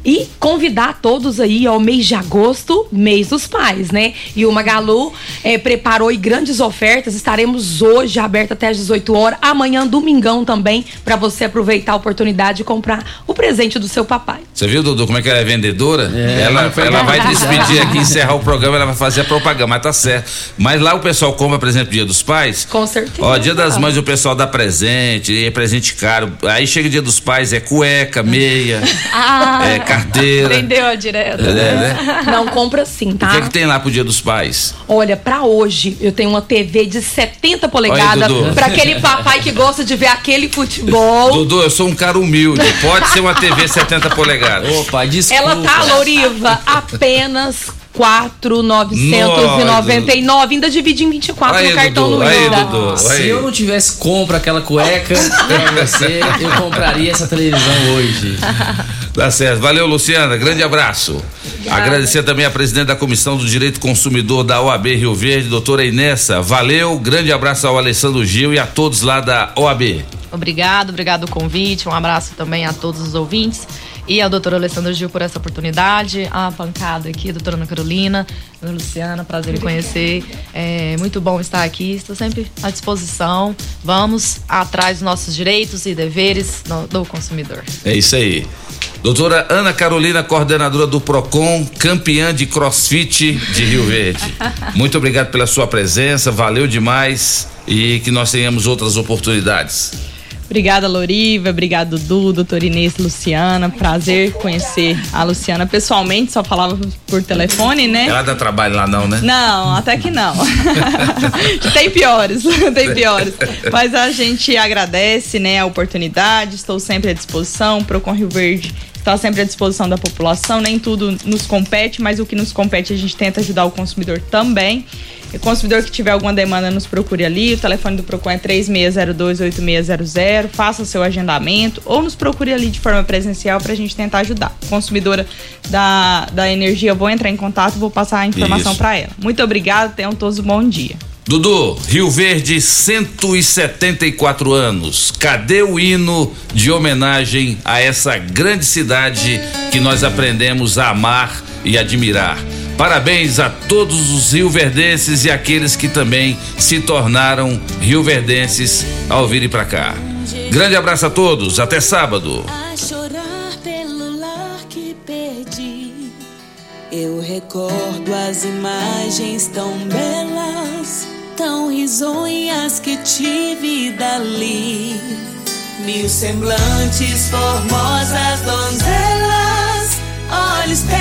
E convidar todos aí ao mês de agosto, mês dos pais, né? E o Magalu eh, preparou aí grandes ofertas. Estaremos hoje aberto até às 18 horas. Amanhã, domingão também, para você aproveitar a oportunidade de comprar o presente do seu papai. Você viu, Dudu, como é que ela é vendedora? É, ela, ela vai despedir aqui, [laughs] encerrar o programa, ela vai fazer a propaganda, mas tá certo. Mas lá o pessoal compra, por exemplo, dia dos pais. Com certeza. Ó, dia das mães o pessoal dá presente, é presente caro. Aí chega dia dos pais, é cueca, meia, [laughs] Ah, é carteira. Vendeu direto. É, né? Não, compra sim, O tá? que é que tem lá pro dia dos pais? Olha, pra hoje eu tenho uma TV de 70 polegadas pra aquele papai que gosta de ver aquele futebol. Dudu, eu sou um cara humilde. Pode ser uma TV 70 polegadas. Opa, desculpa. Ela tá, Louriva, apenas 4,999. Ainda divide em 24 Aí, no cartão Dudu, aí, Dudu, Se eu não tivesse compra aquela cueca [laughs] pra você, eu compraria essa televisão hoje. Tá certo. Valeu, Luciana. Grande abraço. Agradecer também a presidente da Comissão do Direito Consumidor da OAB Rio Verde, doutora Inessa. Valeu. Grande abraço ao Alessandro Gil e a todos lá da OAB. Obrigado, obrigado o convite. Um abraço também a todos os ouvintes. E ao doutor Alessandro Gil por essa oportunidade, a pancada aqui, a doutora Ana Carolina, a Luciana, prazer em conhecer. É muito bom estar aqui, estou sempre à disposição. Vamos atrás dos nossos direitos e deveres do consumidor. É isso aí. Doutora Ana Carolina, coordenadora do PROCON, campeã de crossfit de Rio Verde. [laughs] Muito obrigado pela sua presença, valeu demais e que nós tenhamos outras oportunidades. Obrigada, Loriva. Obrigado, Dudu, doutor Inês, Luciana. Prazer conhecer a Luciana pessoalmente, só falava por telefone, né? Ela dá trabalho lá não, né? Não, até que não. [laughs] tem piores, [laughs] tem piores. Mas a gente agradece, né, a oportunidade. Estou sempre à disposição. Procon Rio Verde está sempre à disposição da população. Nem tudo nos compete, mas o que nos compete a gente tenta ajudar o consumidor também. O consumidor que tiver alguma demanda, nos procure ali. O telefone do Procon é 3602-8600. Faça seu agendamento ou nos procure ali de forma presencial para a gente tentar ajudar. Consumidora da, da energia, eu vou entrar em contato vou passar a informação para ela. Muito obrigada, tenham todos um bom dia. Dudu, Rio Verde, 174 anos. Cadê o hino de homenagem a essa grande cidade que nós aprendemos a amar e admirar? Parabéns a todos os rioverdenses e aqueles que também se tornaram rioverdenses ao virem para cá. Grande abraço a todos, até sábado. Eu recordo as imagens tão belas, tão risonhas que tive dali. Mil semblantes, formosas donzelas, olhos